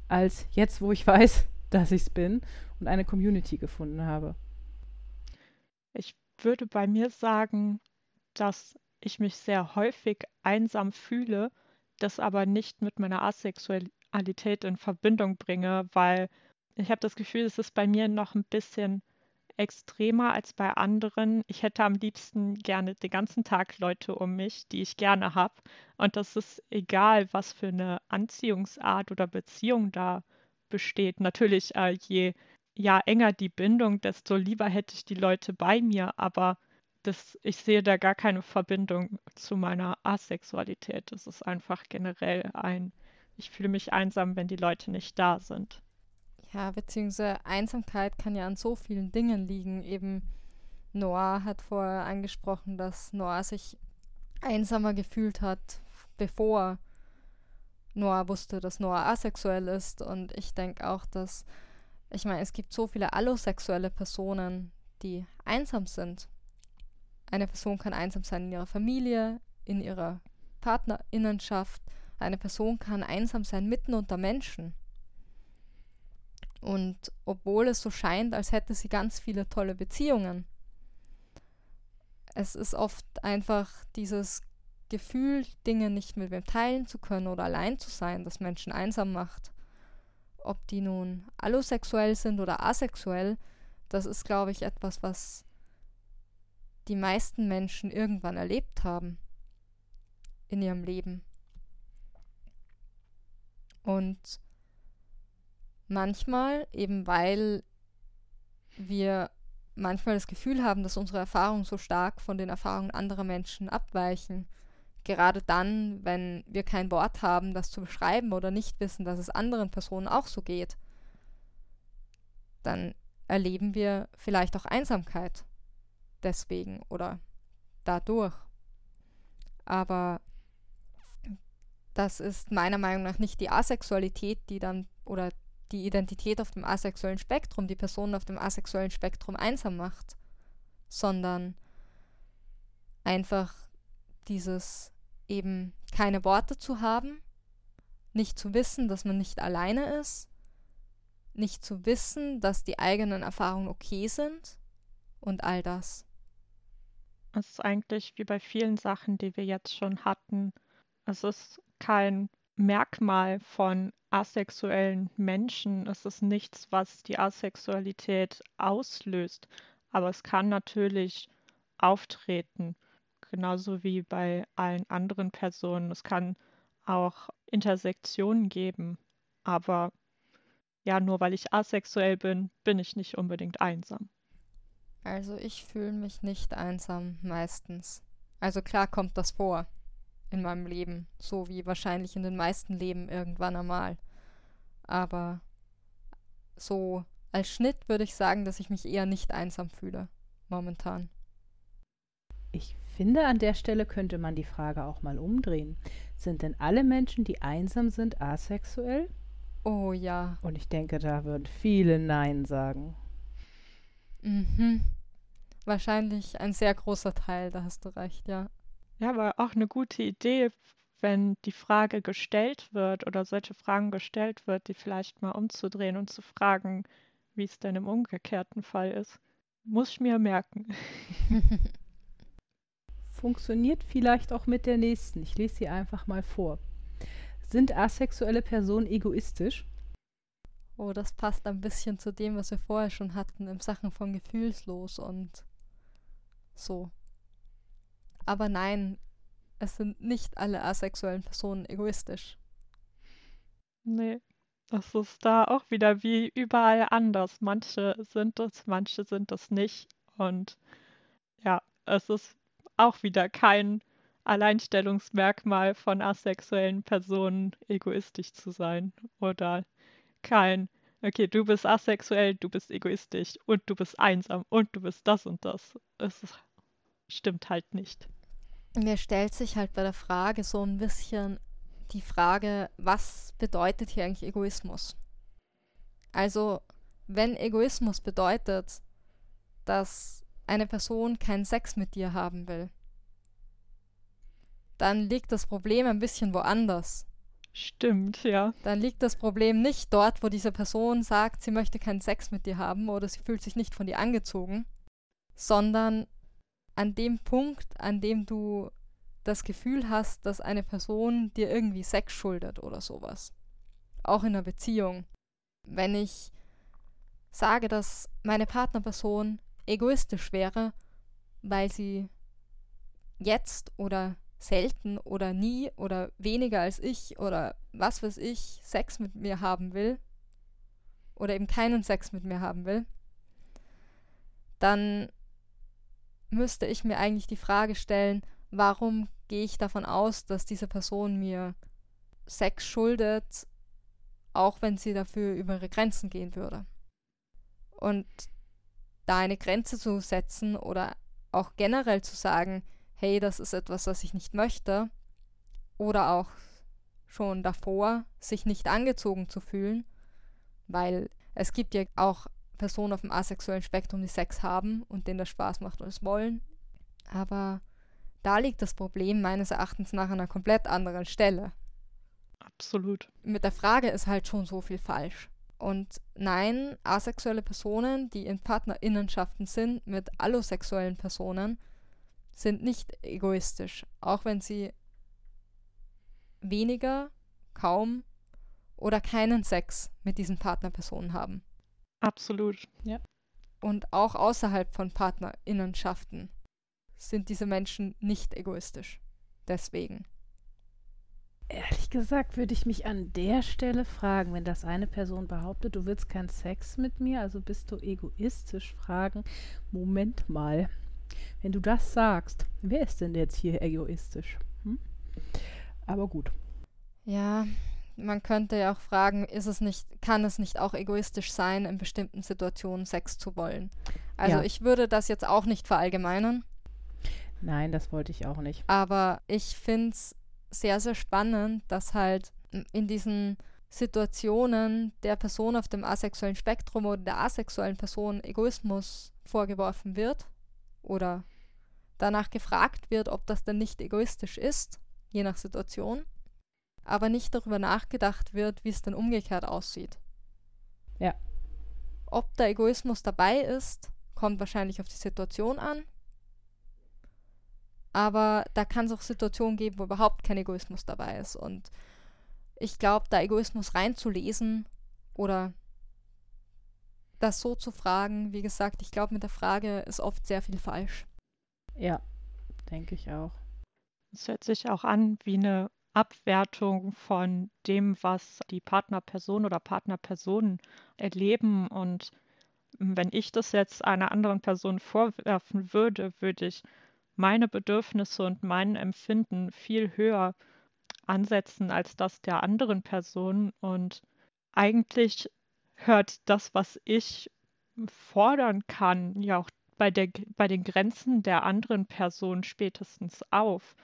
als jetzt, wo ich weiß, dass ich es bin und eine Community gefunden habe. Ich würde bei mir sagen, dass ich mich sehr häufig einsam fühle, das aber nicht mit meiner Asexualität in Verbindung bringe, weil ich habe das Gefühl, es ist bei mir noch ein bisschen extremer als bei anderen. Ich hätte am liebsten gerne den ganzen Tag Leute um mich, die ich gerne habe. Und das ist egal, was für eine Anziehungsart oder Beziehung da besteht. Natürlich, äh, je ja, enger die Bindung, desto lieber hätte ich die Leute bei mir, aber das, ich sehe da gar keine Verbindung zu meiner Asexualität. Das ist einfach generell ein, ich fühle mich einsam, wenn die Leute nicht da sind. Ja, beziehungsweise Einsamkeit kann ja an so vielen Dingen liegen. Eben Noah hat vorher angesprochen, dass Noah sich einsamer gefühlt hat, bevor Noah wusste, dass Noah asexuell ist. Und ich denke auch, dass Ich meine, es gibt so viele allosexuelle Personen, die einsam sind. Eine Person kann einsam sein in ihrer Familie, in ihrer Partnerinnenschaft. Eine Person kann einsam sein mitten unter Menschen. Und obwohl es so scheint, als hätte sie ganz viele tolle Beziehungen, es ist oft einfach dieses Gefühl, Dinge nicht mit wem teilen zu können oder allein zu sein, das Menschen einsam macht. Ob die nun allosexuell sind oder asexuell, das ist, glaube ich, etwas, was die meisten Menschen irgendwann erlebt haben in ihrem Leben. Und manchmal, eben weil wir manchmal das Gefühl haben, dass unsere Erfahrungen so stark von den Erfahrungen anderer Menschen abweichen, gerade dann, wenn wir kein Wort haben, das zu beschreiben oder nicht wissen, dass es anderen Personen auch so geht, dann erleben wir vielleicht auch Einsamkeit deswegen oder dadurch. Aber das ist meiner Meinung nach nicht die Asexualität, die dann oder die Identität auf dem asexuellen Spektrum, die Person auf dem asexuellen Spektrum einsam macht, sondern einfach dieses eben keine Worte zu haben, nicht zu wissen, dass man nicht alleine ist, nicht zu wissen, dass die eigenen Erfahrungen okay sind und all das. Es ist eigentlich wie bei vielen Sachen, die wir jetzt schon hatten. Es ist kein Merkmal von asexuellen Menschen. Es ist nichts, was die Asexualität auslöst. Aber es kann natürlich auftreten, genauso wie bei allen anderen Personen. Es kann auch Intersektionen geben. Aber ja, nur weil ich asexuell bin, bin ich nicht unbedingt einsam. Also ich fühle mich nicht einsam meistens. Also klar kommt das vor in meinem Leben, so wie wahrscheinlich in den meisten Leben irgendwann einmal. Aber so als Schnitt würde ich sagen, dass ich mich eher nicht einsam fühle momentan. Ich finde, an der Stelle könnte man die Frage auch mal umdrehen. Sind denn alle Menschen, die einsam sind, asexuell? Oh ja. Und ich denke, da würden viele Nein sagen. Mhm. Wahrscheinlich ein sehr großer Teil, da hast du recht, ja. Ja, aber auch eine gute Idee, wenn die Frage gestellt wird oder solche Fragen gestellt wird, die vielleicht mal umzudrehen und zu fragen, wie es denn im umgekehrten Fall ist. Muss ich mir merken. Funktioniert vielleicht auch mit der nächsten. Ich lese sie einfach mal vor. Sind asexuelle Personen egoistisch? Oh, das passt ein bisschen zu dem, was wir vorher schon hatten, im Sachen von gefühlslos und so. Aber nein, es sind nicht alle asexuellen Personen egoistisch. Nee, das ist da auch wieder wie überall anders. Manche sind es, manche sind es nicht. Und ja, es ist auch wieder kein Alleinstellungsmerkmal von asexuellen Personen, egoistisch zu sein. Oder kein, okay, du bist asexuell, du bist egoistisch und du bist einsam und du bist das und das. Es stimmt halt nicht mir stellt sich halt bei der Frage so ein bisschen die Frage, was bedeutet hier eigentlich Egoismus? Also, wenn Egoismus bedeutet, dass eine Person keinen Sex mit dir haben will, dann liegt das Problem ein bisschen woanders. Stimmt, ja. Dann liegt das Problem nicht dort, wo diese Person sagt, sie möchte keinen Sex mit dir haben oder sie fühlt sich nicht von dir angezogen, sondern an dem Punkt, an dem du das Gefühl hast, dass eine Person dir irgendwie Sex schuldet oder sowas. Auch in einer Beziehung. Wenn ich sage, dass meine Partnerperson egoistisch wäre, weil sie jetzt oder selten oder nie oder weniger als ich oder was weiß ich Sex mit mir haben will oder eben keinen Sex mit mir haben will, dann müsste ich mir eigentlich die Frage stellen, warum gehe ich davon aus, dass diese Person mir Sex schuldet, auch wenn sie dafür über ihre Grenzen gehen würde. Und da eine Grenze zu setzen oder auch generell zu sagen, hey, das ist etwas, was ich nicht möchte, oder auch schon davor sich nicht angezogen zu fühlen, weil Es gibt ja auch Personen auf dem asexuellen Spektrum, die Sex haben und denen das Spaß macht und es wollen. Aber da liegt das Problem meines Erachtens nach an einer komplett anderen Stelle. Absolut. Mit der Frage ist halt schon so viel falsch. Und nein, asexuelle Personen, die in Partnerinnenschaften sind mit allosexuellen Personen, sind nicht egoistisch, auch wenn sie weniger, kaum oder keinen Sex mit diesen Partnerpersonen haben. Absolut. Ja. Und auch außerhalb von Partnerinnenschaften sind diese Menschen nicht egoistisch. Deswegen. Ehrlich gesagt würde ich mich an der Stelle fragen, wenn das eine Person behauptet, du willst keinen Sex mit mir, also bist du egoistisch, fragen, Moment mal, wenn du das sagst, wer ist denn jetzt hier egoistisch? Hm? Aber gut. Ja, man könnte ja auch fragen, ist es nicht, kann es nicht auch egoistisch sein, in bestimmten Situationen Sex zu wollen? Also Ja. ich würde das jetzt auch nicht verallgemeinern, Nein, das wollte ich auch nicht. aber ich finde es sehr, sehr spannend, dass halt in diesen Situationen der Person auf dem asexuellen Spektrum oder der asexuellen Person Egoismus vorgeworfen wird oder danach gefragt wird, ob das denn nicht egoistisch ist, je nach Situation, aber nicht darüber nachgedacht wird, wie es denn umgekehrt aussieht. Ja. Ob der Egoismus dabei ist, kommt wahrscheinlich auf die Situation an. Aber da kann es auch Situationen geben, wo überhaupt kein Egoismus dabei ist. Und ich glaube, da Egoismus reinzulesen oder das so zu fragen, wie gesagt, ich glaube, mit der Frage ist oft sehr viel falsch. Ja, denke ich auch. Es hört sich auch an wie eine Abwertung von dem, was die Partnerperson oder Partnerpersonen erleben. Und wenn ich das jetzt einer anderen Person vorwerfen würde, würde ich meine Bedürfnisse und mein Empfinden viel höher ansetzen als das der anderen Person. Und eigentlich hört das, was ich fordern kann, ja auch bei, der, bei den Grenzen der anderen Person spätestens auf.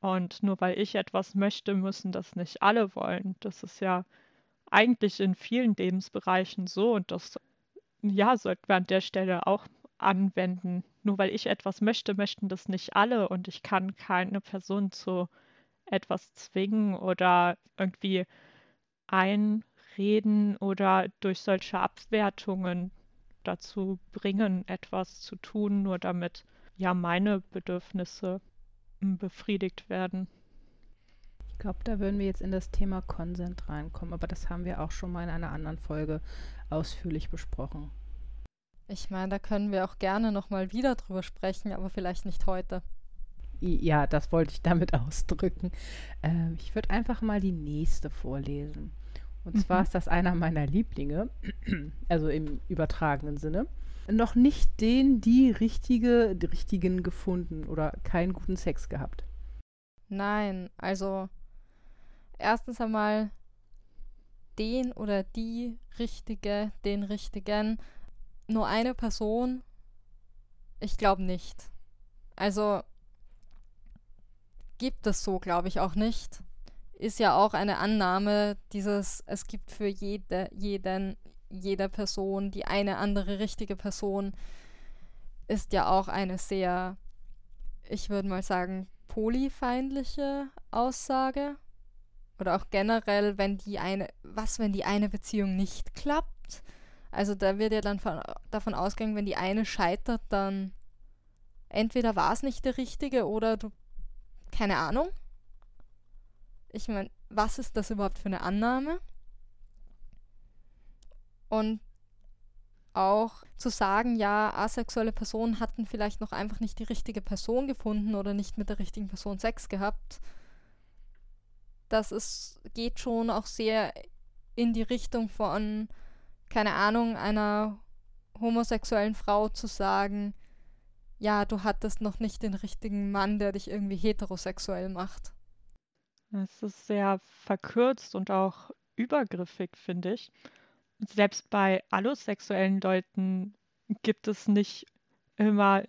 Und nur weil ich etwas möchte, müssen das nicht alle wollen. Das ist ja eigentlich in vielen Lebensbereichen so und das ja, sollten wir an der Stelle auch anwenden. Nur weil ich etwas möchte, möchten das nicht alle und ich kann keine Person zu etwas zwingen oder irgendwie einreden oder durch solche Abwertungen dazu bringen, etwas zu tun, nur damit ja meine Bedürfnisse mm, befriedigt werden. Ich glaube, da würden wir jetzt in das Thema Konsent reinkommen, aber das haben wir auch schon mal in einer anderen Folge ausführlich besprochen. Ich meine, da können wir auch gerne nochmal wieder drüber sprechen, aber vielleicht nicht heute. Ja, das wollte ich damit ausdrücken. Ähm, ich würde einfach mal die nächste vorlesen. Und zwar Mhm. ist das einer meiner Lieblinge, also im übertragenen Sinne. Noch nicht den, die richtige, die richtigen gefunden oder keinen guten Sex gehabt. Nein, also erstens einmal den oder die richtige, den richtigen, nur eine Person, ich glaube nicht. Also gibt es so, glaube ich, auch nicht. Ist ja auch eine Annahme, dieses, es gibt für jede, jeden, jede Person die eine andere richtige Person, ist ja auch eine sehr, ich würde mal sagen, polyfeindliche Aussage. Oder auch generell, wenn die eine, was, wenn die eine Beziehung nicht klappt? Also da wird ja dann von, davon ausgegangen, wenn die eine scheitert, dann entweder war es nicht der richtige oder du, keine Ahnung. Ich meine, was ist das überhaupt für eine Annahme? Und auch zu sagen, ja, asexuelle Personen hatten vielleicht noch einfach nicht die richtige Person gefunden oder nicht mit der richtigen Person Sex gehabt, das ist, geht schon auch sehr in die Richtung von, keine Ahnung, einer homosexuellen Frau zu sagen, ja, du hattest noch nicht den richtigen Mann, der dich irgendwie heterosexuell macht. Es ist sehr verkürzt und auch übergriffig, finde ich. Selbst bei allosexuellen Leuten gibt es nicht immer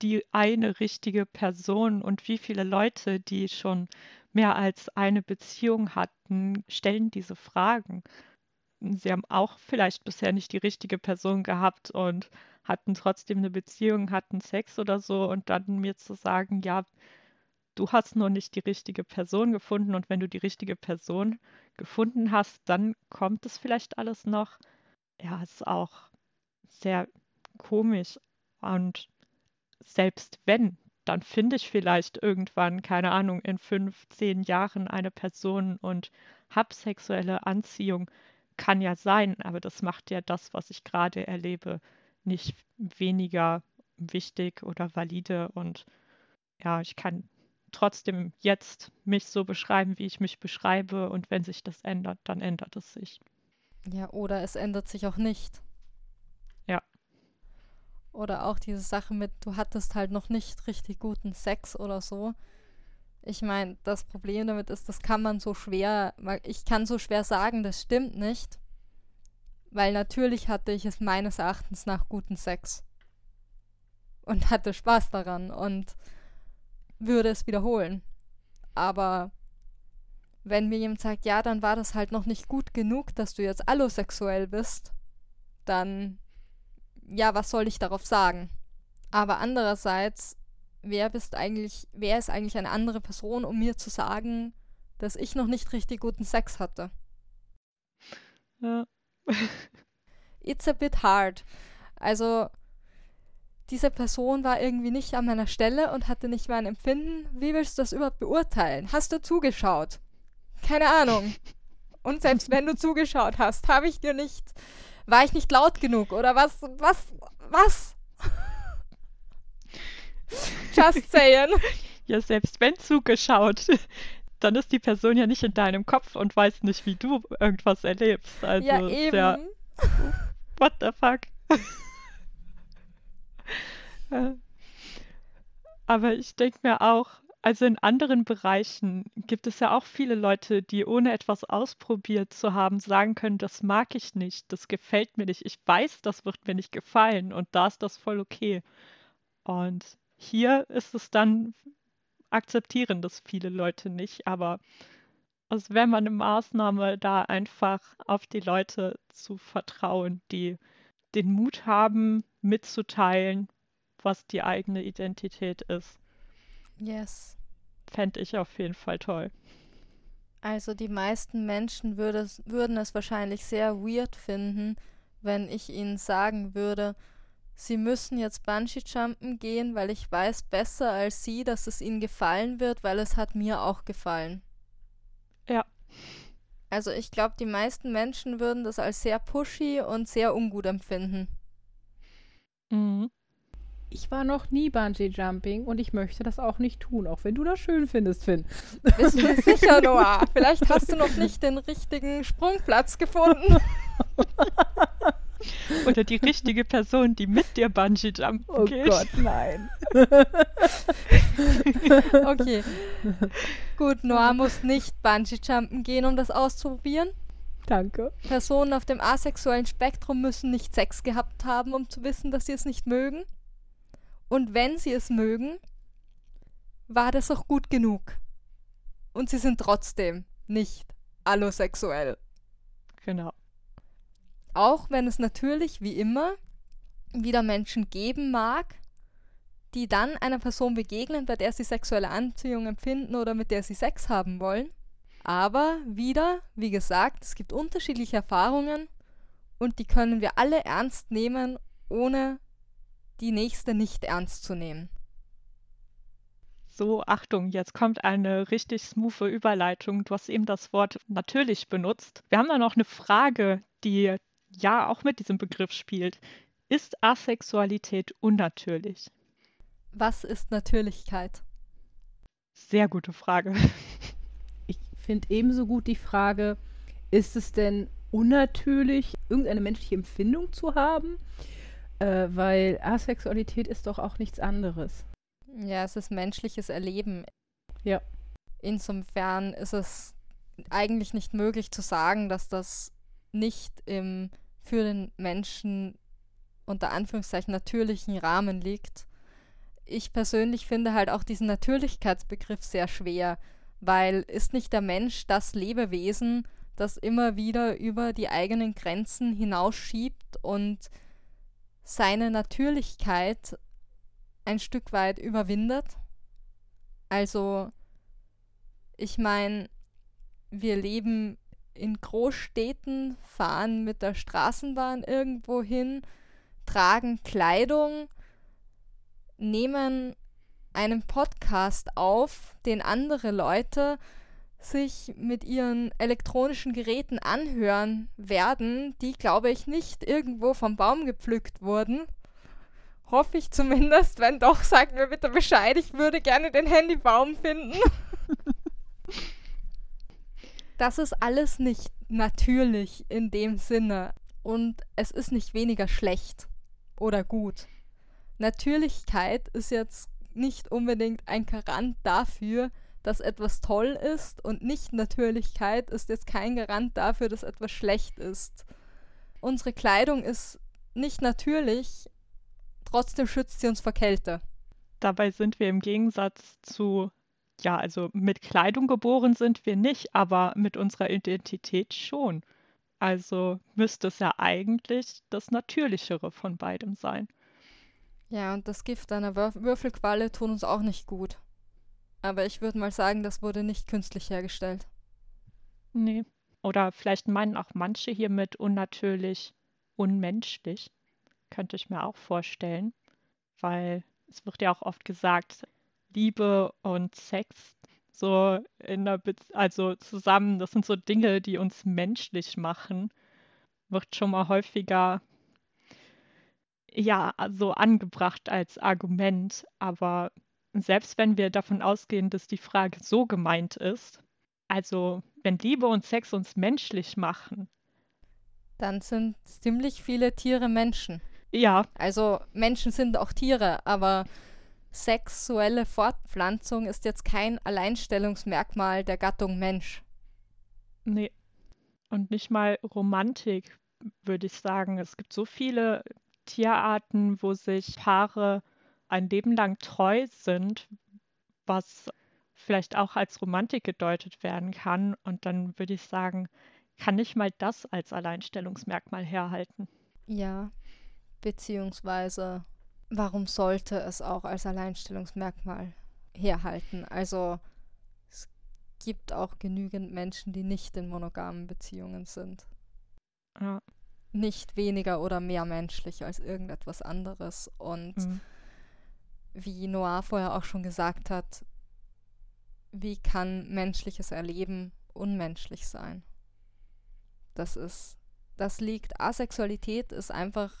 die eine richtige Person und wie viele Leute, die schon mehr als eine Beziehung hatten, stellen diese Fragen. Sie haben auch vielleicht bisher nicht die richtige Person gehabt und hatten trotzdem eine Beziehung, hatten Sex oder so und dann mir zu sagen, ja, du hast nur nicht die richtige Person gefunden und wenn du die richtige Person gefunden hast, dann kommt es vielleicht alles noch. Ja, ist auch sehr komisch und selbst wenn, dann finde ich vielleicht irgendwann, keine Ahnung, in fünf, zehn Jahren eine Person und habe sexuelle Anziehung. Kann ja sein, aber das macht ja das, was ich gerade erlebe, nicht weniger wichtig oder valide. Und ja, ich kann trotzdem jetzt mich so beschreiben, wie ich mich beschreibe. Und wenn sich das ändert, dann ändert es sich. Ja, oder es ändert sich auch nicht. Ja. Oder auch diese Sache mit, du hattest halt noch nicht richtig guten Sex oder so. Ich meine, das Problem damit ist, das kann man so schwer, ich kann so schwer sagen, das stimmt nicht. Weil natürlich hatte ich es meines Erachtens nach guten Sex. Und hatte Spaß daran und würde es wiederholen. Aber wenn mir jemand sagt, ja, dann war das halt noch nicht gut genug, dass du jetzt allosexuell bist, dann ja, was soll ich darauf sagen? Aber andererseits, wer bist eigentlich, wer ist eigentlich eine andere Person, um mir zu sagen, dass ich noch nicht richtig guten Sex hatte? Ja. It's a bit hard. Also, diese Person war irgendwie nicht an meiner Stelle und hatte nicht mein Empfinden. Wie willst du das überhaupt beurteilen? Hast du zugeschaut? Keine Ahnung. Und selbst wenn du zugeschaut hast, habe ich dir nicht war ich nicht laut genug oder was? Was? Was? Just saying. Ja, selbst wenn zugeschaut, dann ist die Person ja nicht in deinem Kopf und weiß nicht, wie du irgendwas erlebst. Also, ja, eben. Ja, what the fuck? Aber ich denke mir auch, also in anderen Bereichen gibt es ja auch viele Leute, die ohne etwas ausprobiert zu haben, sagen können, das mag ich nicht, das gefällt mir nicht, ich weiß, das wird mir nicht gefallen und da ist das voll okay. Und hier ist es dann, akzeptieren das viele Leute nicht, aber es wäre mal eine Maßnahme, da einfach auf die Leute zu vertrauen, die den Mut haben, mitzuteilen, was die eigene Identität ist. Yes. Fände ich auf jeden Fall toll. Also die meisten Menschen würde, würden es wahrscheinlich sehr weird finden, wenn ich ihnen sagen würde, sie müssen jetzt Bungee-Jumpen gehen, weil ich weiß besser als sie, dass es ihnen gefallen wird, weil es hat mir auch gefallen. Ja. Also ich glaube, die meisten Menschen würden das als sehr pushy und sehr ungut empfinden. Mhm. Ich war noch nie Bungee Jumping und ich möchte das auch nicht tun, auch wenn du das schön findest, Finn. Bist du sicher, Noah? Vielleicht hast du noch nicht den richtigen Sprungplatz gefunden. Oder die richtige Person, die mit dir Bungee jumpen oh geht. Oh Gott, nein. okay. Gut, Noah muss nicht Bungee jumpen gehen, um das auszuprobieren. Danke. Personen auf dem asexuellen Spektrum müssen nicht Sex gehabt haben, um zu wissen, dass sie es nicht mögen. Und wenn sie es mögen, war das auch gut genug. Und sie sind trotzdem nicht allosexuell. Genau. Auch wenn es natürlich, wie immer, wieder Menschen geben mag, die dann einer Person begegnen, bei der sie sexuelle Anziehung empfinden oder mit der sie Sex haben wollen. Aber wieder, wie gesagt, es gibt unterschiedliche Erfahrungen und die können wir alle ernst nehmen, ohne die nächste nicht ernst zu nehmen. So, Achtung, jetzt kommt eine richtig smooth Überleitung. Du hast eben das Wort natürlich benutzt. Wir haben da noch eine Frage, die ja auch mit diesem Begriff spielt. Ist Asexualität unnatürlich? Was ist Natürlichkeit? Sehr gute Frage. Ich finde ebenso gut die Frage, ist es denn unnatürlich, irgendeine menschliche Empfindung zu haben? Äh, weil Asexualität ist doch auch nichts anderes. Ja, es ist menschliches Erleben. Ja. Insofern ist es eigentlich nicht möglich zu sagen, dass das nicht im für den Menschen unter Anführungszeichen natürlichen Rahmen liegt. Ich persönlich finde halt auch diesen Natürlichkeitsbegriff sehr schwer, weil ist nicht der Mensch das Lebewesen, das immer wieder über die eigenen Grenzen hinausschiebt und seine Natürlichkeit ein Stück weit überwindet. Also, ich meine, wir leben in Großstädten, fahren mit der Straßenbahn irgendwo hin, tragen Kleidung, nehmen einen Podcast auf, den andere Leute sich mit ihren elektronischen Geräten anhören werden, die, glaube ich, nicht irgendwo vom Baum gepflückt wurden. Hoffe ich zumindest. Wenn doch, sagt mir bitte Bescheid. Ich würde gerne den Handybaum finden. das ist alles nicht natürlich in dem Sinne. Und es ist nicht weniger schlecht oder gut. Natürlichkeit ist jetzt nicht unbedingt ein Garant dafür, dass etwas toll ist und Nicht-Natürlichkeit ist jetzt kein Garant dafür, dass etwas schlecht ist. Unsere Kleidung ist nicht natürlich, trotzdem schützt sie uns vor Kälte. Dabei sind wir im Gegensatz zu, ja, also mit Kleidung geboren sind wir nicht, aber mit unserer Identität schon. Also müsste es ja eigentlich das Natürlichere von beidem sein. Ja, und das Gift einer Würfelqualle tut uns auch nicht gut. Aber ich würde mal sagen, das wurde nicht künstlich hergestellt. Nee. Oder vielleicht meinen auch manche hiermit unnatürlich, unmenschlich. Könnte ich mir auch vorstellen. Weil es wird ja auch oft gesagt, Liebe und Sex so in der Be also zusammen, das sind so Dinge, die uns menschlich machen, wird schon mal häufiger ja, so angebracht als Argument, aber selbst wenn wir davon ausgehen, dass die Frage so gemeint ist, also wenn Liebe und Sex uns menschlich machen, dann sind ziemlich viele Tiere Menschen. Ja. Also Menschen sind auch Tiere, aber sexuelle Fortpflanzung ist jetzt kein Alleinstellungsmerkmal der Gattung Mensch. Nee. Und nicht mal Romantik, würde ich sagen. Es gibt so viele Tierarten, wo sich Paare ein Leben lang treu sind, was vielleicht auch als Romantik gedeutet werden kann. Und dann würde ich sagen, kann ich mal das als Alleinstellungsmerkmal herhalten. Ja, beziehungsweise warum sollte es auch als Alleinstellungsmerkmal herhalten? Also es gibt auch genügend Menschen, die nicht in monogamen Beziehungen sind. Ja. Nicht weniger oder mehr menschlich als irgendetwas anderes. Und mhm wie Noah vorher auch schon gesagt hat, wie kann menschliches Erleben unmenschlich sein? Das ist, das liegt, Asexualität ist einfach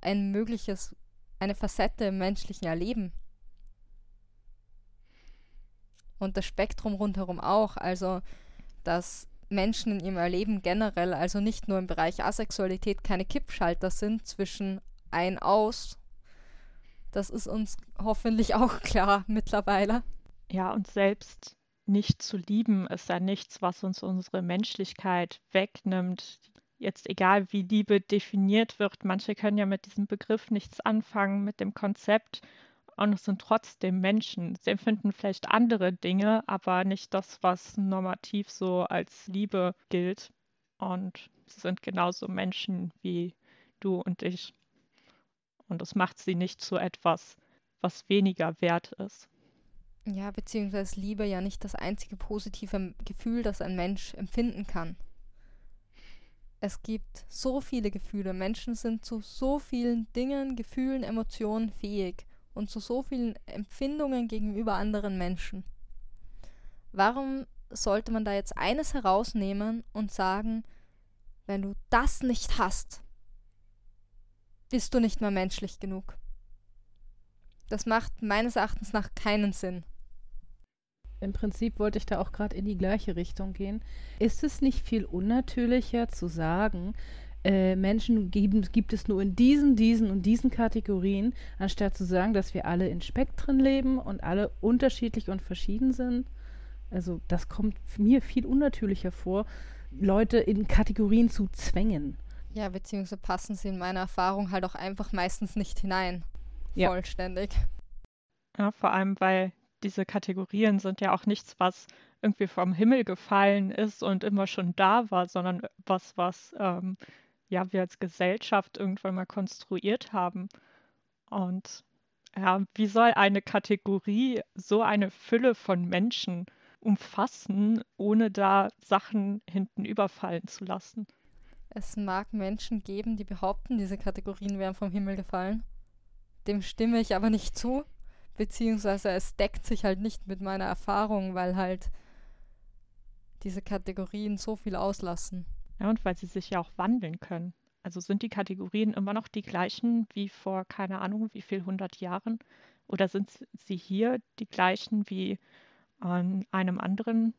ein mögliches, eine Facette im menschlichen Erleben. Und das Spektrum rundherum auch, also dass Menschen in ihrem Erleben generell, also nicht nur im Bereich Asexualität, keine Kippschalter sind zwischen ein aus das ist uns hoffentlich auch klar mittlerweile. Ja, und selbst nicht zu lieben ist ja nichts, was uns unsere Menschlichkeit wegnimmt. Jetzt egal, wie Liebe definiert wird, manche können ja mit diesem Begriff nichts anfangen, mit dem Konzept, und es sind trotzdem Menschen. Sie empfinden vielleicht andere Dinge, aber nicht das, was normativ so als Liebe gilt. Und sie sind genauso Menschen wie du und ich. Und das macht sie nicht zu etwas, was weniger wert ist. Ja, beziehungsweise Liebe ja nicht das einzige positive Gefühl, das ein Mensch empfinden kann. Es gibt so viele Gefühle. Menschen sind zu so vielen Dingen, Gefühlen, Emotionen fähig und zu so vielen Empfindungen gegenüber anderen Menschen. Warum sollte man da jetzt eines herausnehmen und sagen, wenn du das nicht hast, bist du nicht mehr menschlich genug. Das macht meines Erachtens nach keinen Sinn. Im Prinzip wollte ich da auch gerade in die gleiche Richtung gehen. Ist es nicht viel unnatürlicher zu sagen, äh, Menschen geben, gibt es nur in diesen, diesen und diesen Kategorien, anstatt zu sagen, dass wir alle in Spektren leben und alle unterschiedlich und verschieden sind? Also das kommt mir viel unnatürlicher vor, Leute in Kategorien zu zwängen. Ja, beziehungsweise passen sie in meiner Erfahrung halt auch einfach meistens nicht hinein. Ja. Vollständig. Ja, vor allem, weil diese Kategorien sind ja auch nichts, was irgendwie vom Himmel gefallen ist und immer schon da war, sondern was, was ähm, ja wir als Gesellschaft irgendwann mal konstruiert haben. Und ja, wie soll eine Kategorie so eine Fülle von Menschen umfassen, ohne da Sachen hinten überfallen zu lassen? Es mag Menschen geben, die behaupten, diese Kategorien wären vom Himmel gefallen. Dem stimme ich aber nicht zu, beziehungsweise es deckt sich halt nicht mit meiner Erfahrung, weil halt diese Kategorien so viel auslassen. Ja, und weil sie sich ja auch wandeln können. Also sind die Kategorien immer noch die gleichen wie vor, keine Ahnung, wie viel hundert Jahren? Oder sind sie hier die gleichen wie an einem anderen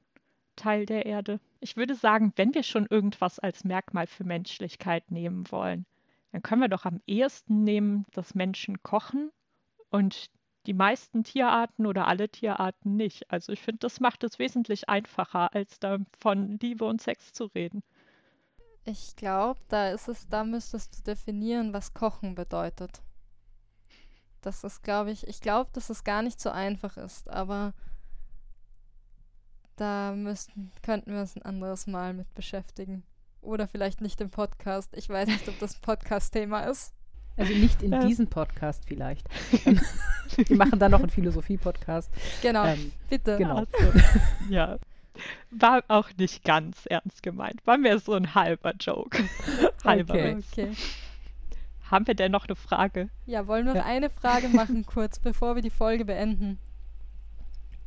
Teil der Erde? Ich würde sagen, wenn wir schon irgendwas als Merkmal für Menschlichkeit nehmen wollen, dann können wir doch am ehesten nehmen, dass Menschen kochen und die meisten Tierarten oder alle Tierarten nicht. Also ich finde, das macht es wesentlich einfacher, als da von Liebe und Sex zu reden. Ich glaube, da ist es, da müsstest du definieren, was Kochen bedeutet. Das ist, glaube ich, ich glaube, dass es gar nicht so einfach ist, aber da müssten, könnten wir uns ein anderes Mal mit beschäftigen. Oder vielleicht nicht im Podcast. Ich weiß nicht, ob das ein Podcast-Thema ist. Also nicht in diesem Podcast vielleicht. wir machen dann noch einen Philosophie-Podcast. Genau, ähm, bitte. Genau. Also, ja. War auch nicht ganz ernst gemeint. War mehr so ein halber Joke. halber. Okay. okay. Haben wir denn noch eine Frage? Ja, wollen wir ja. eine Frage machen kurz, bevor wir die Folge beenden?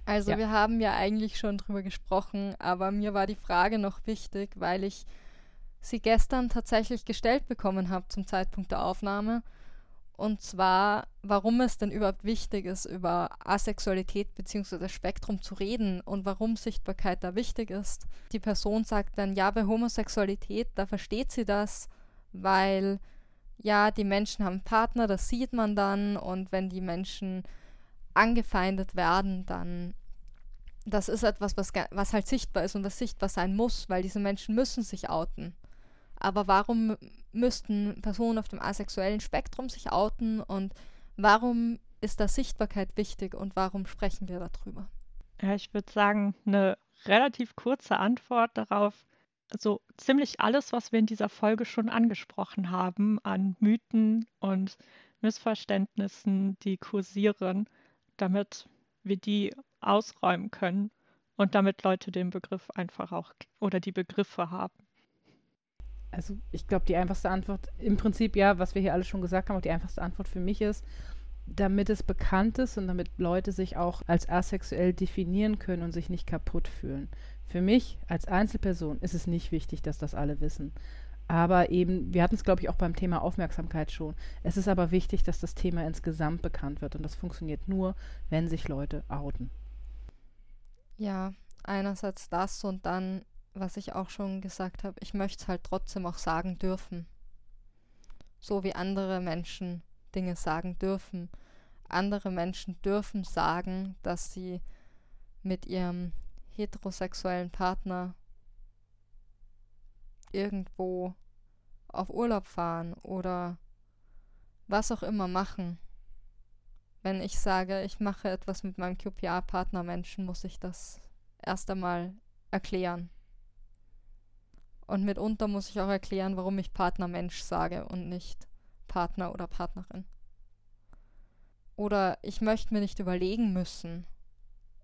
Also ja. wir haben ja eigentlich schon drüber gesprochen, aber mir war die Frage noch wichtig, weil ich sie gestern tatsächlich gestellt bekommen habe zum Zeitpunkt der Aufnahme. Und zwar, warum es denn überhaupt wichtig ist, über Asexualität bzw. Spektrum zu reden und warum Sichtbarkeit da wichtig ist. Die Person sagt dann, ja, bei Homosexualität, da versteht sie das, weil ja, die Menschen haben Partner, das sieht man dann und wenn die Menschen angefeindet werden, dann das ist etwas, was, was halt sichtbar ist und was sichtbar sein muss, weil diese Menschen müssen sich outen. Aber warum müssten Personen auf dem asexuellen Spektrum sich outen und warum ist da Sichtbarkeit wichtig und warum sprechen wir darüber? Ja, ich würde sagen, eine relativ kurze Antwort darauf. Also ziemlich alles, was wir in dieser Folge schon angesprochen haben an Mythen und Missverständnissen, die kursieren, damit wir die ausräumen können und damit Leute den Begriff einfach auch oder die Begriffe haben. Also ich glaube, die einfachste Antwort, im Prinzip ja, was wir hier alle schon gesagt haben, auch die einfachste Antwort für mich ist, damit es bekannt ist und damit Leute sich auch als asexuell definieren können und sich nicht kaputt fühlen. Für mich als Einzelperson ist es nicht wichtig, dass das alle wissen. Aber eben, wir hatten es, glaube ich, auch beim Thema Aufmerksamkeit schon. Es ist aber wichtig, dass das Thema insgesamt bekannt wird. Und das funktioniert nur, wenn sich Leute outen. Ja, einerseits das und dann, was ich auch schon gesagt habe, ich möchte es halt trotzdem auch sagen dürfen. So wie andere Menschen Dinge sagen dürfen. Andere Menschen dürfen sagen, dass sie mit ihrem heterosexuellen Partner irgendwo auf Urlaub fahren oder was auch immer machen. Wenn ich sage, ich mache etwas mit meinem QPA-Partnermenschen, muss ich das erst einmal erklären. Und mitunter muss ich auch erklären, warum ich Partnermensch sage und nicht Partner oder Partnerin. Oder ich möchte mir nicht überlegen müssen,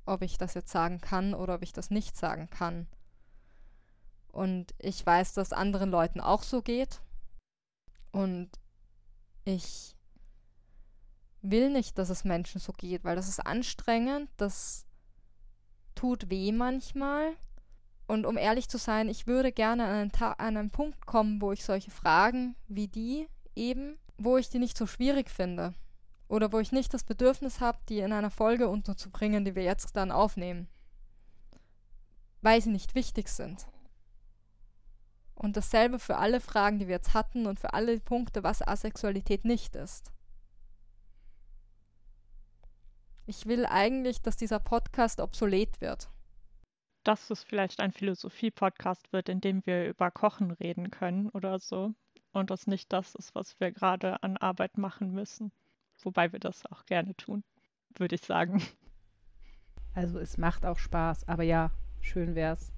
ob ich das jetzt sagen kann oder ob ich das nicht sagen kann. Und ich weiß, dass anderen Leuten auch so geht. Und ich will nicht, dass es Menschen so geht, weil das ist anstrengend, das tut weh manchmal. Und um ehrlich zu sein, ich würde gerne an einen, an einen Punkt kommen, wo ich solche Fragen wie die eben, wo ich die nicht so schwierig finde. Oder wo ich nicht das Bedürfnis habe, die in einer Folge unterzubringen, die wir jetzt dann aufnehmen. Weil sie nicht wichtig sind. Und dasselbe für alle Fragen, die wir jetzt hatten und für alle Punkte, was Asexualität nicht ist. Ich will eigentlich, dass dieser Podcast obsolet wird. Dass es vielleicht ein Philosophie-Podcast wird, in dem wir über Kochen reden können oder so. Und das nicht das ist, was wir gerade an Arbeit machen müssen. Wobei wir das auch gerne tun, würde ich sagen. Also es macht auch Spaß, aber ja, schön wäre es,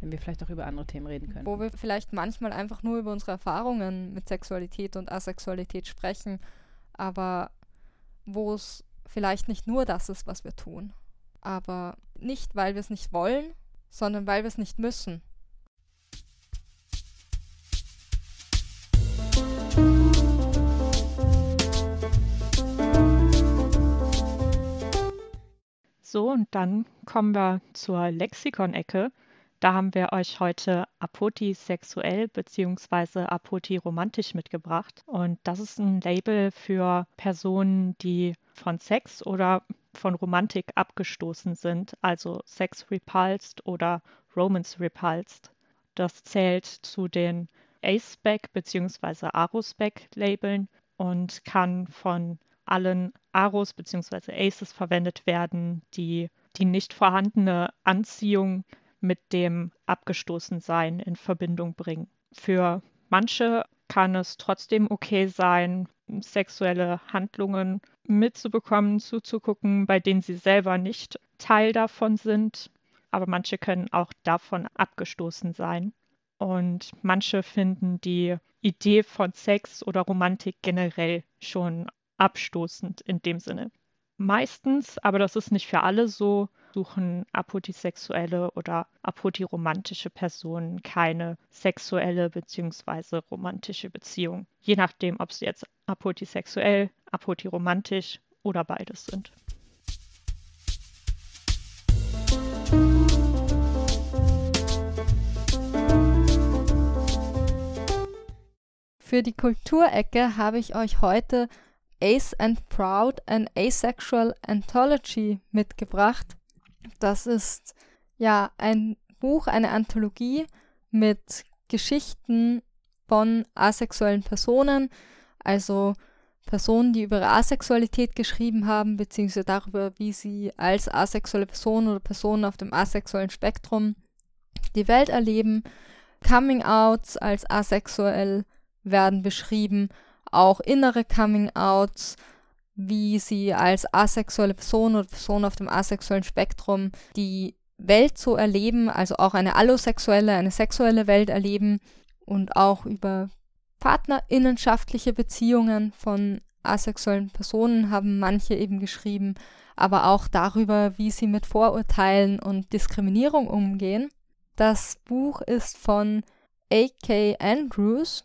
wenn wir vielleicht auch über andere Themen reden können. Wo wir vielleicht manchmal einfach nur über unsere Erfahrungen mit Sexualität und Asexualität sprechen, aber wo es vielleicht nicht nur das ist, was wir tun. Aber nicht, weil wir es nicht wollen, sondern weil wir es nicht müssen. So, und dann kommen wir zur Lexikon-Ecke. Da haben wir euch heute apotisexuell bzw. apotiromantisch mitgebracht. Und das ist ein Label für Personen, die von Sex oder von Romantik abgestoßen sind, also Sex repulsed oder Romance repulsed. Das zählt zu den A-Spec bzw. Arospec-Labeln und kann von allen Aros bzw. Aces verwendet werden, die die nicht vorhandene Anziehung mit dem Abgestoßensein in Verbindung bringen. Für manche kann es trotzdem okay sein, sexuelle Handlungen mitzubekommen, zuzugucken, bei denen sie selber nicht Teil davon sind. Aber manche können auch davon abgestoßen sein. Und manche finden die Idee von Sex oder Romantik generell schon abstoßend in dem Sinne. Meistens, aber das ist nicht für alle so, suchen apotisexuelle oder apotiromantische Personen keine sexuelle bzw. romantische Beziehung. Je nachdem, ob sie jetzt apotisexuell, apotiromantisch oder beides sind. Für die Kulturecke habe ich euch heute Ace and Proud, an Asexual Anthology mitgebracht. Das ist ja ein Buch, eine Anthologie mit Geschichten von asexuellen Personen, also Personen, die über ihre Asexualität geschrieben haben, beziehungsweise darüber, wie sie als asexuelle Personen oder Personen auf dem asexuellen Spektrum die Welt erleben. Coming-outs als asexuell werden beschrieben, auch innere Coming-outs, wie sie als asexuelle Person oder Person auf dem asexuellen Spektrum die Welt so erleben, also auch eine allosexuelle, eine sexuelle Welt erleben und auch über partnerinnenschaftliche Beziehungen von asexuellen Personen haben manche eben geschrieben, aber auch darüber, wie sie mit Vorurteilen und Diskriminierung umgehen. Das Buch ist von A.K. Andrews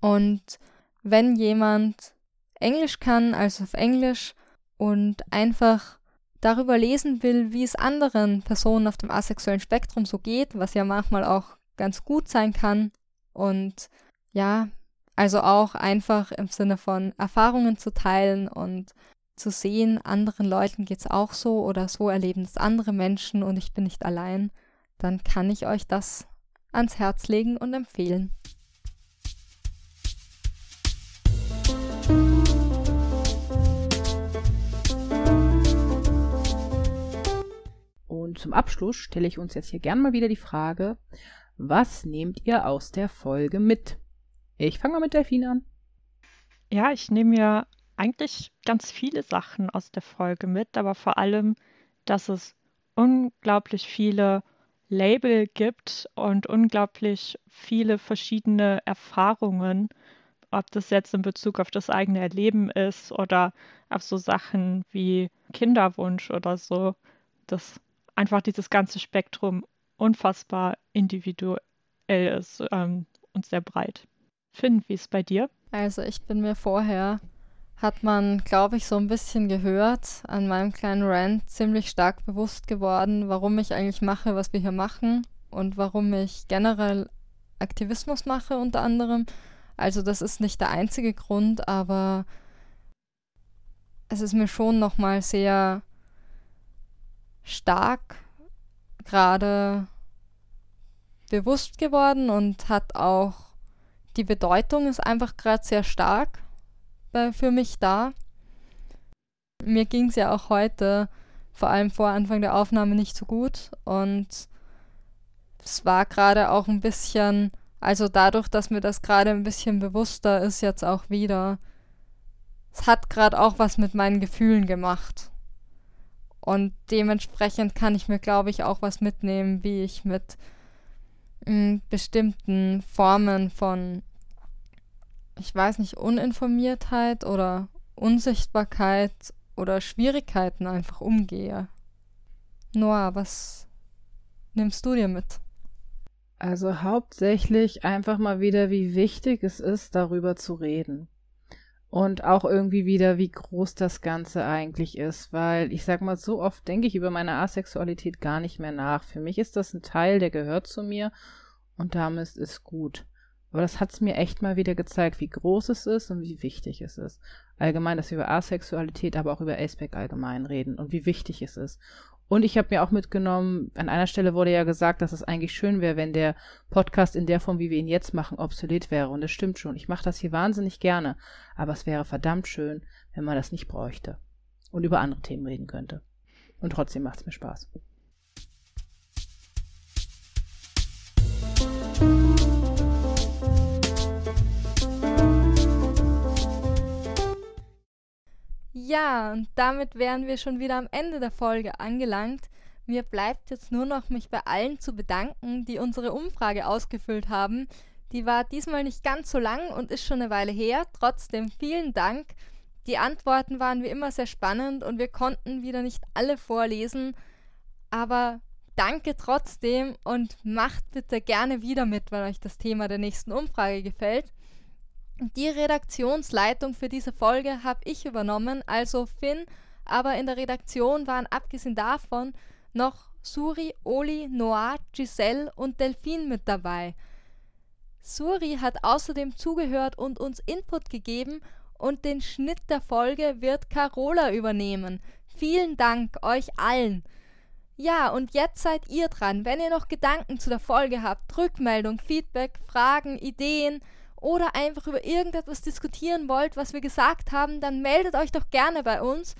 und wenn jemand Englisch kann, also auf Englisch und einfach darüber lesen will, wie es anderen Personen auf dem asexuellen Spektrum so geht, was ja manchmal auch ganz gut sein kann. Und ja, also auch einfach im Sinne von Erfahrungen zu teilen und zu sehen, anderen Leuten geht es auch so oder so erleben es andere Menschen und ich bin nicht allein, dann kann ich euch das ans Herz legen und empfehlen. Und zum Abschluss stelle ich uns jetzt hier gern mal wieder die Frage, was nehmt ihr aus der Folge mit? Ich fange mal mit Delfin an. Ja, ich nehme ja eigentlich ganz viele Sachen aus der Folge mit, aber vor allem, dass es unglaublich viele Label gibt und unglaublich viele verschiedene Erfahrungen, ob das jetzt in Bezug auf das eigene Erleben ist oder auf so Sachen wie Kinderwunsch oder so. Das einfach dieses ganze Spektrum unfassbar individuell ist ähm, und sehr breit. Finn, wie ist es bei dir? Also ich bin mir vorher, hat man, glaube ich, so ein bisschen gehört, an meinem kleinen Rant ziemlich stark bewusst geworden, warum ich eigentlich mache, was wir hier machen und warum ich generell Aktivismus mache unter anderem. Also das ist nicht der einzige Grund, aber es ist mir schon nochmal sehr stark gerade bewusst geworden und hat auch die Bedeutung ist einfach gerade sehr stark bei, für mich da. Mir ging es ja auch heute, vor allem vor Anfang der Aufnahme, nicht so gut und es war gerade auch ein bisschen, also dadurch, dass mir das gerade ein bisschen bewusster ist jetzt auch wieder, es hat gerade auch was mit meinen Gefühlen gemacht. Und dementsprechend kann ich mir, glaube ich, auch was mitnehmen, wie ich mit mh, hm, bestimmten Formen von, ich weiß nicht, Uninformiertheit oder Unsichtbarkeit oder Schwierigkeiten einfach umgehe. Noah, was nimmst du dir mit? Also hauptsächlich einfach mal wieder, wie wichtig es ist, darüber zu reden. Und auch irgendwie wieder, wie groß das Ganze eigentlich ist, weil ich sag mal, so oft denke ich über meine Asexualität gar nicht mehr nach. Für mich ist das ein Teil, der gehört zu mir und damit ist es gut. Aber das hat es mir echt mal wieder gezeigt, wie groß es ist und wie wichtig es ist. Allgemein, dass wir über Asexualität, aber auch über Aceback allgemein reden und wie wichtig es ist. Und ich habe mir auch mitgenommen, an einer Stelle wurde ja gesagt, dass es eigentlich schön wäre, wenn der Podcast in der Form, wie wir ihn jetzt machen, obsolet wäre. Und das stimmt schon. Ich mache das hier wahnsinnig gerne. Aber es wäre verdammt schön, wenn man das nicht bräuchte. Und über andere Themen reden könnte. Und trotzdem macht es mir Spaß. Ja, und damit wären wir schon wieder am Ende der Folge angelangt. Mir bleibt jetzt nur noch, mich bei allen zu bedanken, die unsere Umfrage ausgefüllt haben. Die war diesmal nicht ganz so lang und ist schon eine Weile her. Trotzdem vielen Dank. Die Antworten waren wie immer sehr spannend und wir konnten wieder nicht alle vorlesen. Aber danke trotzdem und macht bitte gerne wieder mit, wenn euch das Thema der nächsten Umfrage gefällt. Die Redaktionsleitung für diese Folge habe ich übernommen, also Finn, aber in der Redaktion waren abgesehen davon noch Suri, Oli, Noah, Giselle und Delphine mit dabei. Suri hat außerdem zugehört und uns Input gegeben und den Schnitt der Folge wird Carola übernehmen. Vielen Dank euch allen. Ja, und jetzt seid ihr dran. Wenn ihr noch Gedanken zu der Folge habt, Rückmeldung, Feedback, Fragen, Ideen, oder einfach über irgendetwas diskutieren wollt, was wir gesagt haben, dann meldet euch doch gerne bei uns.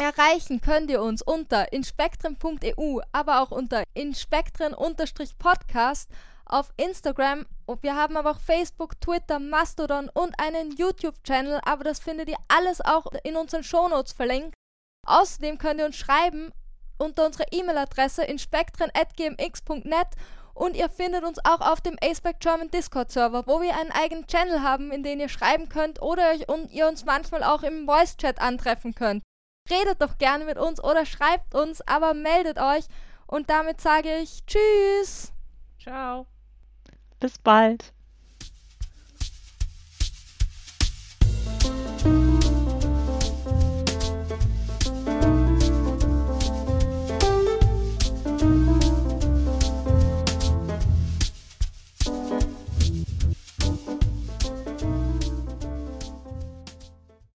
Erreichen könnt ihr uns unter inspektren.eu, aber auch unter inspektren-podcast auf Instagram. Wir haben aber auch Facebook, Twitter, Mastodon und einen YouTube-Channel, aber das findet ihr alles auch in unseren Shownotes verlinkt. Außerdem könnt ihr uns schreiben unter unserer E-Mail-Adresse inspektren.gmx.net und ihr findet uns auch auf dem Aceback German Discord Server, wo wir einen eigenen Channel haben, in den ihr schreiben könnt oder euch und ihr uns manchmal auch im Voice Chat antreffen könnt. Redet doch gerne mit uns oder schreibt uns, aber meldet euch. Und damit sage ich Tschüss. Ciao. Bis bald.